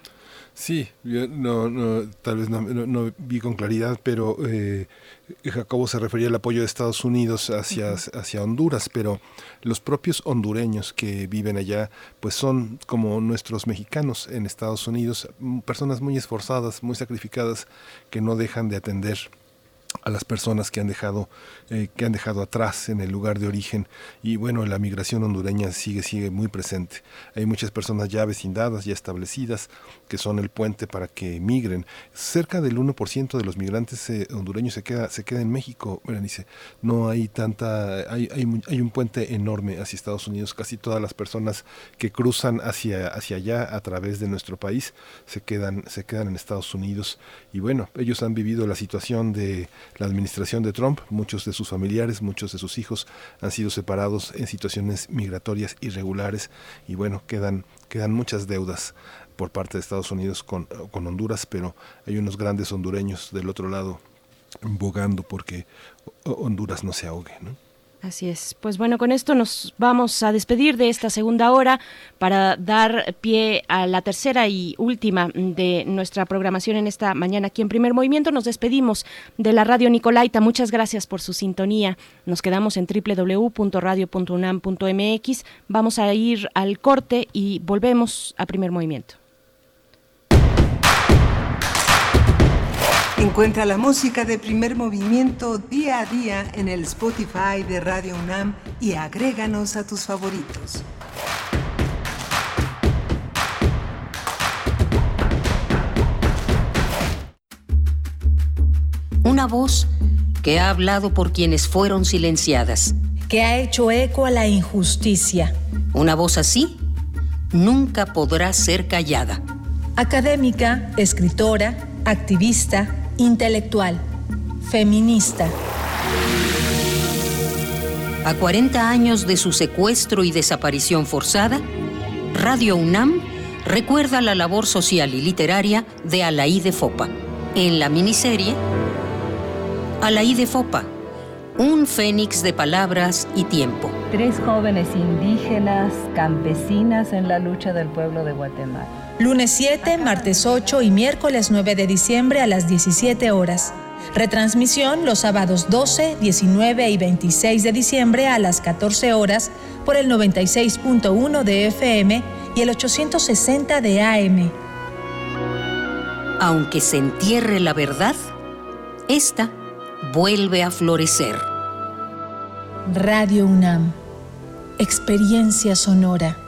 Sí, yo no, no tal vez no, vi con claridad, pero eh, Jacobo se refería al apoyo de Estados Unidos hacia, hacia Honduras, pero los propios hondureños que viven allá, pues son como nuestros mexicanos en Estados Unidos, personas muy esforzadas, muy sacrificadas, que no dejan de atender a las personas que han dejado eh, que han dejado atrás en el lugar de origen. Y bueno la migración hondureña sigue sigue muy presente. Hay muchas personas ya vecindadas ya establecidas que son el puente para que migren cerca del 1% de los migrantes eh, hondureños se queda se queda en México. Berenice no hay tanta hay, hay, hay, un puente enorme hacia Estados Unidos. Casi todas las personas que cruzan hacia hacia allá a través de nuestro país se quedan se quedan en Estados Unidos. Y bueno ellos han vivido la situación de la administración de Trump, muchos de sus familiares, muchos de sus hijos han sido separados en situaciones migratorias irregulares. Y bueno, quedan, quedan muchas deudas por parte de Estados Unidos con, con Honduras, pero hay unos grandes hondureños del otro lado bogando porque Honduras no se ahogue. ¿no? Así es. Pues bueno, con esto nos vamos a despedir de esta segunda hora para dar pie a la tercera y última de nuestra programación en esta mañana aquí en Primer Movimiento. Nos despedimos de la radio Nicolaita. Muchas gracias por su sintonía. Nos quedamos en www.radio.unam.mx. Vamos a ir al corte y volvemos a Primer Movimiento. Encuentra la música de primer movimiento día a día en el Spotify de Radio UNAM y agréganos a tus favoritos. Una voz que ha hablado por quienes fueron silenciadas. Que ha hecho eco a la injusticia. Una voz así nunca podrá ser callada. Académica, escritora, activista, intelectual, feminista. A 40 años de su secuestro y desaparición forzada, Radio UNAM recuerda la labor social y literaria de Alaí de Fopa. En la miniserie, Alaí de Fopa, un fénix de palabras y tiempo. Tres jóvenes indígenas, campesinas en la lucha del pueblo de Guatemala Lunes 7, martes 8 y miércoles 9 de diciembre a las 17 horas. Retransmisión los sábados 12, 19 y 26 de diciembre a las 14 horas por el 96.1 de FM y el 860 de AM. Aunque se entierre la verdad, esta vuelve a florecer. Radio UNAM. Experiencia sonora.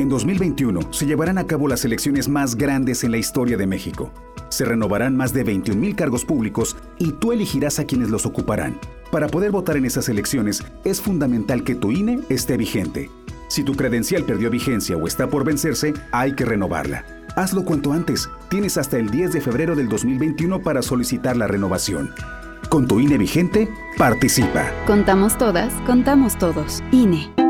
En 2021 se llevarán a cabo las elecciones más grandes en la historia de México. Se renovarán más de 21.000 cargos públicos y tú elegirás a quienes los ocuparán. Para poder votar en esas elecciones es fundamental que tu INE esté vigente. Si tu credencial perdió vigencia o está por vencerse, hay que renovarla. Hazlo cuanto antes. Tienes hasta el 10 de febrero del 2021 para solicitar la renovación. Con tu INE vigente, participa. Contamos todas, contamos todos. INE.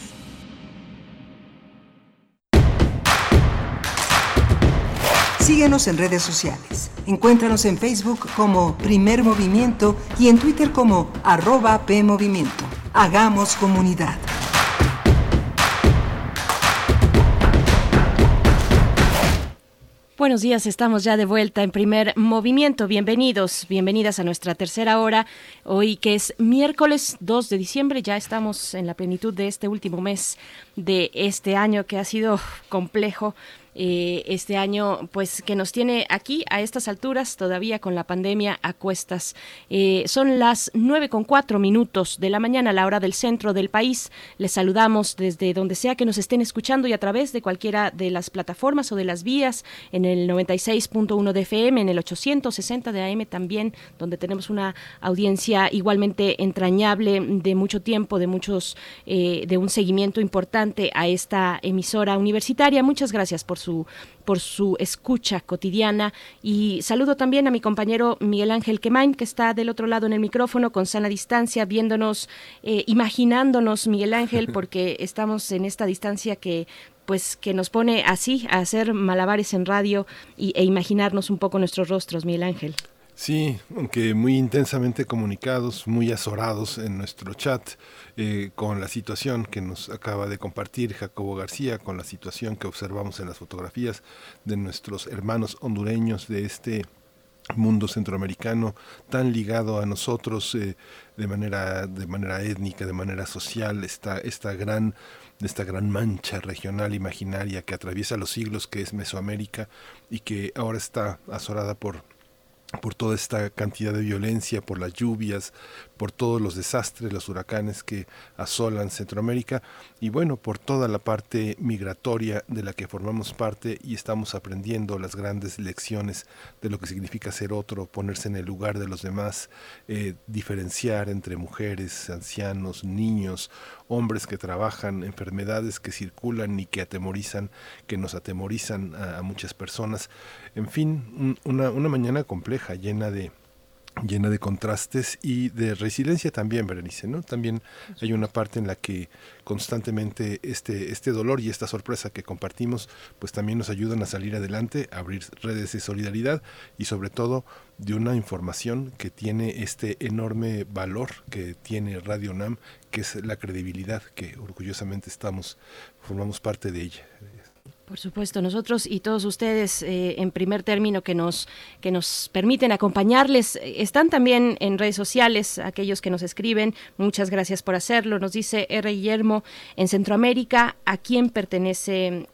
Síguenos en redes sociales. Encuéntranos en Facebook como Primer Movimiento y en Twitter como arroba PMovimiento. Hagamos comunidad. Buenos días, estamos ya de vuelta en primer movimiento. Bienvenidos, bienvenidas a nuestra tercera hora. Hoy que es miércoles 2 de diciembre, ya estamos en la plenitud de este último mes de este año que ha sido complejo eh, este año, pues que nos tiene aquí a estas alturas, todavía con la pandemia a cuestas. Eh, son las nueve con cuatro minutos de la mañana, la hora del centro del país. Les saludamos desde donde sea que nos estén escuchando y a través de cualquiera de las plataformas o de las vías, en el 96.1 de FM, en el 860 de AM también, donde tenemos una audiencia igualmente entrañable de mucho tiempo, de muchos, eh, de un seguimiento importante a esta emisora universitaria. Muchas gracias por su, por su escucha cotidiana. Y saludo también a mi compañero Miguel Ángel Quemain, que está del otro lado en el micrófono con sana distancia, viéndonos, eh, imaginándonos, Miguel Ángel, porque estamos en esta distancia que pues que nos pone así a hacer malabares en radio y, e imaginarnos un poco nuestros rostros, Miguel Ángel. Sí, aunque muy intensamente comunicados, muy azorados en nuestro chat eh, con la situación que nos acaba de compartir Jacobo García, con la situación que observamos en las fotografías de nuestros hermanos hondureños de este mundo centroamericano tan ligado a nosotros eh, de manera de manera étnica de manera social esta esta gran esta gran mancha regional imaginaria que atraviesa los siglos que es Mesoamérica y que ahora está azorada por por toda esta cantidad de violencia, por las lluvias, por todos los desastres, los huracanes que asolan Centroamérica y bueno, por toda la parte migratoria de la que formamos parte y estamos aprendiendo las grandes lecciones de lo que significa ser otro, ponerse en el lugar de los demás, eh, diferenciar entre mujeres, ancianos, niños, hombres que trabajan, enfermedades que circulan y que atemorizan, que nos atemorizan a, muchas personas. En fin, una, una mañana compleja, llena de, llena de contrastes y de resiliencia también, Berenice, ¿no? También hay una parte en la que constantemente este, este dolor y esta sorpresa que compartimos, pues también nos ayudan a salir adelante, a abrir redes de solidaridad y sobre todo de una información que tiene este enorme valor que tiene Radio NAM, que es la credibilidad que orgullosamente estamos, formamos parte de ella. Por supuesto, nosotros y todos ustedes, eh, en primer término, que nos, que nos permiten acompañarles, están también en redes sociales, aquellos que nos escriben, muchas gracias por hacerlo. Nos dice R. Guillermo, en Centroamérica, ¿a quién pertenece,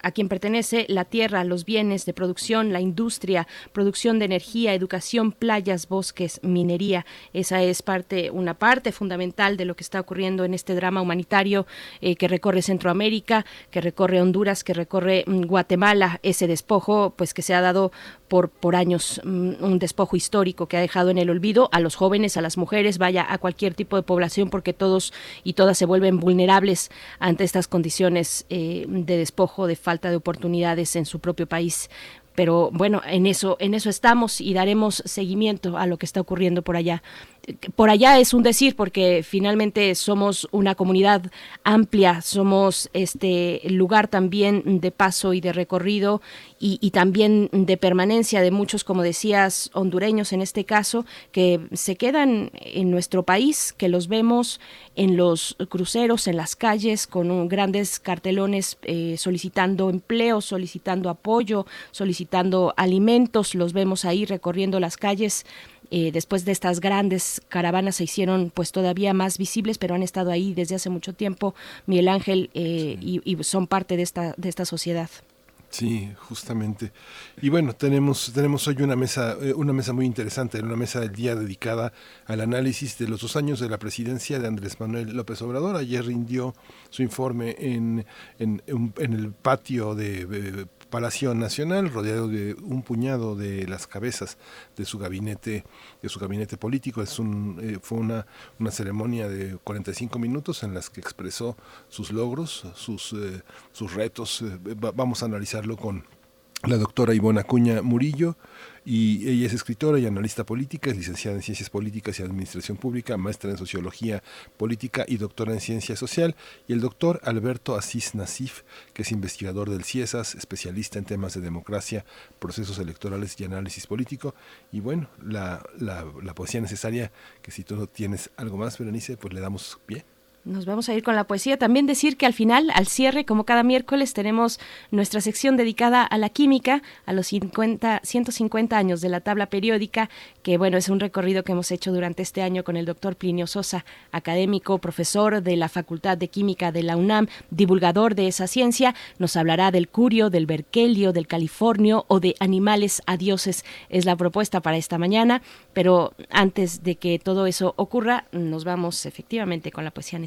a quién pertenece la tierra, los bienes de producción, la industria, producción de energía, educación, playas, bosques, minería? Esa es parte, una parte fundamental de lo que está ocurriendo en este drama humanitario eh, que recorre Centroamérica, que recorre Honduras, que recorre corre mm, Guatemala, ese despojo pues que se ha dado por, por años, mm, un despojo histórico que ha dejado en el olvido a los jóvenes, a las mujeres, vaya a cualquier tipo de población porque todos y todas se vuelven vulnerables ante estas condiciones eh, de despojo, de falta de oportunidades en su propio país. Pero bueno, en eso, en eso estamos y daremos seguimiento a lo que está ocurriendo por allá por allá es un decir porque finalmente somos una comunidad amplia, somos este lugar también de paso y de recorrido y, también de permanencia de muchos, como decías, hondureños en este caso, que se quedan en nuestro país, que los vemos en los cruceros, en las calles, con grandes cartelones eh, solicitando empleo, solicitando apoyo, solicitando alimentos, los vemos ahí recorriendo las calles eh, después de estas grandes caravanas se hicieron pues todavía más visibles, pero han estado ahí desde hace mucho tiempo, Miguel Ángel, eh, y, son parte de esta, de esta sociedad. Sí, justamente. Y bueno, tenemos, tenemos hoy una mesa, eh, una mesa muy interesante, una mesa del día dedicada al análisis de los dos años de la presidencia de Andrés Manuel López Obrador. Ayer rindió su informe en, en, en el patio de Palacio Nacional, rodeado de un puñado de las cabezas de su gabinete, de su gabinete político. Es un, eh, fue una, una ceremonia de 45 minutos en las que expresó sus logros, sus, eh, sus retos. Eh, vamos a analizarlo con la doctora Ivona Acuña Murillo, y ella es escritora y analista política, es licenciada en Ciencias Políticas y Administración Pública, maestra en Sociología Política y doctora en Ciencia Social, y el doctor Alberto Asís Nasif, que es investigador del CIESAS, especialista en temas de democracia, procesos electorales y análisis político. Y bueno, la, la, la poesía necesaria, que si tú no tienes algo más, Berenice, pues le damos pie. Nos vamos a ir con la poesía. También decir que al final, al cierre, como cada miércoles, tenemos nuestra sección dedicada a la química, a los 50, 150 años de la tabla periódica, que bueno, es un recorrido que hemos hecho durante este año con el doctor Plinio Sosa, académico, profesor de la Facultad de Química de la UNAM, divulgador de esa ciencia. Nos hablará del curio, del berkelio, del californio o de animales a dioses. Es la propuesta para esta mañana. Pero antes de que todo eso ocurra, nos vamos efectivamente con la poesía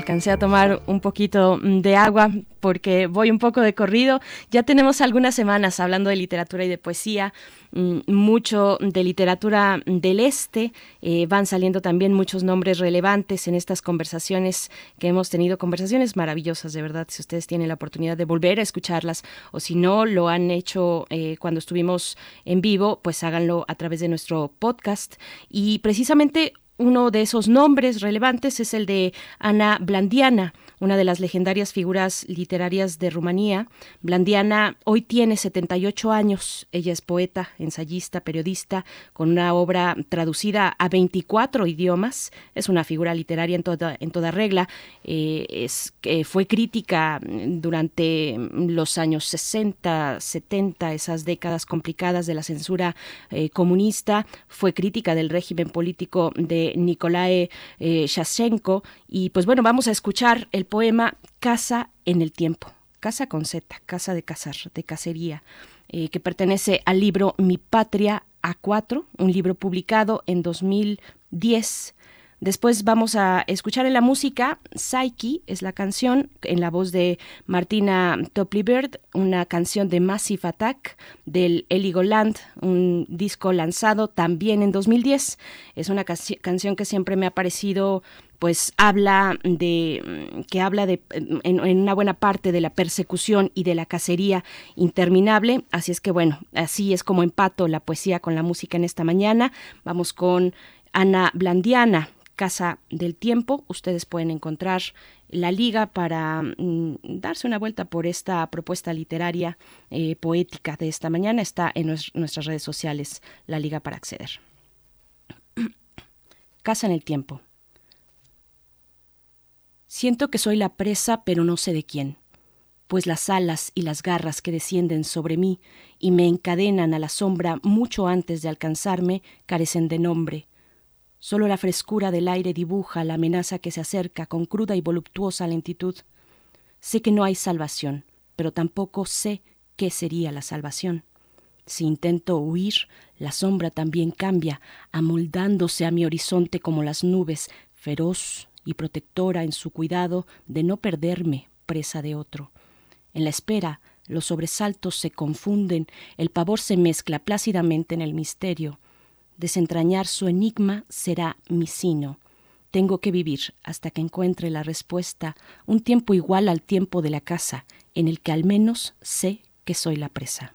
Alcancé a tomar un poquito de agua porque voy un poco de corrido. Ya tenemos algunas semanas hablando de literatura y de poesía. Mm, mucho de literatura del este, eh, van saliendo también muchos nombres relevantes en estas conversaciones que hemos tenido, conversaciones maravillosas, de verdad, si ustedes tienen la oportunidad de volver a escucharlas o si no lo han hecho eh, cuando estuvimos en vivo, pues háganlo a través de nuestro podcast. Y precisamente uno de esos nombres relevantes es el de Ana Blandiana, una de las legendarias figuras literarias de Rumanía. Blandiana hoy tiene 78 años. Ella es poeta, ensayista, periodista, con una obra traducida a 24 idiomas. Es una figura literaria en toda, en toda regla. Eh, es, fue crítica durante los años 60, 70, esas décadas complicadas de la censura eh, comunista. Fue crítica del régimen político de Nikolae eh, Shashenko. Y pues bueno, vamos a escuchar el poema Casa en el tiempo, casa con Z, casa de cazar, de cacería, eh, que pertenece al libro Mi Patria A4, un libro publicado en 2010 Después vamos a escuchar en la música Psyche, es la canción en la voz de Martina Topley-Bird, una canción de Massive Attack del Heligoland, un disco lanzado también en 2010. Es una canción que siempre me ha parecido pues habla de que habla de en, una buena parte de la persecución y de la cacería interminable. Así es que bueno así es como empato la poesía con la música en esta mañana. Vamos con Ana Blandiana Casa del Tiempo. Ustedes pueden encontrar la liga para mm, darse una vuelta por esta propuesta literaria eh, poética de esta mañana está en nuestras redes sociales, la liga para acceder. Casa en el tiempo. Siento que soy la presa, pero no sé de quién, pues las alas y las garras que descienden sobre mí y me encadenan a la sombra mucho antes de alcanzarme carecen de nombre, Solo la frescura del aire dibuja la amenaza que se acerca con cruda y voluptuosa lentitud. Sé que no hay salvación, pero tampoco sé qué sería la salvación. Si intento huir, la sombra también cambia, amoldándose a mi horizonte como las nubes, feroz y protectora en su cuidado de no perderme presa de otro. En la espera, los sobresaltos se confunden, el pavor se mezcla plácidamente en el misterio, Desentrañar su enigma será mi sino. Tengo que vivir hasta que encuentre la respuesta, un tiempo igual al tiempo de la casa, en el que al menos sé que soy la presa.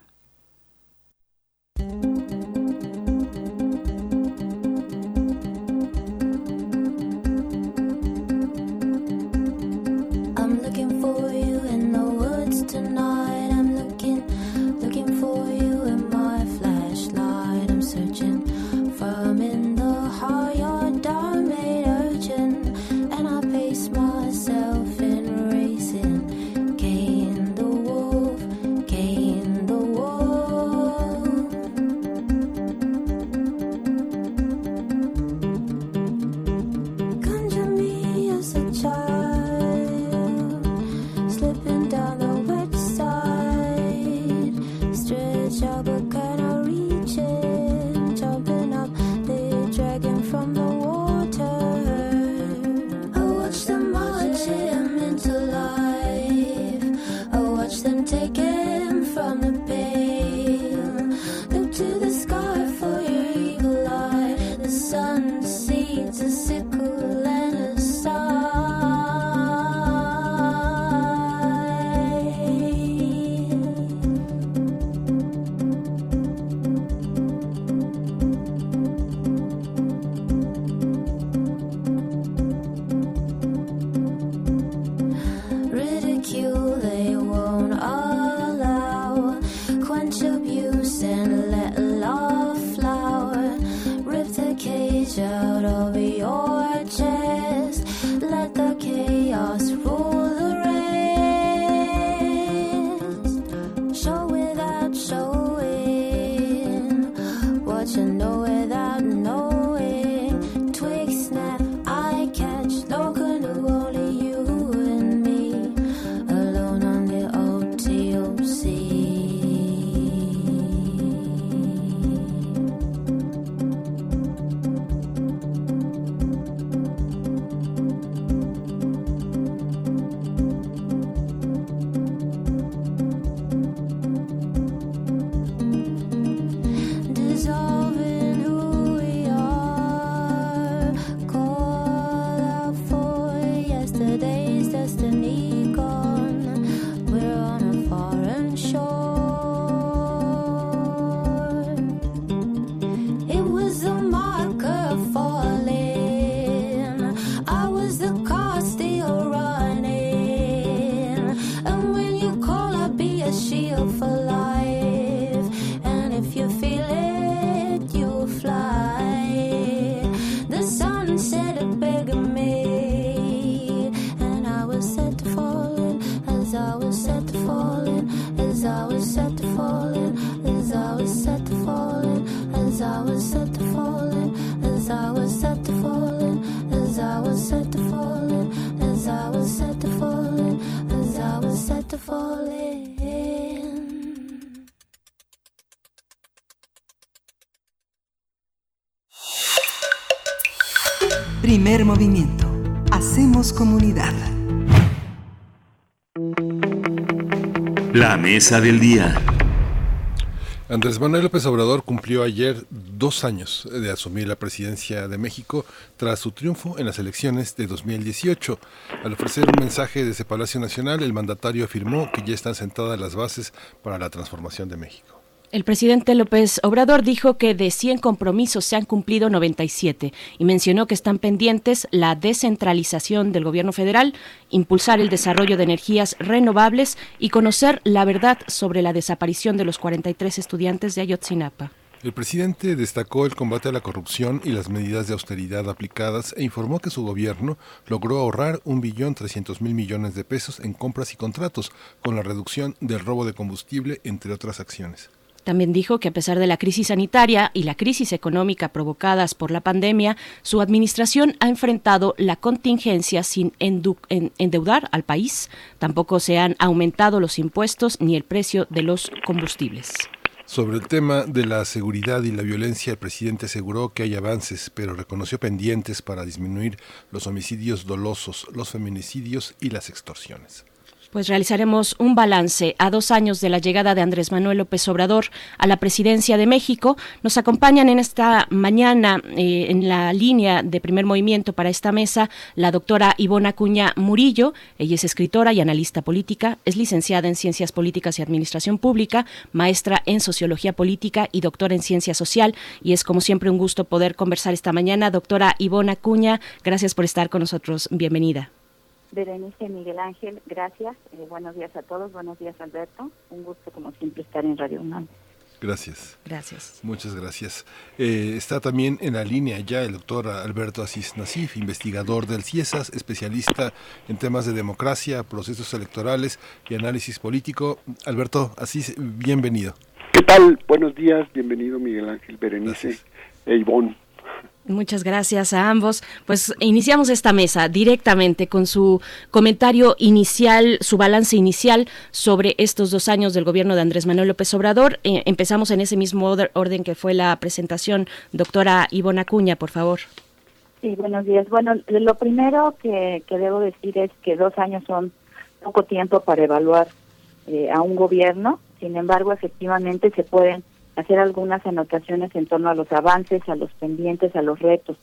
Andrés Manuel López Obrador cumplió ayer dos años de asumir la presidencia de México tras su triunfo en las elecciones de 2018. Al ofrecer un mensaje desde Palacio Nacional, el mandatario afirmó que ya están sentadas las bases para la transformación de México. El presidente López Obrador dijo que de 100 compromisos se han cumplido 97 y mencionó que están pendientes la descentralización del gobierno federal, impulsar el desarrollo de energías renovables y conocer la verdad sobre la desaparición de los 43 estudiantes de Ayotzinapa. El presidente destacó el combate a la corrupción y las medidas de austeridad aplicadas e informó que su gobierno logró ahorrar un billón trescientos mil millones de pesos en compras y contratos con la reducción del robo de combustible, entre otras acciones. También dijo que a pesar de la crisis sanitaria y la crisis económica provocadas por la pandemia, su administración ha enfrentado la contingencia sin endeudar al país. Tampoco se han aumentado los impuestos ni el precio de los combustibles. Sobre el tema de la seguridad y la violencia, el presidente aseguró que hay avances, pero reconoció pendientes para disminuir los homicidios dolosos, los feminicidios y las extorsiones pues realizaremos un balance a dos años de la llegada de Andrés Manuel López Obrador a la presidencia de México. Nos acompañan en esta mañana eh, en la línea de primer movimiento para esta mesa la doctora Ivona Cuña Murillo. Ella es escritora y analista política, es licenciada en Ciencias Políticas y Administración Pública, maestra en Sociología Política y doctora en Ciencia Social. Y es como siempre un gusto poder conversar esta mañana. Doctora Ivona Cuña, gracias por estar con nosotros. Bienvenida. Berenice Miguel Ángel, gracias. Eh, buenos días a todos. Buenos días, Alberto. Un gusto, como siempre, estar en Radio UNAM. Gracias. Gracias. Muchas gracias. Eh, está también en la línea ya el doctor Alberto Asís Nasif, investigador del CIESAS, especialista en temas de democracia, procesos electorales y análisis político. Alberto Asís, bienvenido. ¿Qué tal? Buenos días. Bienvenido Miguel Ángel Berenice e Ivonne. Muchas gracias a ambos. Pues iniciamos esta mesa directamente con su comentario inicial, su balance inicial sobre estos dos años del gobierno de Andrés Manuel López Obrador. Eh, empezamos en ese mismo orden que fue la presentación. Doctora Ivona Cuña, por favor. Sí, buenos días. Bueno, lo primero que, debo decir es que dos años son poco tiempo para evaluar eh, a un gobierno. Sin embargo, efectivamente se pueden hacer algunas anotaciones en torno a los avances, a los pendientes, a los retos.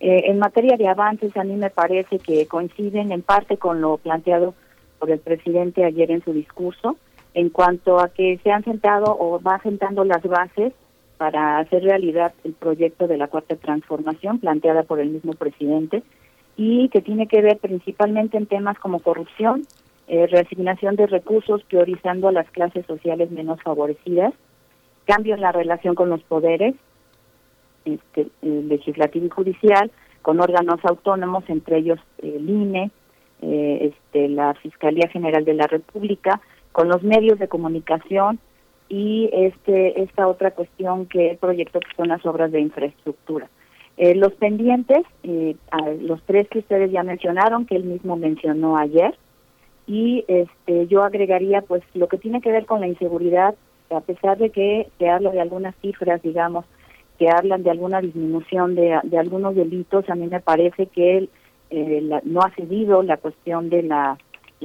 Eh, en materia de avances, a mí me parece que coinciden en parte con lo planteado por el presidente ayer en su discurso, en cuanto a que se han sentado o va sentando las bases para hacer realidad el proyecto de la cuarta transformación planteada por el mismo presidente y que tiene que ver principalmente en temas como corrupción, eh, reasignación de recursos priorizando a las clases sociales menos favorecidas, cambio en la relación con los poderes, este, legislativo y judicial, con órganos autónomos, entre ellos el INE, eh, este, la Fiscalía General de la República, con los medios de comunicación y este esta otra cuestión que el proyecto que son las obras de infraestructura. Eh, los pendientes, eh, los tres que ustedes ya mencionaron, que él mismo mencionó ayer, y este yo agregaría pues lo que tiene que ver con la inseguridad a pesar de que se habla de algunas cifras, digamos, que hablan de alguna disminución de, algunos delitos, a mí me parece que eh, no ha cedido la cuestión de la,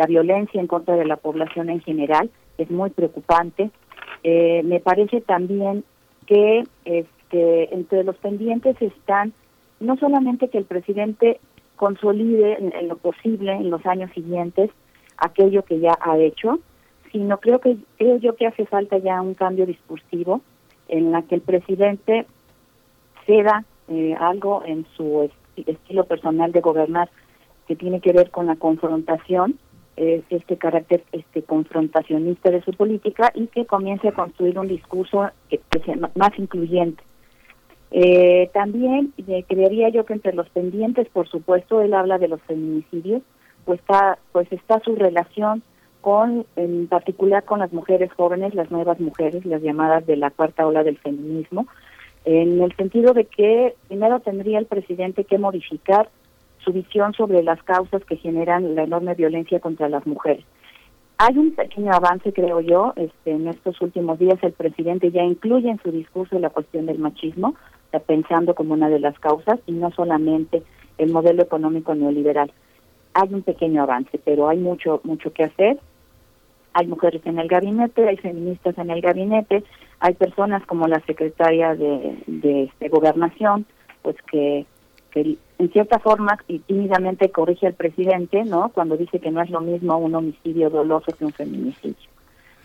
violencia en contra de la población en general, es muy preocupante. Eh, me parece también que este, entre los pendientes están no solamente que el presidente consolide en lo posible en los años siguientes aquello que ya ha hecho, sino creo que creo yo que hace falta ya un cambio discursivo en la que el presidente ceda eh, algo en su estilo personal de gobernar que tiene que ver con la confrontación, este carácter este confrontacionista de su política y que comience a construir un discurso que, sea más incluyente. Eh, también eh, creería yo que entre los pendientes, por supuesto, él habla de los feminicidios, pues está, pues está su relación con, en particular con las mujeres jóvenes, las nuevas mujeres, las llamadas de la cuarta ola del feminismo, en el sentido de que primero tendría el presidente que modificar su visión sobre las causas que generan la enorme violencia contra las mujeres. Hay un pequeño avance, creo yo, este, en estos últimos días el presidente ya incluye en su discurso la cuestión del machismo, pensando como una de las causas y no solamente el modelo económico neoliberal. Hay un pequeño avance, pero hay mucho mucho que hacer hay mujeres en el gabinete, hay feministas en el gabinete, hay personas como la secretaria de, de, gobernación, pues que, en cierta forma y tímidamente corrige al presidente, ¿no? Cuando dice que no es lo mismo un homicidio doloso que un feminicidio.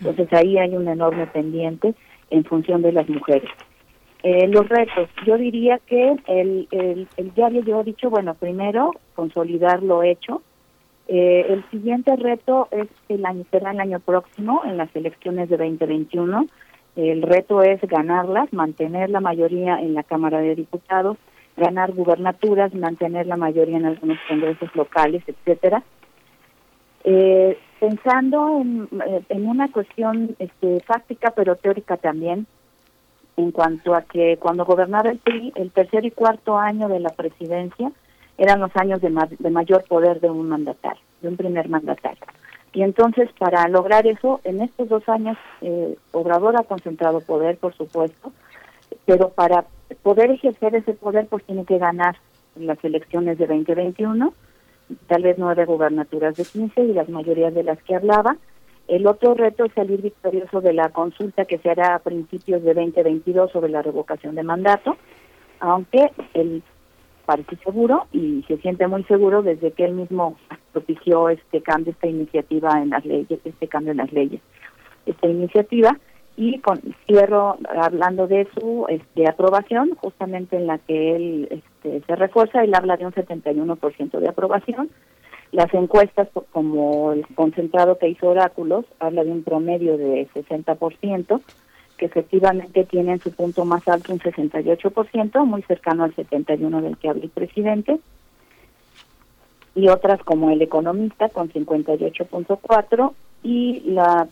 Entonces ahí hay un enorme pendiente en función de las mujeres. Eh, los retos, yo diría que el, el, el diario yo he dicho, bueno, primero consolidar lo hecho. Eh, el siguiente reto es el año, será el año próximo, en las elecciones de 2021. El reto es ganarlas, mantener la mayoría en la Cámara de Diputados, ganar gubernaturas, mantener la mayoría en algunos congresos locales, etcétera. Eh, pensando en, eh, una cuestión este, fáctica pero teórica también, en cuanto a que cuando gobernaba el PRI, el tercer y cuarto año de la presidencia eran los años de, de mayor poder de un mandatario, de un primer mandatario. Y entonces, para lograr eso, en estos dos años, eh, Obrador ha concentrado poder, por supuesto, pero para poder ejercer ese poder, pues tiene que ganar las elecciones de 2021, tal vez nueve gubernaturas de 15 y las mayorías de las que hablaba. El otro reto es salir victorioso de la consulta que se hará a principios de 2022 sobre la revocación de mandato, aunque él parece seguro y se siente muy seguro desde que él mismo propició este cambio, esta iniciativa en las leyes, este cambio en las leyes, esta iniciativa y cierro hablando de su este, aprobación, justamente en la que él este, se refuerza, él habla de un 71% de aprobación. Las encuestas, como el concentrado que hizo Oráculos, habla de un promedio de 60%, que efectivamente tiene en su punto más alto un 68%, muy cercano al 71% del que habla el presidente. Y otras como el economista con 58.4 y la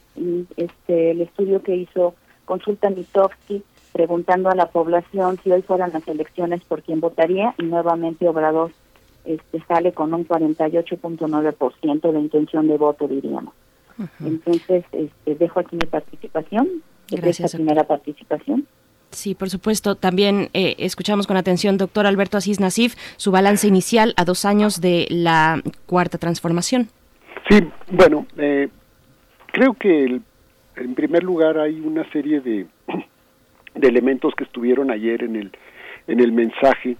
este el estudio que hizo Consulta Mitofsky preguntando a la población si hoy fueran las elecciones por quién votaría y nuevamente Obrador este sale con un 48.9% de intención de voto diríamos. Entonces, este, dejo aquí mi participación, Gracias, esta primera participación. Sí, por supuesto. También eh, escuchamos con atención, doctor Alberto Asís Nasif, su balance inicial a dos años de la cuarta transformación. Sí, bueno, eh, creo que en primer lugar hay una serie de, de elementos que estuvieron ayer en el, en el mensaje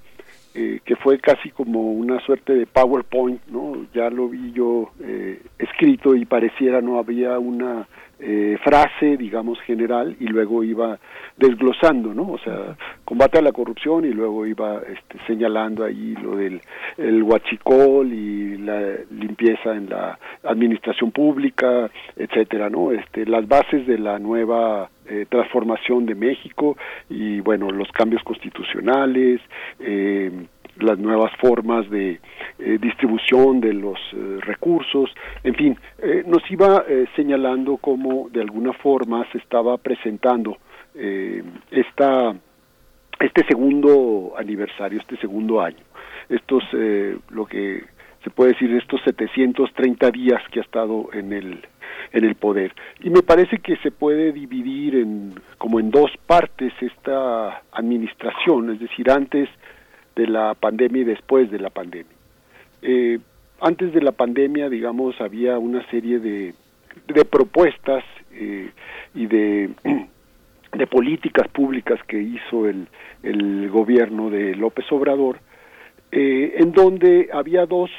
eh, que fue casi como una suerte de PowerPoint, ¿no? Ya lo vi yo eh, escrito y pareciera no había una eh, frase, digamos, general y luego iba desglosando, ¿no? O sea, combate a la corrupción y luego iba este, señalando ahí lo del el huachicol y la limpieza en la administración pública, etcétera, ¿no? Este, las bases de la nueva eh, transformación de México y bueno los cambios constitucionales eh, las nuevas formas de eh, distribución de los recursos, en fin, nos iba señalando cómo de alguna forma se estaba presentando esta, este segundo aniversario, este segundo año. Estos, lo que se puede decir, estos 730 días que ha estado en el en el poder. Y me parece que se puede dividir en, como en dos partes esta administración, es decir, antes de la pandemia y después de la pandemia. Eh, antes de la pandemia, digamos, había una serie de, de propuestas eh, y de, de políticas públicas que hizo el, el gobierno de López Obrador, eh, en donde había dos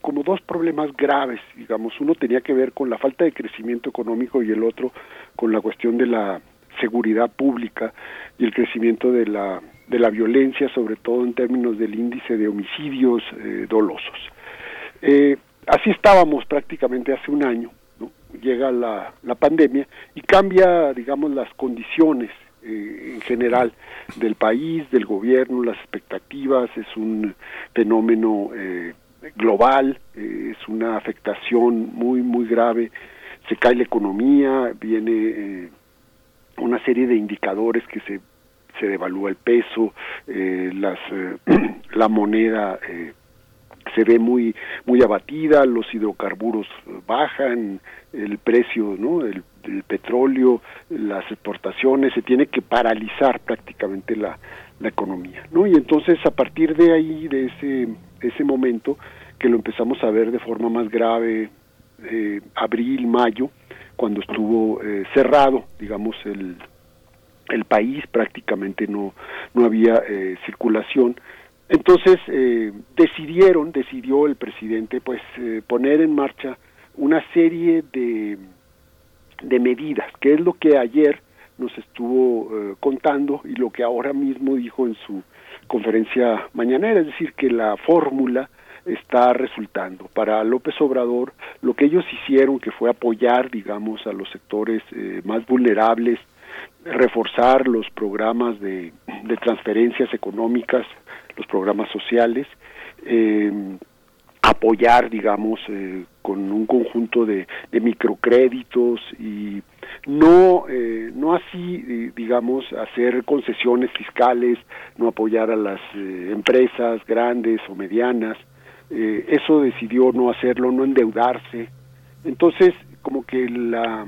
como dos problemas graves, digamos. Uno tenía que ver con la falta de crecimiento económico y el otro con la cuestión de la seguridad pública y el crecimiento de la, de la violencia, sobre todo en términos del índice de homicidios eh, dolosos. Eh, así estábamos prácticamente hace un año, llega la, la pandemia y cambia, digamos, las condiciones eh, en general del país, del gobierno, las expectativas, es un fenómeno eh, global, es una afectación muy, muy grave, se cae la economía, viene una serie de indicadores que se, se devalúa el peso, eh, las, la moneda se ve muy muy abatida, los hidrocarburos bajan, el precio, ¿no? El, petróleo, las exportaciones, se tiene que paralizar prácticamente la, la economía, ¿no? Y entonces a partir de ahí, de ese ese momento que lo empezamos a ver de forma más grave eh, abril, mayo, cuando estuvo eh, cerrado, digamos, el, el país, prácticamente no, no había eh, circulación. Entonces decidieron, decidió el presidente, pues poner en marcha una serie de, de medidas, que es lo que ayer nos estuvo eh, contando y lo que ahora mismo dijo en su conferencia mañanera, es decir, que la fórmula está resultando. Para López Obrador, lo que ellos hicieron, que fue apoyar, digamos, a los sectores eh, más vulnerables, reforzar los programas de, transferencias económicas, los programas sociales, eh, apoyar, digamos, eh, con un conjunto de, de microcréditos y no eh, no así digamos hacer concesiones fiscales no apoyar a las eh, empresas grandes o medianas. Eh, eso decidió no hacerlo no endeudarse. Entonces como que la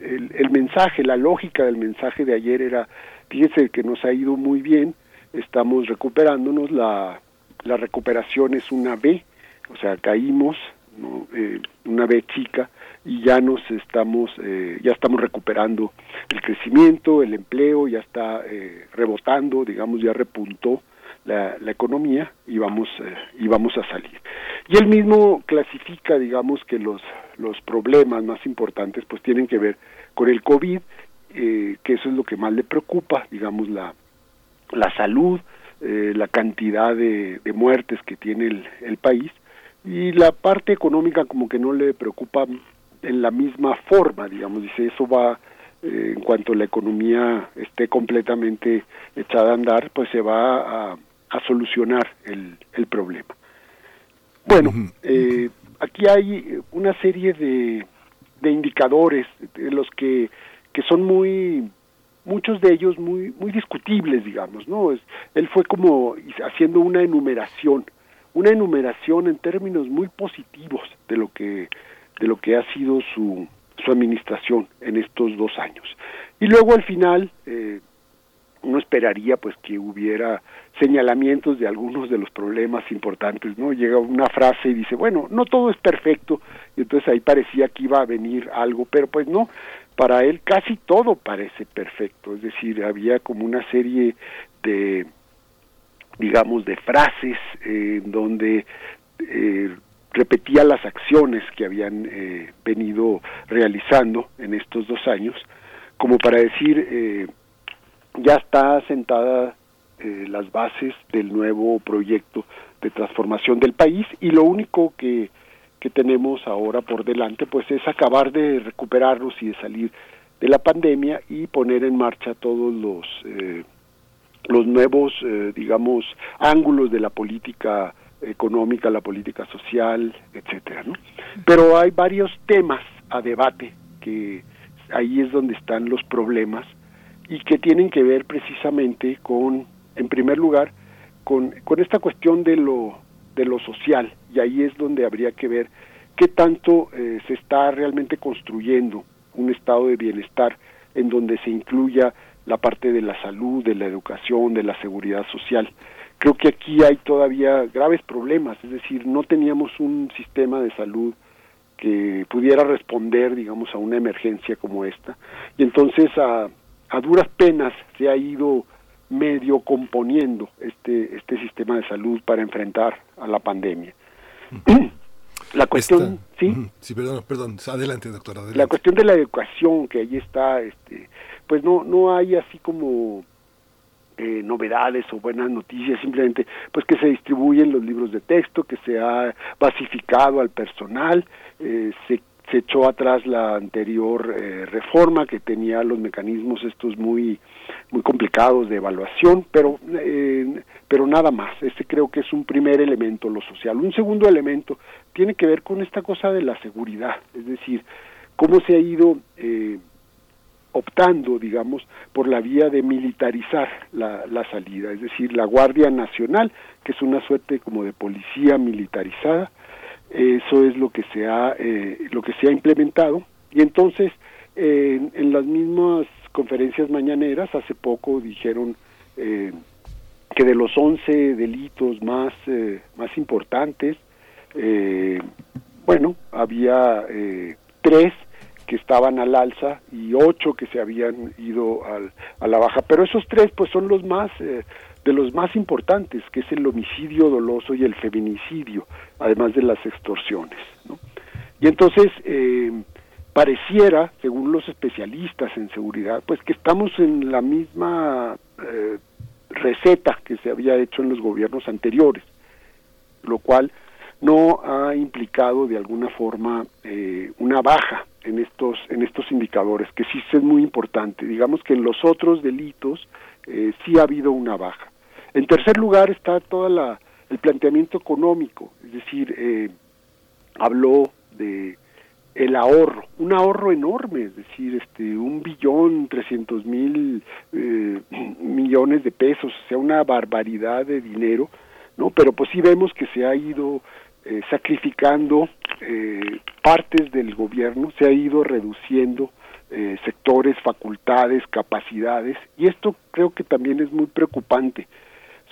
el, el, mensaje la lógica del mensaje de ayer era fíjese que nos ha ido muy bien estamos recuperándonos la la recuperación es una B o sea caímos ¿no? eh, una B chica y ya nos estamos eh, ya estamos recuperando el crecimiento el empleo ya está eh, rebotando digamos ya repuntó la, la economía y vamos eh, y vamos a salir. Y él mismo clasifica digamos que los los problemas más importantes pues tienen que ver con el covid eh, que eso es lo que más le preocupa digamos la la salud eh, la cantidad de, de muertes que tiene el, el país. Y la parte económica como que no le preocupa en la misma forma, digamos, dice, eso va, eh, en cuanto la economía esté completamente echada a andar, pues se va a, a solucionar el, el problema. Bueno, eh, aquí hay una serie de, de indicadores de los que, que son muy muchos de ellos muy muy discutibles digamos no es, él fue como haciendo una enumeración una enumeración en términos muy positivos de lo que de lo que ha sido su su administración en estos dos años. Y luego al final eh, uno esperaría pues que hubiera señalamientos de algunos de los problemas importantes no llega una frase y dice bueno no todo es perfecto y entonces ahí parecía que iba a venir algo pero pues no. Para él casi todo parece perfecto es decir había como una serie de digamos, de frases eh, donde eh, repetía las acciones que habían eh, venido realizando en estos dos años, como para decir, eh, ya está sentada eh, las bases del nuevo proyecto de transformación del país y lo único que, que tenemos ahora por delante pues es acabar de recuperarnos y de salir de la pandemia y poner en marcha todos los eh, los nuevos, eh, digamos, ángulos de la política económica, la política social, etcétera, ¿no? Pero hay varios temas a debate que ahí es donde están los problemas y que tienen que ver precisamente con, en primer lugar, con, con esta cuestión de lo, de lo social y ahí es donde habría que ver qué tanto eh, se está realmente construyendo un estado de bienestar en donde se incluya la parte de la salud, de la educación, de la seguridad social. Creo que aquí hay todavía graves problemas, es decir, no teníamos un sistema de salud que pudiera responder, digamos, a una emergencia como esta. Y entonces a, a duras penas se ha ido medio componiendo este, este sistema de salud para enfrentar a la pandemia. La cuestión, Esta, sí, sí, perdón, perdón, adelante, doctora. Adelante. la cuestión de la educación que ahí está, este, pues no no hay así como eh, novedades o buenas noticias, simplemente pues que se distribuyen los libros de texto, que se ha basificado al personal, eh, se se echó atrás la anterior eh, reforma que tenía los mecanismos estos muy muy complicados de evaluación, pero eh, pero nada más. Este creo que es un primer elemento lo social. Un segundo elemento tiene que ver con esta cosa de la seguridad, es decir, cómo se ha ido eh, optando, digamos, por la vía de militarizar la, la salida, es decir, la Guardia Nacional, que es una suerte como de policía militarizada, eso es lo que se ha eh, lo que se ha implementado. Y entonces en, en, las mismas conferencias mañaneras hace poco dijeron eh, que de los 11 delitos más eh, más importantes eh, bueno había eh, tres que estaban al alza y ocho que se habían ido al, a la baja. Pero esos tres pues son los más de los más importantes, que es el homicidio doloso y el feminicidio, además de las extorsiones. Y entonces, eh, pareciera, según los especialistas en seguridad, pues que estamos en la misma eh, receta que se había hecho en los gobiernos anteriores, lo cual no ha implicado de alguna forma eh, una baja en estos en estos indicadores que sí es muy importante digamos que en los otros delitos sí ha habido una baja en tercer lugar está todo el planteamiento económico es decir eh, habló de el ahorro, un ahorro enorme, es decir, este, un billón trescientos mil eh, millones de pesos, o sea, una barbaridad de dinero, ¿no? Pero pues sí vemos que se ha ido eh, sacrificando eh, partes del gobierno, se ha ido reduciendo eh, sectores, facultades, capacidades, y esto creo que también es muy preocupante,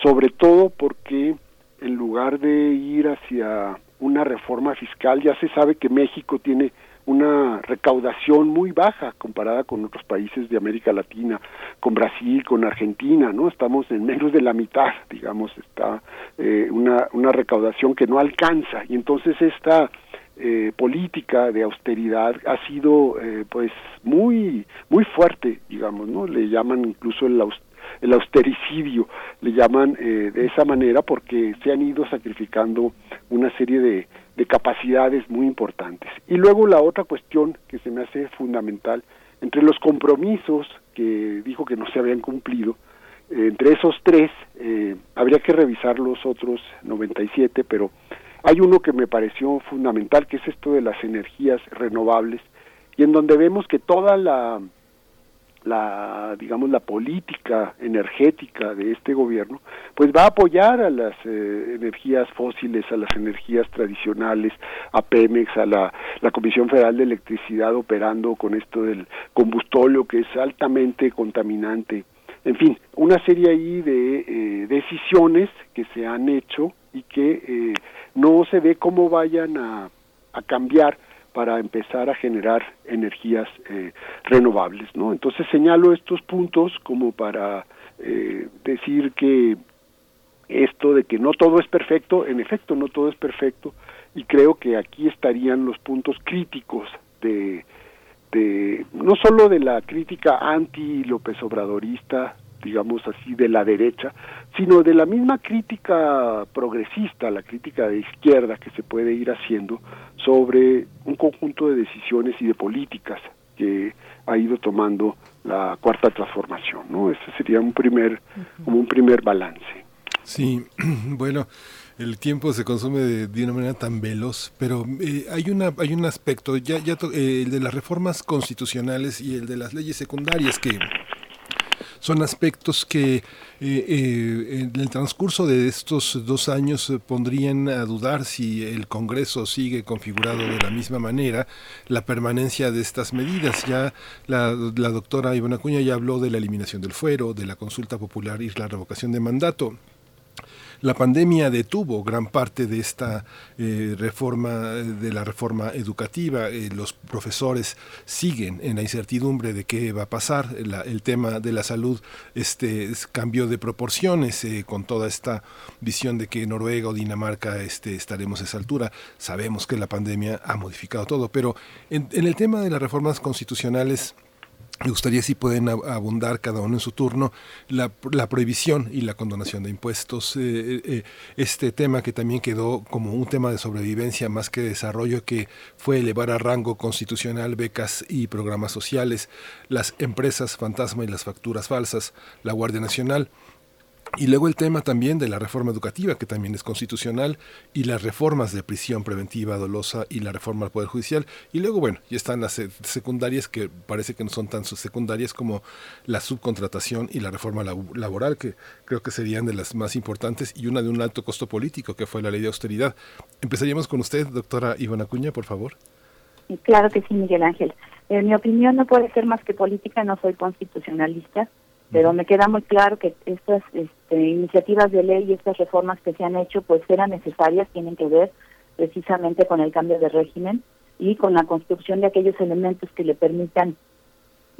sobre todo porque en lugar de ir hacia una reforma fiscal, ya se sabe que México tiene una recaudación muy baja comparada con otros países de América Latina, con Brasil, con Argentina, ¿no? Estamos en menos de la mitad, digamos, está eh, una, una recaudación que no alcanza y entonces esta eh, política de austeridad ha sido eh, pues muy muy fuerte, digamos, ¿no? Le llaman incluso el el austericidio, le llaman eh, de esa manera porque se han ido sacrificando una serie de, de capacidades muy importantes. Y luego la otra cuestión que se me hace fundamental, entre los compromisos que dijo que no se habían cumplido, eh, entre esos tres, eh, habría que revisar los otros 97, pero hay uno que me pareció fundamental, que es esto de las energías renovables, y en donde vemos que toda la la digamos la política energética de este gobierno pues va a apoyar a las eh, energías fósiles a las energías tradicionales a Pemex a la, la Comisión Federal de Electricidad operando con esto del combustóleo que es altamente contaminante. En fin una serie ahí de eh, decisiones que se han hecho y que eh, no se ve cómo vayan a, a cambiar para empezar a generar energías eh, renovables, ¿no? Entonces señalo estos puntos como para eh, decir que esto de que no todo es perfecto, en efecto no todo es perfecto, y creo que aquí estarían los puntos críticos de, de no solo de la crítica anti López Obradorista digamos así, de la derecha, sino de la misma crítica progresista, la crítica de izquierda que se puede ir haciendo sobre un conjunto de decisiones y de políticas que ha ido tomando la cuarta transformación, ¿no? Ese sería un primer, como un primer balance. Sí, bueno, el tiempo se consume de, una manera tan veloz, pero eh, hay una hay un aspecto ya ya eh, el de las reformas constitucionales y el de las leyes secundarias que son aspectos que eh, eh, en el transcurso de estos dos años eh, pondrían a dudar si el Congreso sigue configurado de la misma manera la permanencia de estas medidas. Ya la, la doctora Ivana Cuña ya habló de la eliminación del fuero, de la consulta popular y la revocación de mandato. La pandemia detuvo gran parte de esta eh, reforma, de la reforma educativa. Eh, los profesores siguen en la incertidumbre de qué va a pasar. el tema de la salud este, cambió de proporciones eh, con toda esta visión de que Noruega o Dinamarca este, estaremos a esa altura. Sabemos que la pandemia ha modificado todo, pero en el tema de las reformas constitucionales, me gustaría si pueden abundar cada uno en su turno la, prohibición y la condonación de impuestos. Eh, eh, eh, este tema que también quedó como un tema de sobrevivencia más que de desarrollo, que fue elevar a rango constitucional becas y programas sociales, las empresas fantasma y las facturas falsas, la Guardia Nacional. Y luego el tema también de la reforma educativa, que también es constitucional, y las reformas de prisión preventiva dolosa y la reforma al Poder Judicial. Y luego, bueno, ya están las secundarias que parece que no son tan secundarias como la subcontratación y la reforma laboral, que creo que serían de las más importantes, y una de un alto costo político, que fue la ley de austeridad. Empezaríamos con usted, doctora Ivana Acuña, por favor. Claro que sí, Miguel Ángel. En mi opinión no puede ser más que política, no soy constitucionalista pero me queda muy claro que estas este, iniciativas de ley y estas reformas que se han hecho pues eran necesarias, tienen que ver precisamente con el cambio de régimen y con la construcción de aquellos elementos que le permitan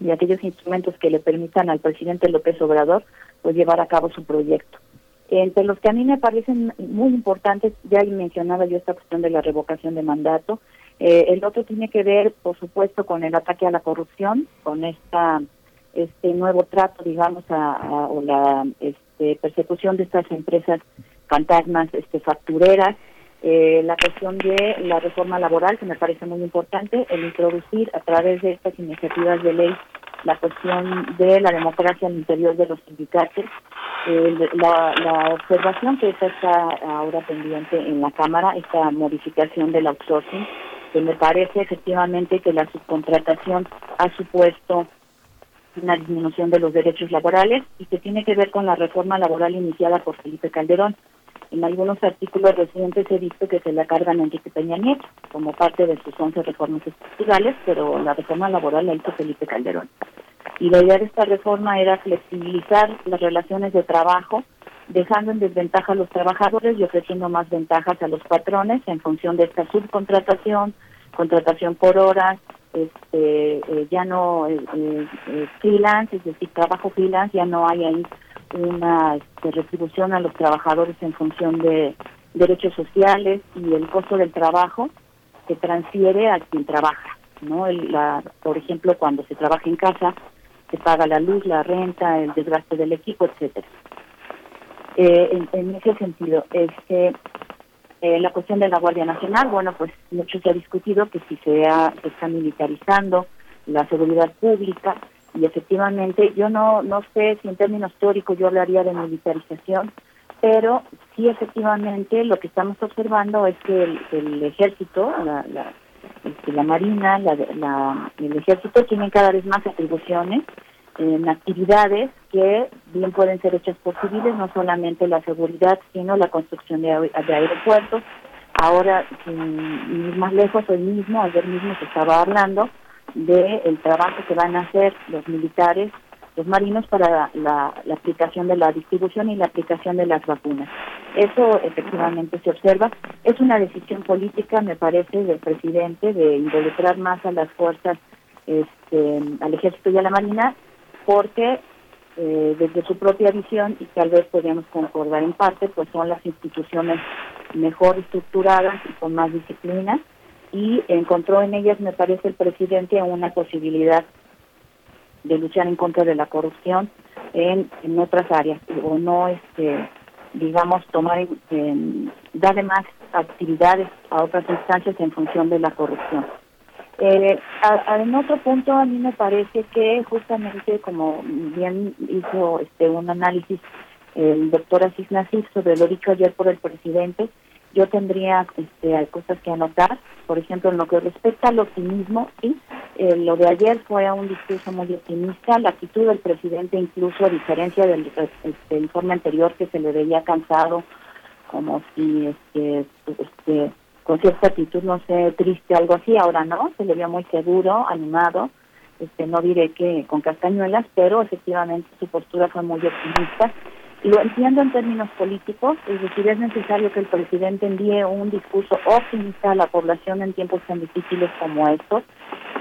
y aquellos instrumentos que le permitan al presidente López Obrador pues llevar a cabo su proyecto. Entre los que a mí me parecen muy importantes, ya mencionaba yo esta cuestión de la revocación de mandato, Eh, el otro tiene que ver, por supuesto, con el ataque a la corrupción, con esta este nuevo trato, digamos, a, o la este, persecución de estas empresas fantasmas este, factureras, eh, la cuestión de la reforma laboral, que me parece muy importante, el introducir a través de estas iniciativas de ley la cuestión de la democracia al interior de los sindicatos, la, la, observación que está ahora pendiente en la Cámara, esta modificación del outsourcing, que me parece efectivamente que la subcontratación ha supuesto una disminución de los derechos laborales y que tiene que ver con la reforma laboral iniciada por Felipe Calderón. En algunos artículos recientes he visto que se la cargan a Enrique Peña Nieto como parte de sus 11 reformas estructurales, pero la reforma laboral la hizo Felipe Calderón. Y la idea de esta reforma era flexibilizar las relaciones de trabajo, dejando en desventaja a los trabajadores y ofreciendo más ventajas a los patrones en función de esta subcontratación, contratación por horas, este, eh, ya no eh, eh, freelance, es decir, trabajo freelance, ya no hay ahí una este, retribución a los trabajadores en función de derechos sociales y el costo del trabajo se transfiere a quien trabaja, ¿no? la, por ejemplo, cuando se trabaja en casa, se paga la luz, la renta, el desgaste del equipo, etcétera. en, en, ese sentido, este, eh, la cuestión de la Guardia Nacional, bueno, pues mucho se ha discutido que si se, se está militarizando la seguridad pública, y efectivamente yo no no sé si en términos teóricos yo hablaría de militarización pero sí efectivamente lo que estamos observando es que el, ejército la, la, este, marina la, la, el ejército tienen cada vez más atribuciones en actividades que bien pueden ser hechas por civiles no solamente la seguridad sino la construcción de, de aeropuertos ahora sin ir más lejos hoy mismo ayer mismo se estaba hablando del el trabajo que van a hacer los militares, los marinos para la, aplicación de la distribución y la aplicación de las vacunas. Eso efectivamente se observa. Es una decisión política, me parece, del presidente de involucrar más a las fuerzas, este, al ejército y a la marina, porque eh, desde su propia visión, y tal vez podríamos concordar en parte, pues son las instituciones mejor estructuradas y con más disciplina y encontró en ellas, me parece, el presidente una posibilidad de luchar en contra de la corrupción en, otras áreas o no, este, digamos, tomar, darle más actividades a otras instancias en función de la corrupción. Eh, en otro punto, a mí me parece que justamente como bien hizo este un análisis el doctor Asís Nasif sobre lo dicho ayer por el presidente, yo tendría este, cosas que anotar, por ejemplo, en lo que respecta al optimismo, ¿sí? Eh, lo de ayer fue un discurso muy optimista, la actitud del presidente incluso a diferencia del este, informe anterior que se le veía cansado, como si este, este, con cierta actitud, no sé, triste, algo así, ahora no, se le vio muy seguro, animado, este, no diré que con castañuelas, pero efectivamente su postura fue muy optimista lo entiendo en términos políticos, es decir, es necesario que el presidente envíe un discurso optimista a la población en tiempos tan difíciles como estos.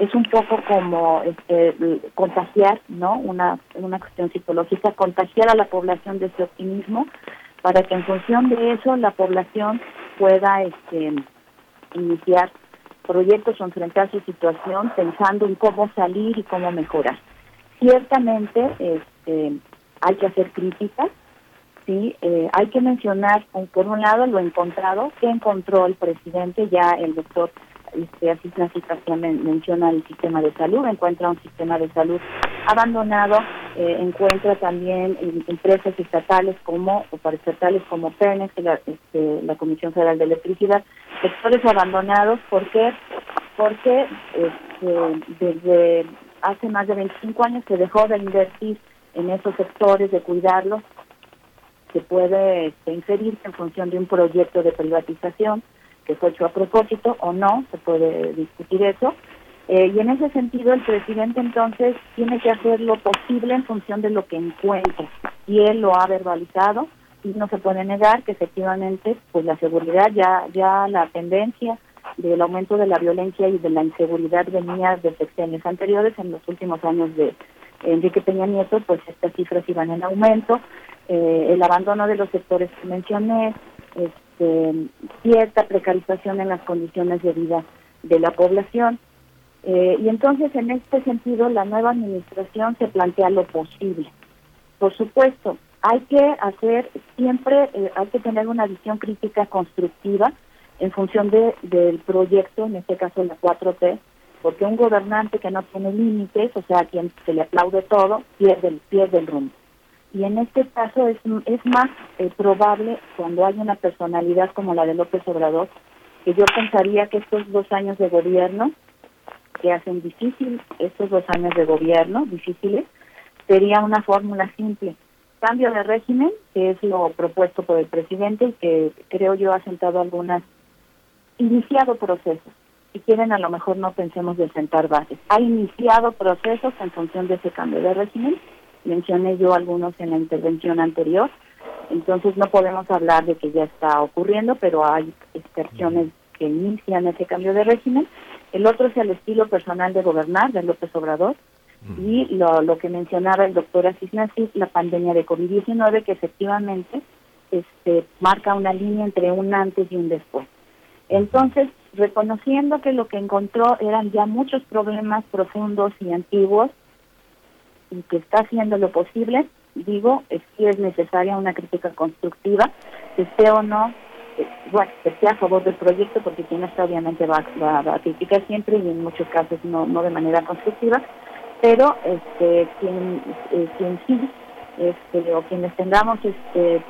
Es un poco como este, contagiar, ¿no? Una, una cuestión psicológica, contagiar a la población de ese optimismo para que en función de eso la población pueda este, iniciar proyectos o enfrentar su situación pensando en cómo salir y cómo mejorar. Ciertamente este, hay que hacer críticas, sí, eh, hay que mencionar, por un lado, lo encontrado, que encontró el presidente, ya el doctor este, así situación menciona el sistema de salud, encuentra un sistema de salud abandonado, eh, encuentra también empresas estatales como, o paraestatales como PERNEX, la, este, la Comisión Federal de Electricidad, sectores abandonados, ¿por qué? Porque este, desde hace más de 25 años se dejó de invertir en esos sectores, de cuidarlos, se puede este, inferir en función de un proyecto de privatización que fue hecho a propósito o no, se puede discutir eso. Eh, y en ese sentido el presidente entonces tiene que hacer lo posible en función de lo que encuentra. Y él lo ha verbalizado y no se puede negar que efectivamente pues la seguridad ya, ya la tendencia del aumento de la violencia y de la inseguridad venía de sexenios anteriores. En los últimos años de Enrique Peña Nieto, pues estas cifras iban en aumento. Eh, el abandono de los sectores que mencioné, este, cierta precarización en las condiciones de vida de la población. Eh, y entonces, en este sentido, la nueva administración se plantea lo posible. Por supuesto, hay que hacer siempre, eh, hay que tener una visión crítica constructiva en función de, del proyecto, en este caso la 4T, porque un gobernante que no tiene límites, o sea, a quien se le aplaude todo, pierde pierde el rumbo. Y en este caso es, es más eh, probable cuando hay una personalidad como la de López Obrador, que yo pensaría que estos dos años de gobierno, que hacen difícil estos dos años de gobierno, difíciles, sería una fórmula simple. Cambio de régimen, que es lo propuesto por el presidente y que creo yo ha sentado algunas, iniciado procesos. Si quieren, a lo mejor no pensemos de sentar bases. Ha iniciado procesos en función de ese cambio de régimen. Mencioné yo algunos en la intervención anterior. Entonces no podemos hablar de que ya está ocurriendo, pero hay excepciones que inician ese cambio de régimen. El otro es el estilo personal de gobernar de López Obrador, y lo, lo que mencionaba el doctor Asís Nasif, la pandemia de COVID-19, que efectivamente este, marca una línea entre un antes y un después. Entonces, reconociendo que lo que encontró eran ya muchos problemas profundos y antiguos, y que está haciendo lo posible, digo, es que es necesaria una crítica constructiva, que esté o no, eh, bueno, que esté a favor del proyecto, porque quien está obviamente va, va, a criticar siempre y en muchos casos no, no de manera constructiva, pero este quien, eh, quien sí este, o quienes tengamos este,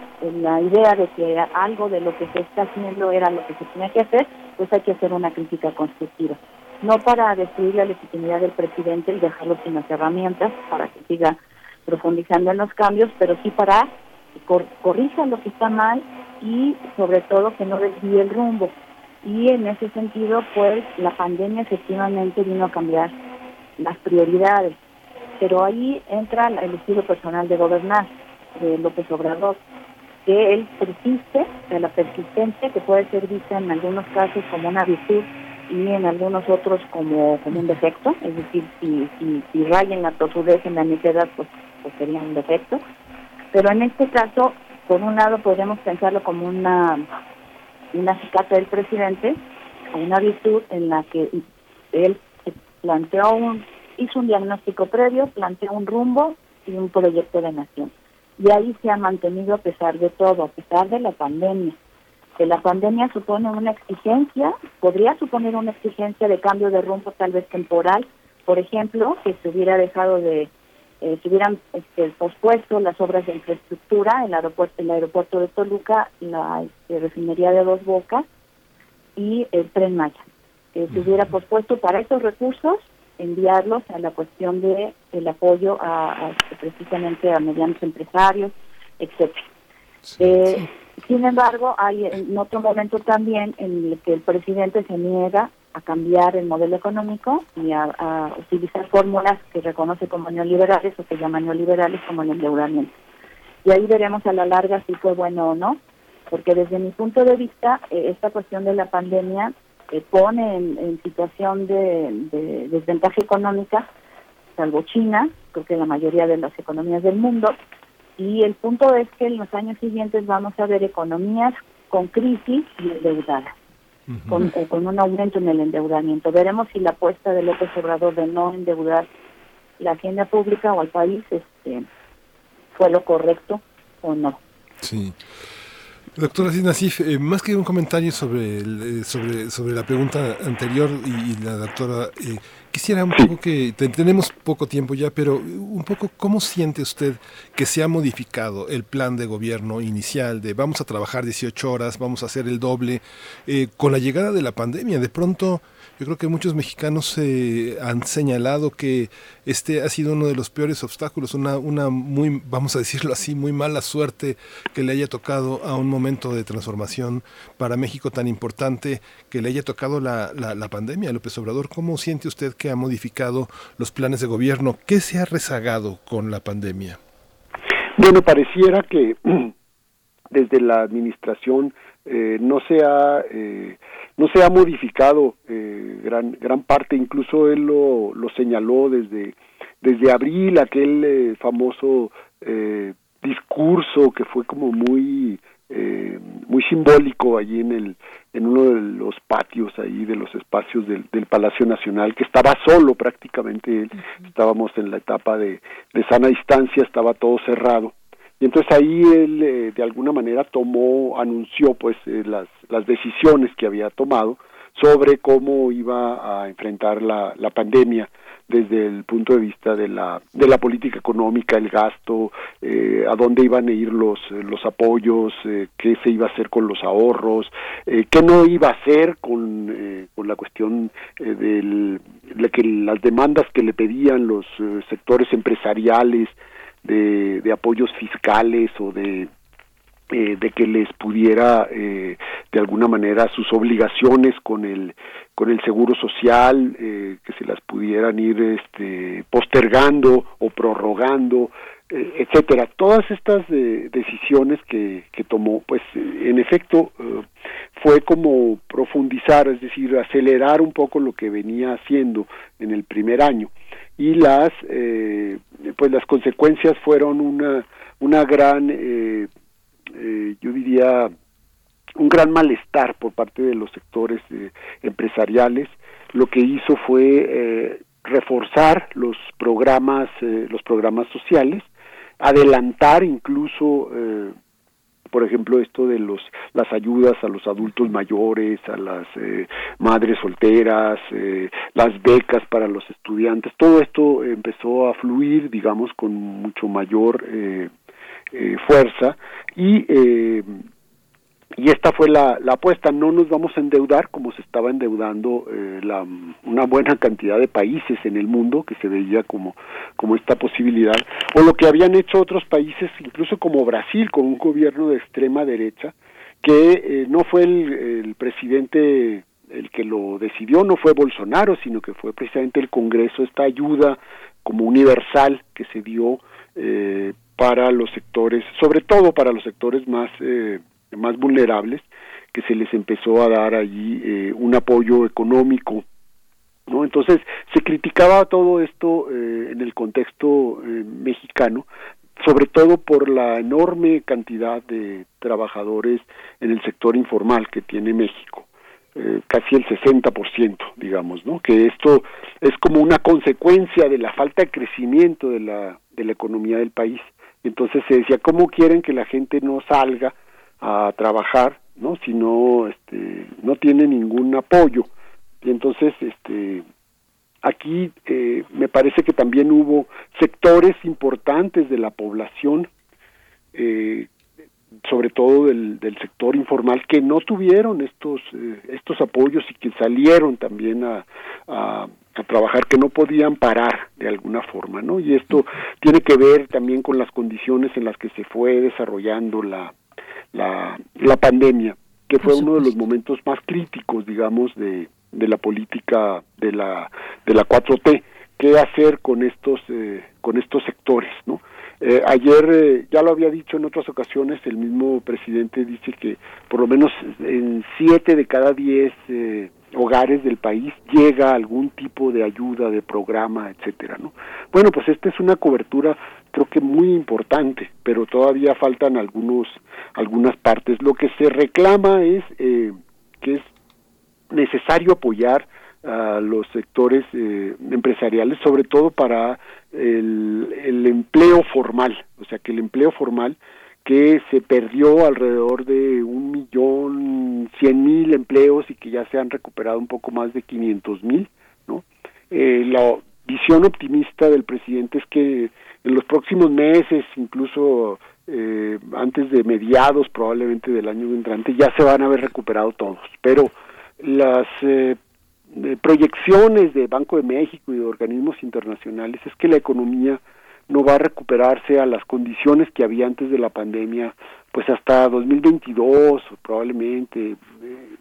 la idea de que algo de lo que se está haciendo era lo que se tenía que hacer, pues hay que hacer una crítica constructiva. No para destruir la legitimidad del presidente y dejarlo sin las herramientas para que siga profundizando en los cambios, pero sí para que cor corrija lo que está mal y sobre todo que no desvíe el rumbo. Y en ese sentido, pues la pandemia efectivamente vino a cambiar las prioridades. Pero ahí entra el estilo personal de gobernar de López Obrador, que él persiste, de la persistencia que puede ser vista en algunos casos como una virtud y en algunos otros como, como un defecto, es decir, si, si, si rayen la tosudez en la necedad, pues, pues sería un defecto. Pero en este caso, por un lado podemos pensarlo como una, una del presidente, una virtud en la que él planteó un, hizo un diagnóstico previo, planteó un rumbo y un proyecto de nación. Y ahí se ha mantenido a pesar de todo, a pesar de la pandemia. Que la pandemia supone una exigencia, podría suponer una exigencia de cambio de rumbo tal vez temporal, por ejemplo, que se hubiera dejado de, eh, se hubieran este, pospuesto las obras de infraestructura, el aeropuerto, el aeropuerto de Toluca, la este, refinería de Dos Bocas y el tren Maya. Que se hubiera pospuesto para esos recursos enviarlos a la cuestión de el apoyo a, precisamente a medianos empresarios, etcétera. Eh, sin embargo, hay en otro momento también en el que el presidente se niega a cambiar el modelo económico y a, utilizar fórmulas que reconoce como neoliberales o que llaman neoliberales como el endeudamiento. Y ahí veremos a la larga si fue bueno o no, porque desde mi punto de vista, eh, esta cuestión de la pandemia pone en, situación de, desventaja económica, salvo China, creo que la mayoría de las economías del mundo, y el punto es que en los años siguientes vamos a ver economías con crisis y endeudadas, con, eh, con un aumento en el endeudamiento. Veremos si la apuesta de López Obrador de no endeudar la hacienda pública o al país este, fue lo correcto o no. Sí. Doctora Sinasif, eh, más que un comentario sobre, eh, sobre, sobre la pregunta anterior y, la doctora, eh, quisiera un poco que, tenemos poco tiempo ya, pero un poco, ¿cómo siente usted que se ha modificado el plan de gobierno inicial de vamos a trabajar 18 horas, vamos a hacer el doble, con la llegada de la pandemia? De pronto yo creo que muchos mexicanos eh, han señalado que este ha sido uno de los peores obstáculos, una, una muy, vamos a decirlo así, muy mala suerte que le haya tocado a un momento de transformación para México tan importante, que le haya tocado la, la, pandemia. López Obrador, ¿cómo siente usted que ha modificado los planes de gobierno? ¿Qué se ha rezagado con la pandemia? Bueno, pareciera que desde la administración eh, no se ha eh, no se ha modificado eh, gran gran parte. Incluso él lo, lo señaló desde desde abril aquel famoso discurso que fue como muy eh, muy simbólico allí en el en uno de los patios ahí de los espacios del, del Palacio Nacional que estaba solo prácticamente estábamos en la etapa de, de sana distancia estaba todo cerrado y entonces ahí él eh, de alguna manera tomó anunció pues eh, las las decisiones que había tomado sobre cómo iba a enfrentar la, la pandemia desde el punto de vista de la de la política económica el gasto eh, a dónde iban a ir los los apoyos eh, qué se iba a hacer con los ahorros eh, qué no iba a hacer con con la cuestión del de que las demandas que le pedían los sectores empresariales de, apoyos fiscales o de eh, de que les pudiera eh, de alguna manera sus obligaciones con el con el seguro social eh, que se las pudieran ir este postergando o prorrogando eh, etcétera. Todas estas decisiones que, que tomó pues en efecto fue como profundizar es decir acelerar un poco lo que venía haciendo en el primer año y las eh, pues las consecuencias fueron una una gran eh, eh, yo diría, un gran malestar por parte de los sectores eh, empresariales. Lo que hizo fue eh, reforzar los programas, los programas sociales, adelantar incluso, por ejemplo, esto de los las ayudas a los adultos mayores, a las eh, madres solteras, eh, las becas para los estudiantes. Todo esto empezó a fluir, digamos, con mucho mayor eh, eh, fuerza y eh, y esta fue la, apuesta. No nos vamos a endeudar como se estaba endeudando eh, la, una buena cantidad de países en el mundo que se veía como como esta posibilidad o lo que habían hecho otros países incluso como Brasil con un gobierno de extrema derecha que eh, no fue el, el presidente el que lo decidió no fue Bolsonaro sino que fue precisamente el Congreso esta ayuda como universal que se dio eh, para los sectores, sobre todo para los sectores más eh, más vulnerables, que se les empezó a dar allí eh, un apoyo económico, ¿no? Entonces se criticaba todo esto eh, en el contexto eh, mexicano, sobre todo por la enorme cantidad de trabajadores en el sector informal que tiene México eh, casi el 60%, digamos, ¿no? Que esto es como una consecuencia de la falta de crecimiento de la de la economía del país. Entonces se decía, ¿cómo quieren que la gente no salga a trabajar, no? Si no este no tiene ningún apoyo. Y entonces este aquí eh, me parece que también hubo sectores importantes de la población eh, sobre todo del, del sector informal que no tuvieron estos eh, estos apoyos y que salieron también a, a, a, trabajar que no podían parar de alguna forma no y esto tiene que ver también con las condiciones en las que se fue desarrollando la la, la pandemia que fue uno de los momentos más críticos digamos de, de la política de la de la 4T qué hacer con estos eh, con estos sectores no eh, ayer, eh, ya lo había dicho en otras ocasiones, el mismo presidente dice que por lo menos en siete de cada diez eh, hogares del país llega algún tipo de ayuda, de programa, etcétera, ¿no? Bueno, pues esta es una cobertura creo que muy importante, pero todavía faltan algunos algunas partes. Lo que se reclama es eh, que es necesario apoyar a los sectores eh, empresariales, sobre todo para el, el empleo formal, o sea que el empleo formal que se perdió alrededor de un millón cien mil empleos y que ya se han recuperado un poco más de quinientos mil, ¿no? Eh, la visión optimista del presidente es que en los próximos meses, incluso eh, antes de mediados probablemente del año entrante, ya se van a haber recuperado todos, pero las eh, de proyecciones de Banco de México y de organismos internacionales es que la economía no va a recuperarse a las condiciones que había antes de la pandemia, pues hasta 2022 probablemente.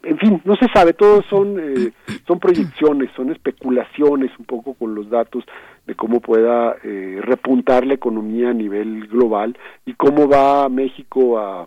En fin, no se sabe, todos son eh, son proyecciones, son especulaciones un poco con los datos de cómo pueda eh, repuntar la economía a nivel global y cómo va México a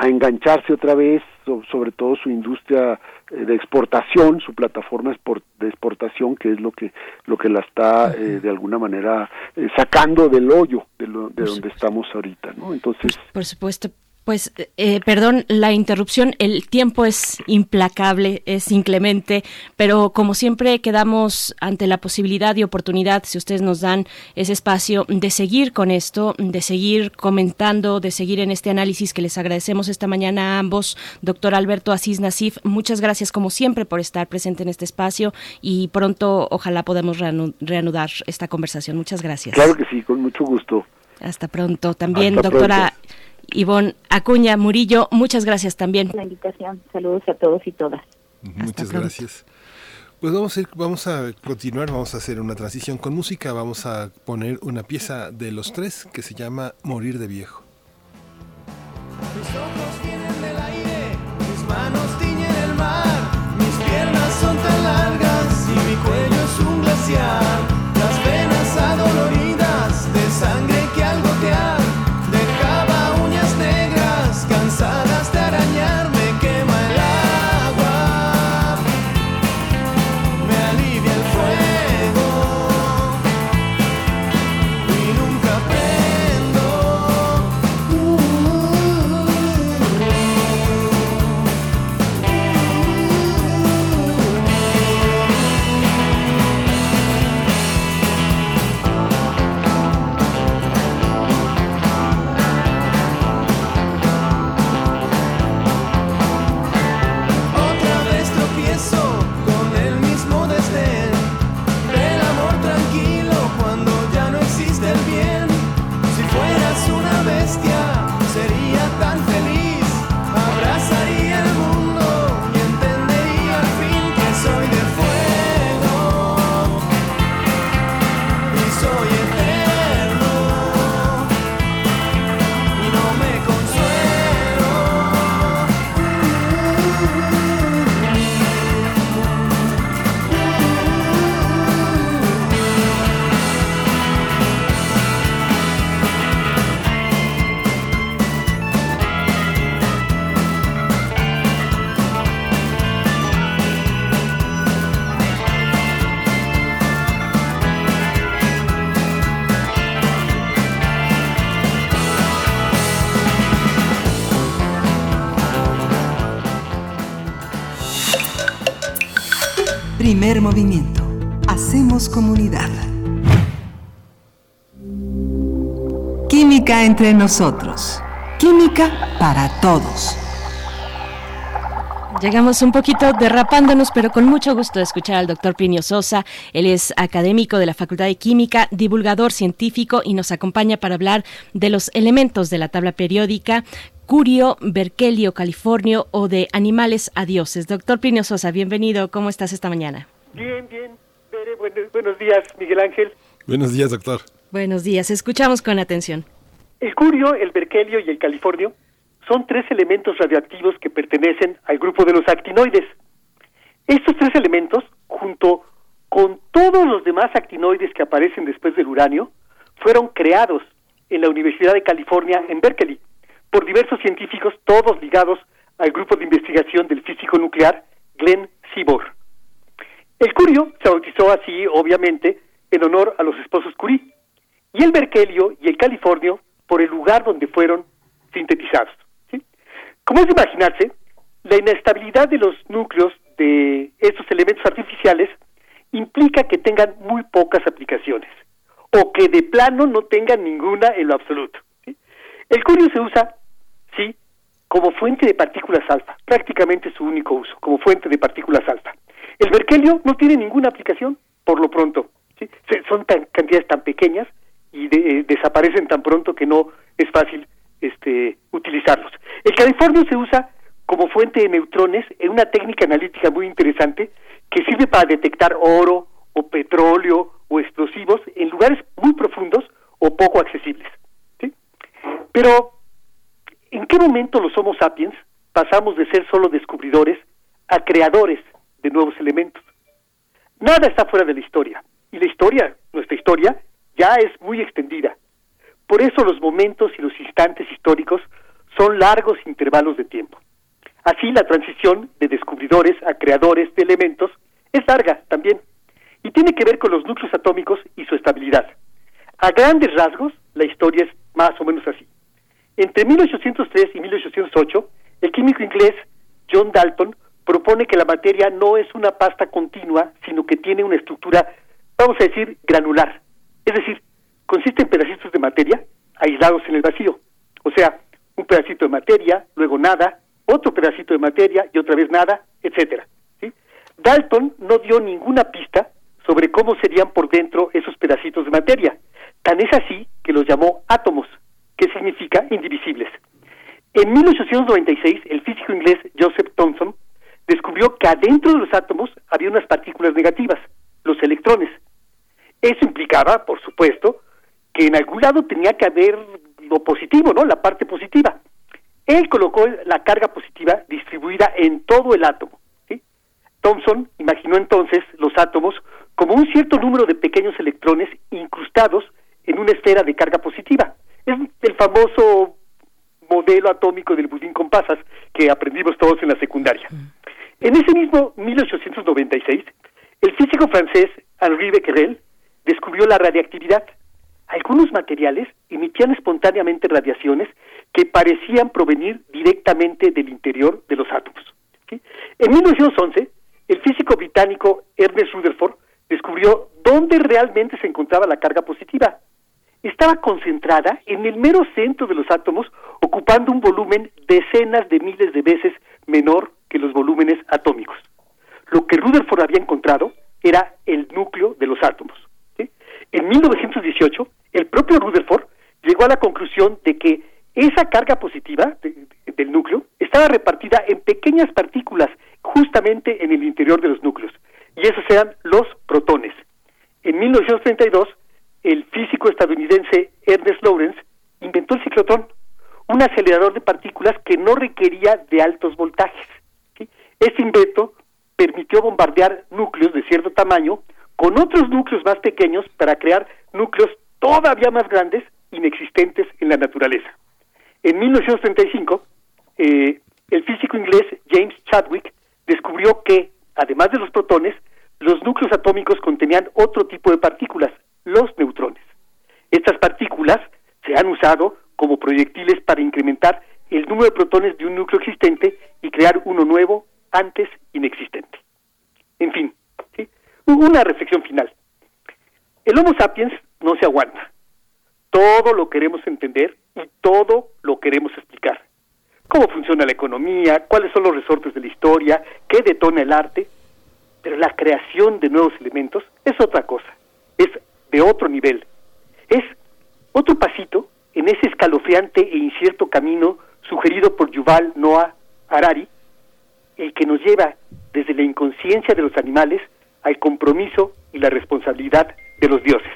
a engancharse otra vez, sobre todo su industria eh, de exportación, su plataforma de exportación, que es lo que lo que la está eh, de alguna manera eh, sacando del hoyo de, lo, de donde estamos ahorita, ¿no? Entonces, por supuesto, pues, eh, perdón la interrupción, el tiempo es implacable, es inclemente, pero como siempre quedamos ante la posibilidad y oportunidad, si ustedes nos dan ese espacio, de seguir con esto, de seguir comentando, de seguir en este análisis que les agradecemos esta mañana a ambos. Doctor Alberto Asís Nasif, muchas gracias como siempre por estar presente en este espacio y pronto ojalá podamos reanudar esta conversación. Muchas gracias. Claro que sí, con mucho gusto. Hasta pronto. También, doctora. Ivonne Acuña Murillo, muchas gracias también. La invitación, saludos a todos y todas. Muchas gracias. Pues vamos a, ir, vamos a continuar, vamos a hacer una transición con música, vamos a poner una pieza de los tres que se llama Morir de Viejo. Mis ojos vienen del aire, mis manos tiñen el mar, mis piernas son tan largas y mi cuello es un glaciar, Primer movimiento. Hacemos comunidad. Química entre nosotros. Química para todos. Llegamos un poquito derrapándonos, pero con mucho gusto de escuchar al doctor Plinio Sosa. Él es académico de la Facultad de Química, divulgador científico y nos acompaña para hablar de los elementos de la tabla periódica Curio, Berkelio, Californio o de Animales a Dioses. Doctor Plinio Sosa, bienvenido. ¿Cómo estás esta mañana? Bien, bien. buenos, días, Miguel Ángel. Buenos días, doctor. Buenos días. Escuchamos con atención. El curio, el berkelio y el californio son tres elementos radioactivos que pertenecen al grupo de los actinoides. Estos tres elementos, junto con todos los demás actinoides que aparecen después del uranio, fueron creados en la Universidad de California en Berkeley por diversos científicos, todos ligados al grupo de investigación del físico nuclear Glenn Seaborg. El curio se bautizó así, obviamente, en honor a los esposos Curie, y el berkelio y el californio por el lugar donde fueron sintetizados. Como es de imaginarse, la inestabilidad de los núcleos de estos elementos artificiales implica que tengan muy pocas aplicaciones, o que de plano no tengan ninguna en lo absoluto. El curio se usa ¿sí? Como fuente de partículas alfa, prácticamente su único uso, como fuente de partículas alfa. El berkelio no tiene ninguna aplicación, por lo pronto. ¿sí? Son tan, cantidades tan pequeñas y eh, desaparecen tan pronto que no es fácil este, utilizarlos. El californio se usa como fuente de neutrones en una técnica analítica muy interesante que sirve para detectar oro o petróleo o explosivos en lugares muy profundos o poco accesibles. ¿sí? Pero ¿En qué momento los Homo sapiens pasamos de ser solo descubridores a creadores de nuevos elementos? Nada está fuera de la historia, y la historia, nuestra historia, ya es muy extendida. Por eso los momentos y los instantes históricos son largos intervalos de tiempo. Así la transición de descubridores a creadores de elementos es larga también y tiene que ver con los núcleos atómicos y su estabilidad. A grandes rasgos, la historia es más o menos así. Entre 1803 y 1808, el químico inglés John Dalton propone que la materia no es una pasta continua, sino que tiene una estructura, vamos a decir, granular. Es decir, consiste en pedacitos de materia aislados en el vacío. O sea, un pedacito de materia, luego nada, otro pedacito de materia y otra vez nada, etcétera. Dalton no dio ninguna pista sobre cómo serían por dentro esos pedacitos de materia. Tan es así que los llamó átomos, que significa indivisibles. En 1896, el físico inglés Joseph Thomson descubrió que adentro de los átomos había unas partículas negativas, los electrones. Eso implicaba, por supuesto, que en algún lado tenía que haber lo positivo, ¿no? La parte positiva. Él colocó la carga positiva distribuida en todo el átomo. ¿sí? Thomson imaginó entonces los átomos como un cierto número de pequeños electrones incrustados en una esfera de carga positiva. Es el famoso modelo atómico del budín con pasas que aprendimos todos en la secundaria. En ese mismo 1896, el físico francés Henri Becquerel descubrió la radiactividad. Algunos materiales emitían espontáneamente radiaciones que parecían provenir directamente del interior de los átomos. En 1911, el físico británico Ernest Rutherford descubrió dónde realmente se encontraba la carga positiva. Estaba concentrada en el mero centro de los átomos, ocupando un volumen decenas de miles de veces menor que los volúmenes atómicos. Lo que Rutherford había encontrado era el núcleo de los átomos. En 1918, el propio Rutherford llegó a la conclusión de que esa carga positiva del núcleo estaba repartida en pequeñas partículas justamente en el interior de los núcleos, y esos eran los protones. En 1932, el físico estadounidense Ernest Lawrence inventó el ciclotrón, un acelerador de partículas que no requería de altos voltajes. Este invento permitió bombardear núcleos de cierto tamaño con otros núcleos más pequeños para crear núcleos todavía más grandes inexistentes en la naturaleza. En 1935, eh, el físico inglés James Chadwick descubrió que, además de los protones, los núcleos atómicos contenían otro tipo de partículas, los neutrones. Estas partículas se han usado como proyectiles para incrementar el número de protones de un núcleo existente y crear uno nuevo antes inexistente. En fin, una reflexión final. El Homo sapiens no se aguanta. Todo lo queremos entender y todo lo queremos explicar. Cómo funciona la economía, cuáles son los resortes de la historia, qué detona el arte. Pero la creación de nuevos elementos es otra cosa, es de otro nivel. Es otro pasito en ese escalofriante e incierto camino sugerido por Yuval Noah Harari, el que nos lleva desde la inconsciencia de los animales al compromiso y la responsabilidad de los dioses.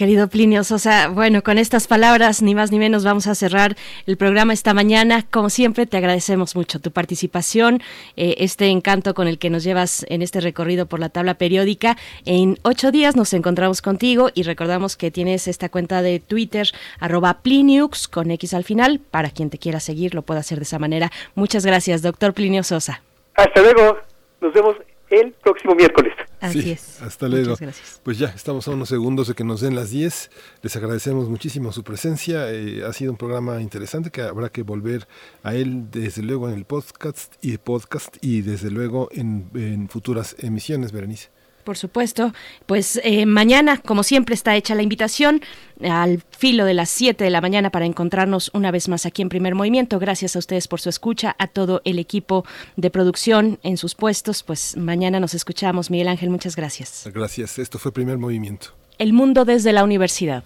Querido Plinio Sosa, bueno, con estas palabras, ni más ni menos, vamos a cerrar el programa esta mañana. Como siempre, te agradecemos mucho tu participación, eh, este encanto con el que nos llevas en este recorrido por la tabla periódica. En ocho días nos encontramos contigo y recordamos que tienes esta cuenta de Twitter, arroba Pliniux, con X al final. Para quien te quiera seguir, lo puede hacer de esa manera. Muchas gracias, doctor Plinio Sosa. Hasta luego. Nos vemos el próximo miércoles. Así Sí, es. Hasta luego. Muchas gracias. Pues ya, estamos a unos segundos de que nos den las 10. Les agradecemos muchísimo su presencia. Eh, ha sido un programa interesante que habrá que volver a él desde luego en el podcast y podcast y desde luego en, en futuras emisiones, Berenice. Por supuesto. Pues eh, mañana, como siempre, está hecha la invitación al filo de las 7 de la mañana para encontrarnos una vez más aquí en Primer Movimiento. Gracias a ustedes por su escucha, a todo el equipo de producción en sus puestos. Pues mañana nos escuchamos. Miguel Ángel, muchas gracias. Gracias. Esto fue Primer Movimiento. El mundo desde la universidad.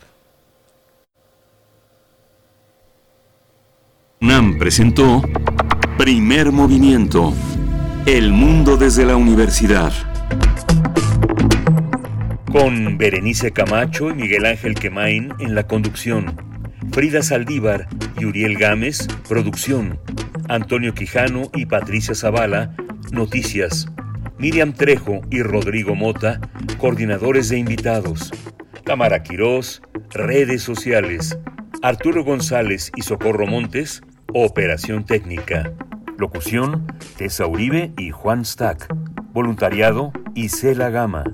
UNAM presentó Primer Movimiento. El mundo desde la universidad. Con Berenice Camacho y Miguel Ángel Quemain en la conducción. Frida Saldívar y Uriel Gámez, producción. Antonio Quijano y Patricia Zavala, noticias. Miriam Trejo y Rodrigo Mota, coordinadores de invitados. Tamara Quirós, redes sociales. Arturo González y Socorro Montes, Operación Técnica. Locución, Tessa Uribe y Juan Stack. Voluntariado, Isela Gama.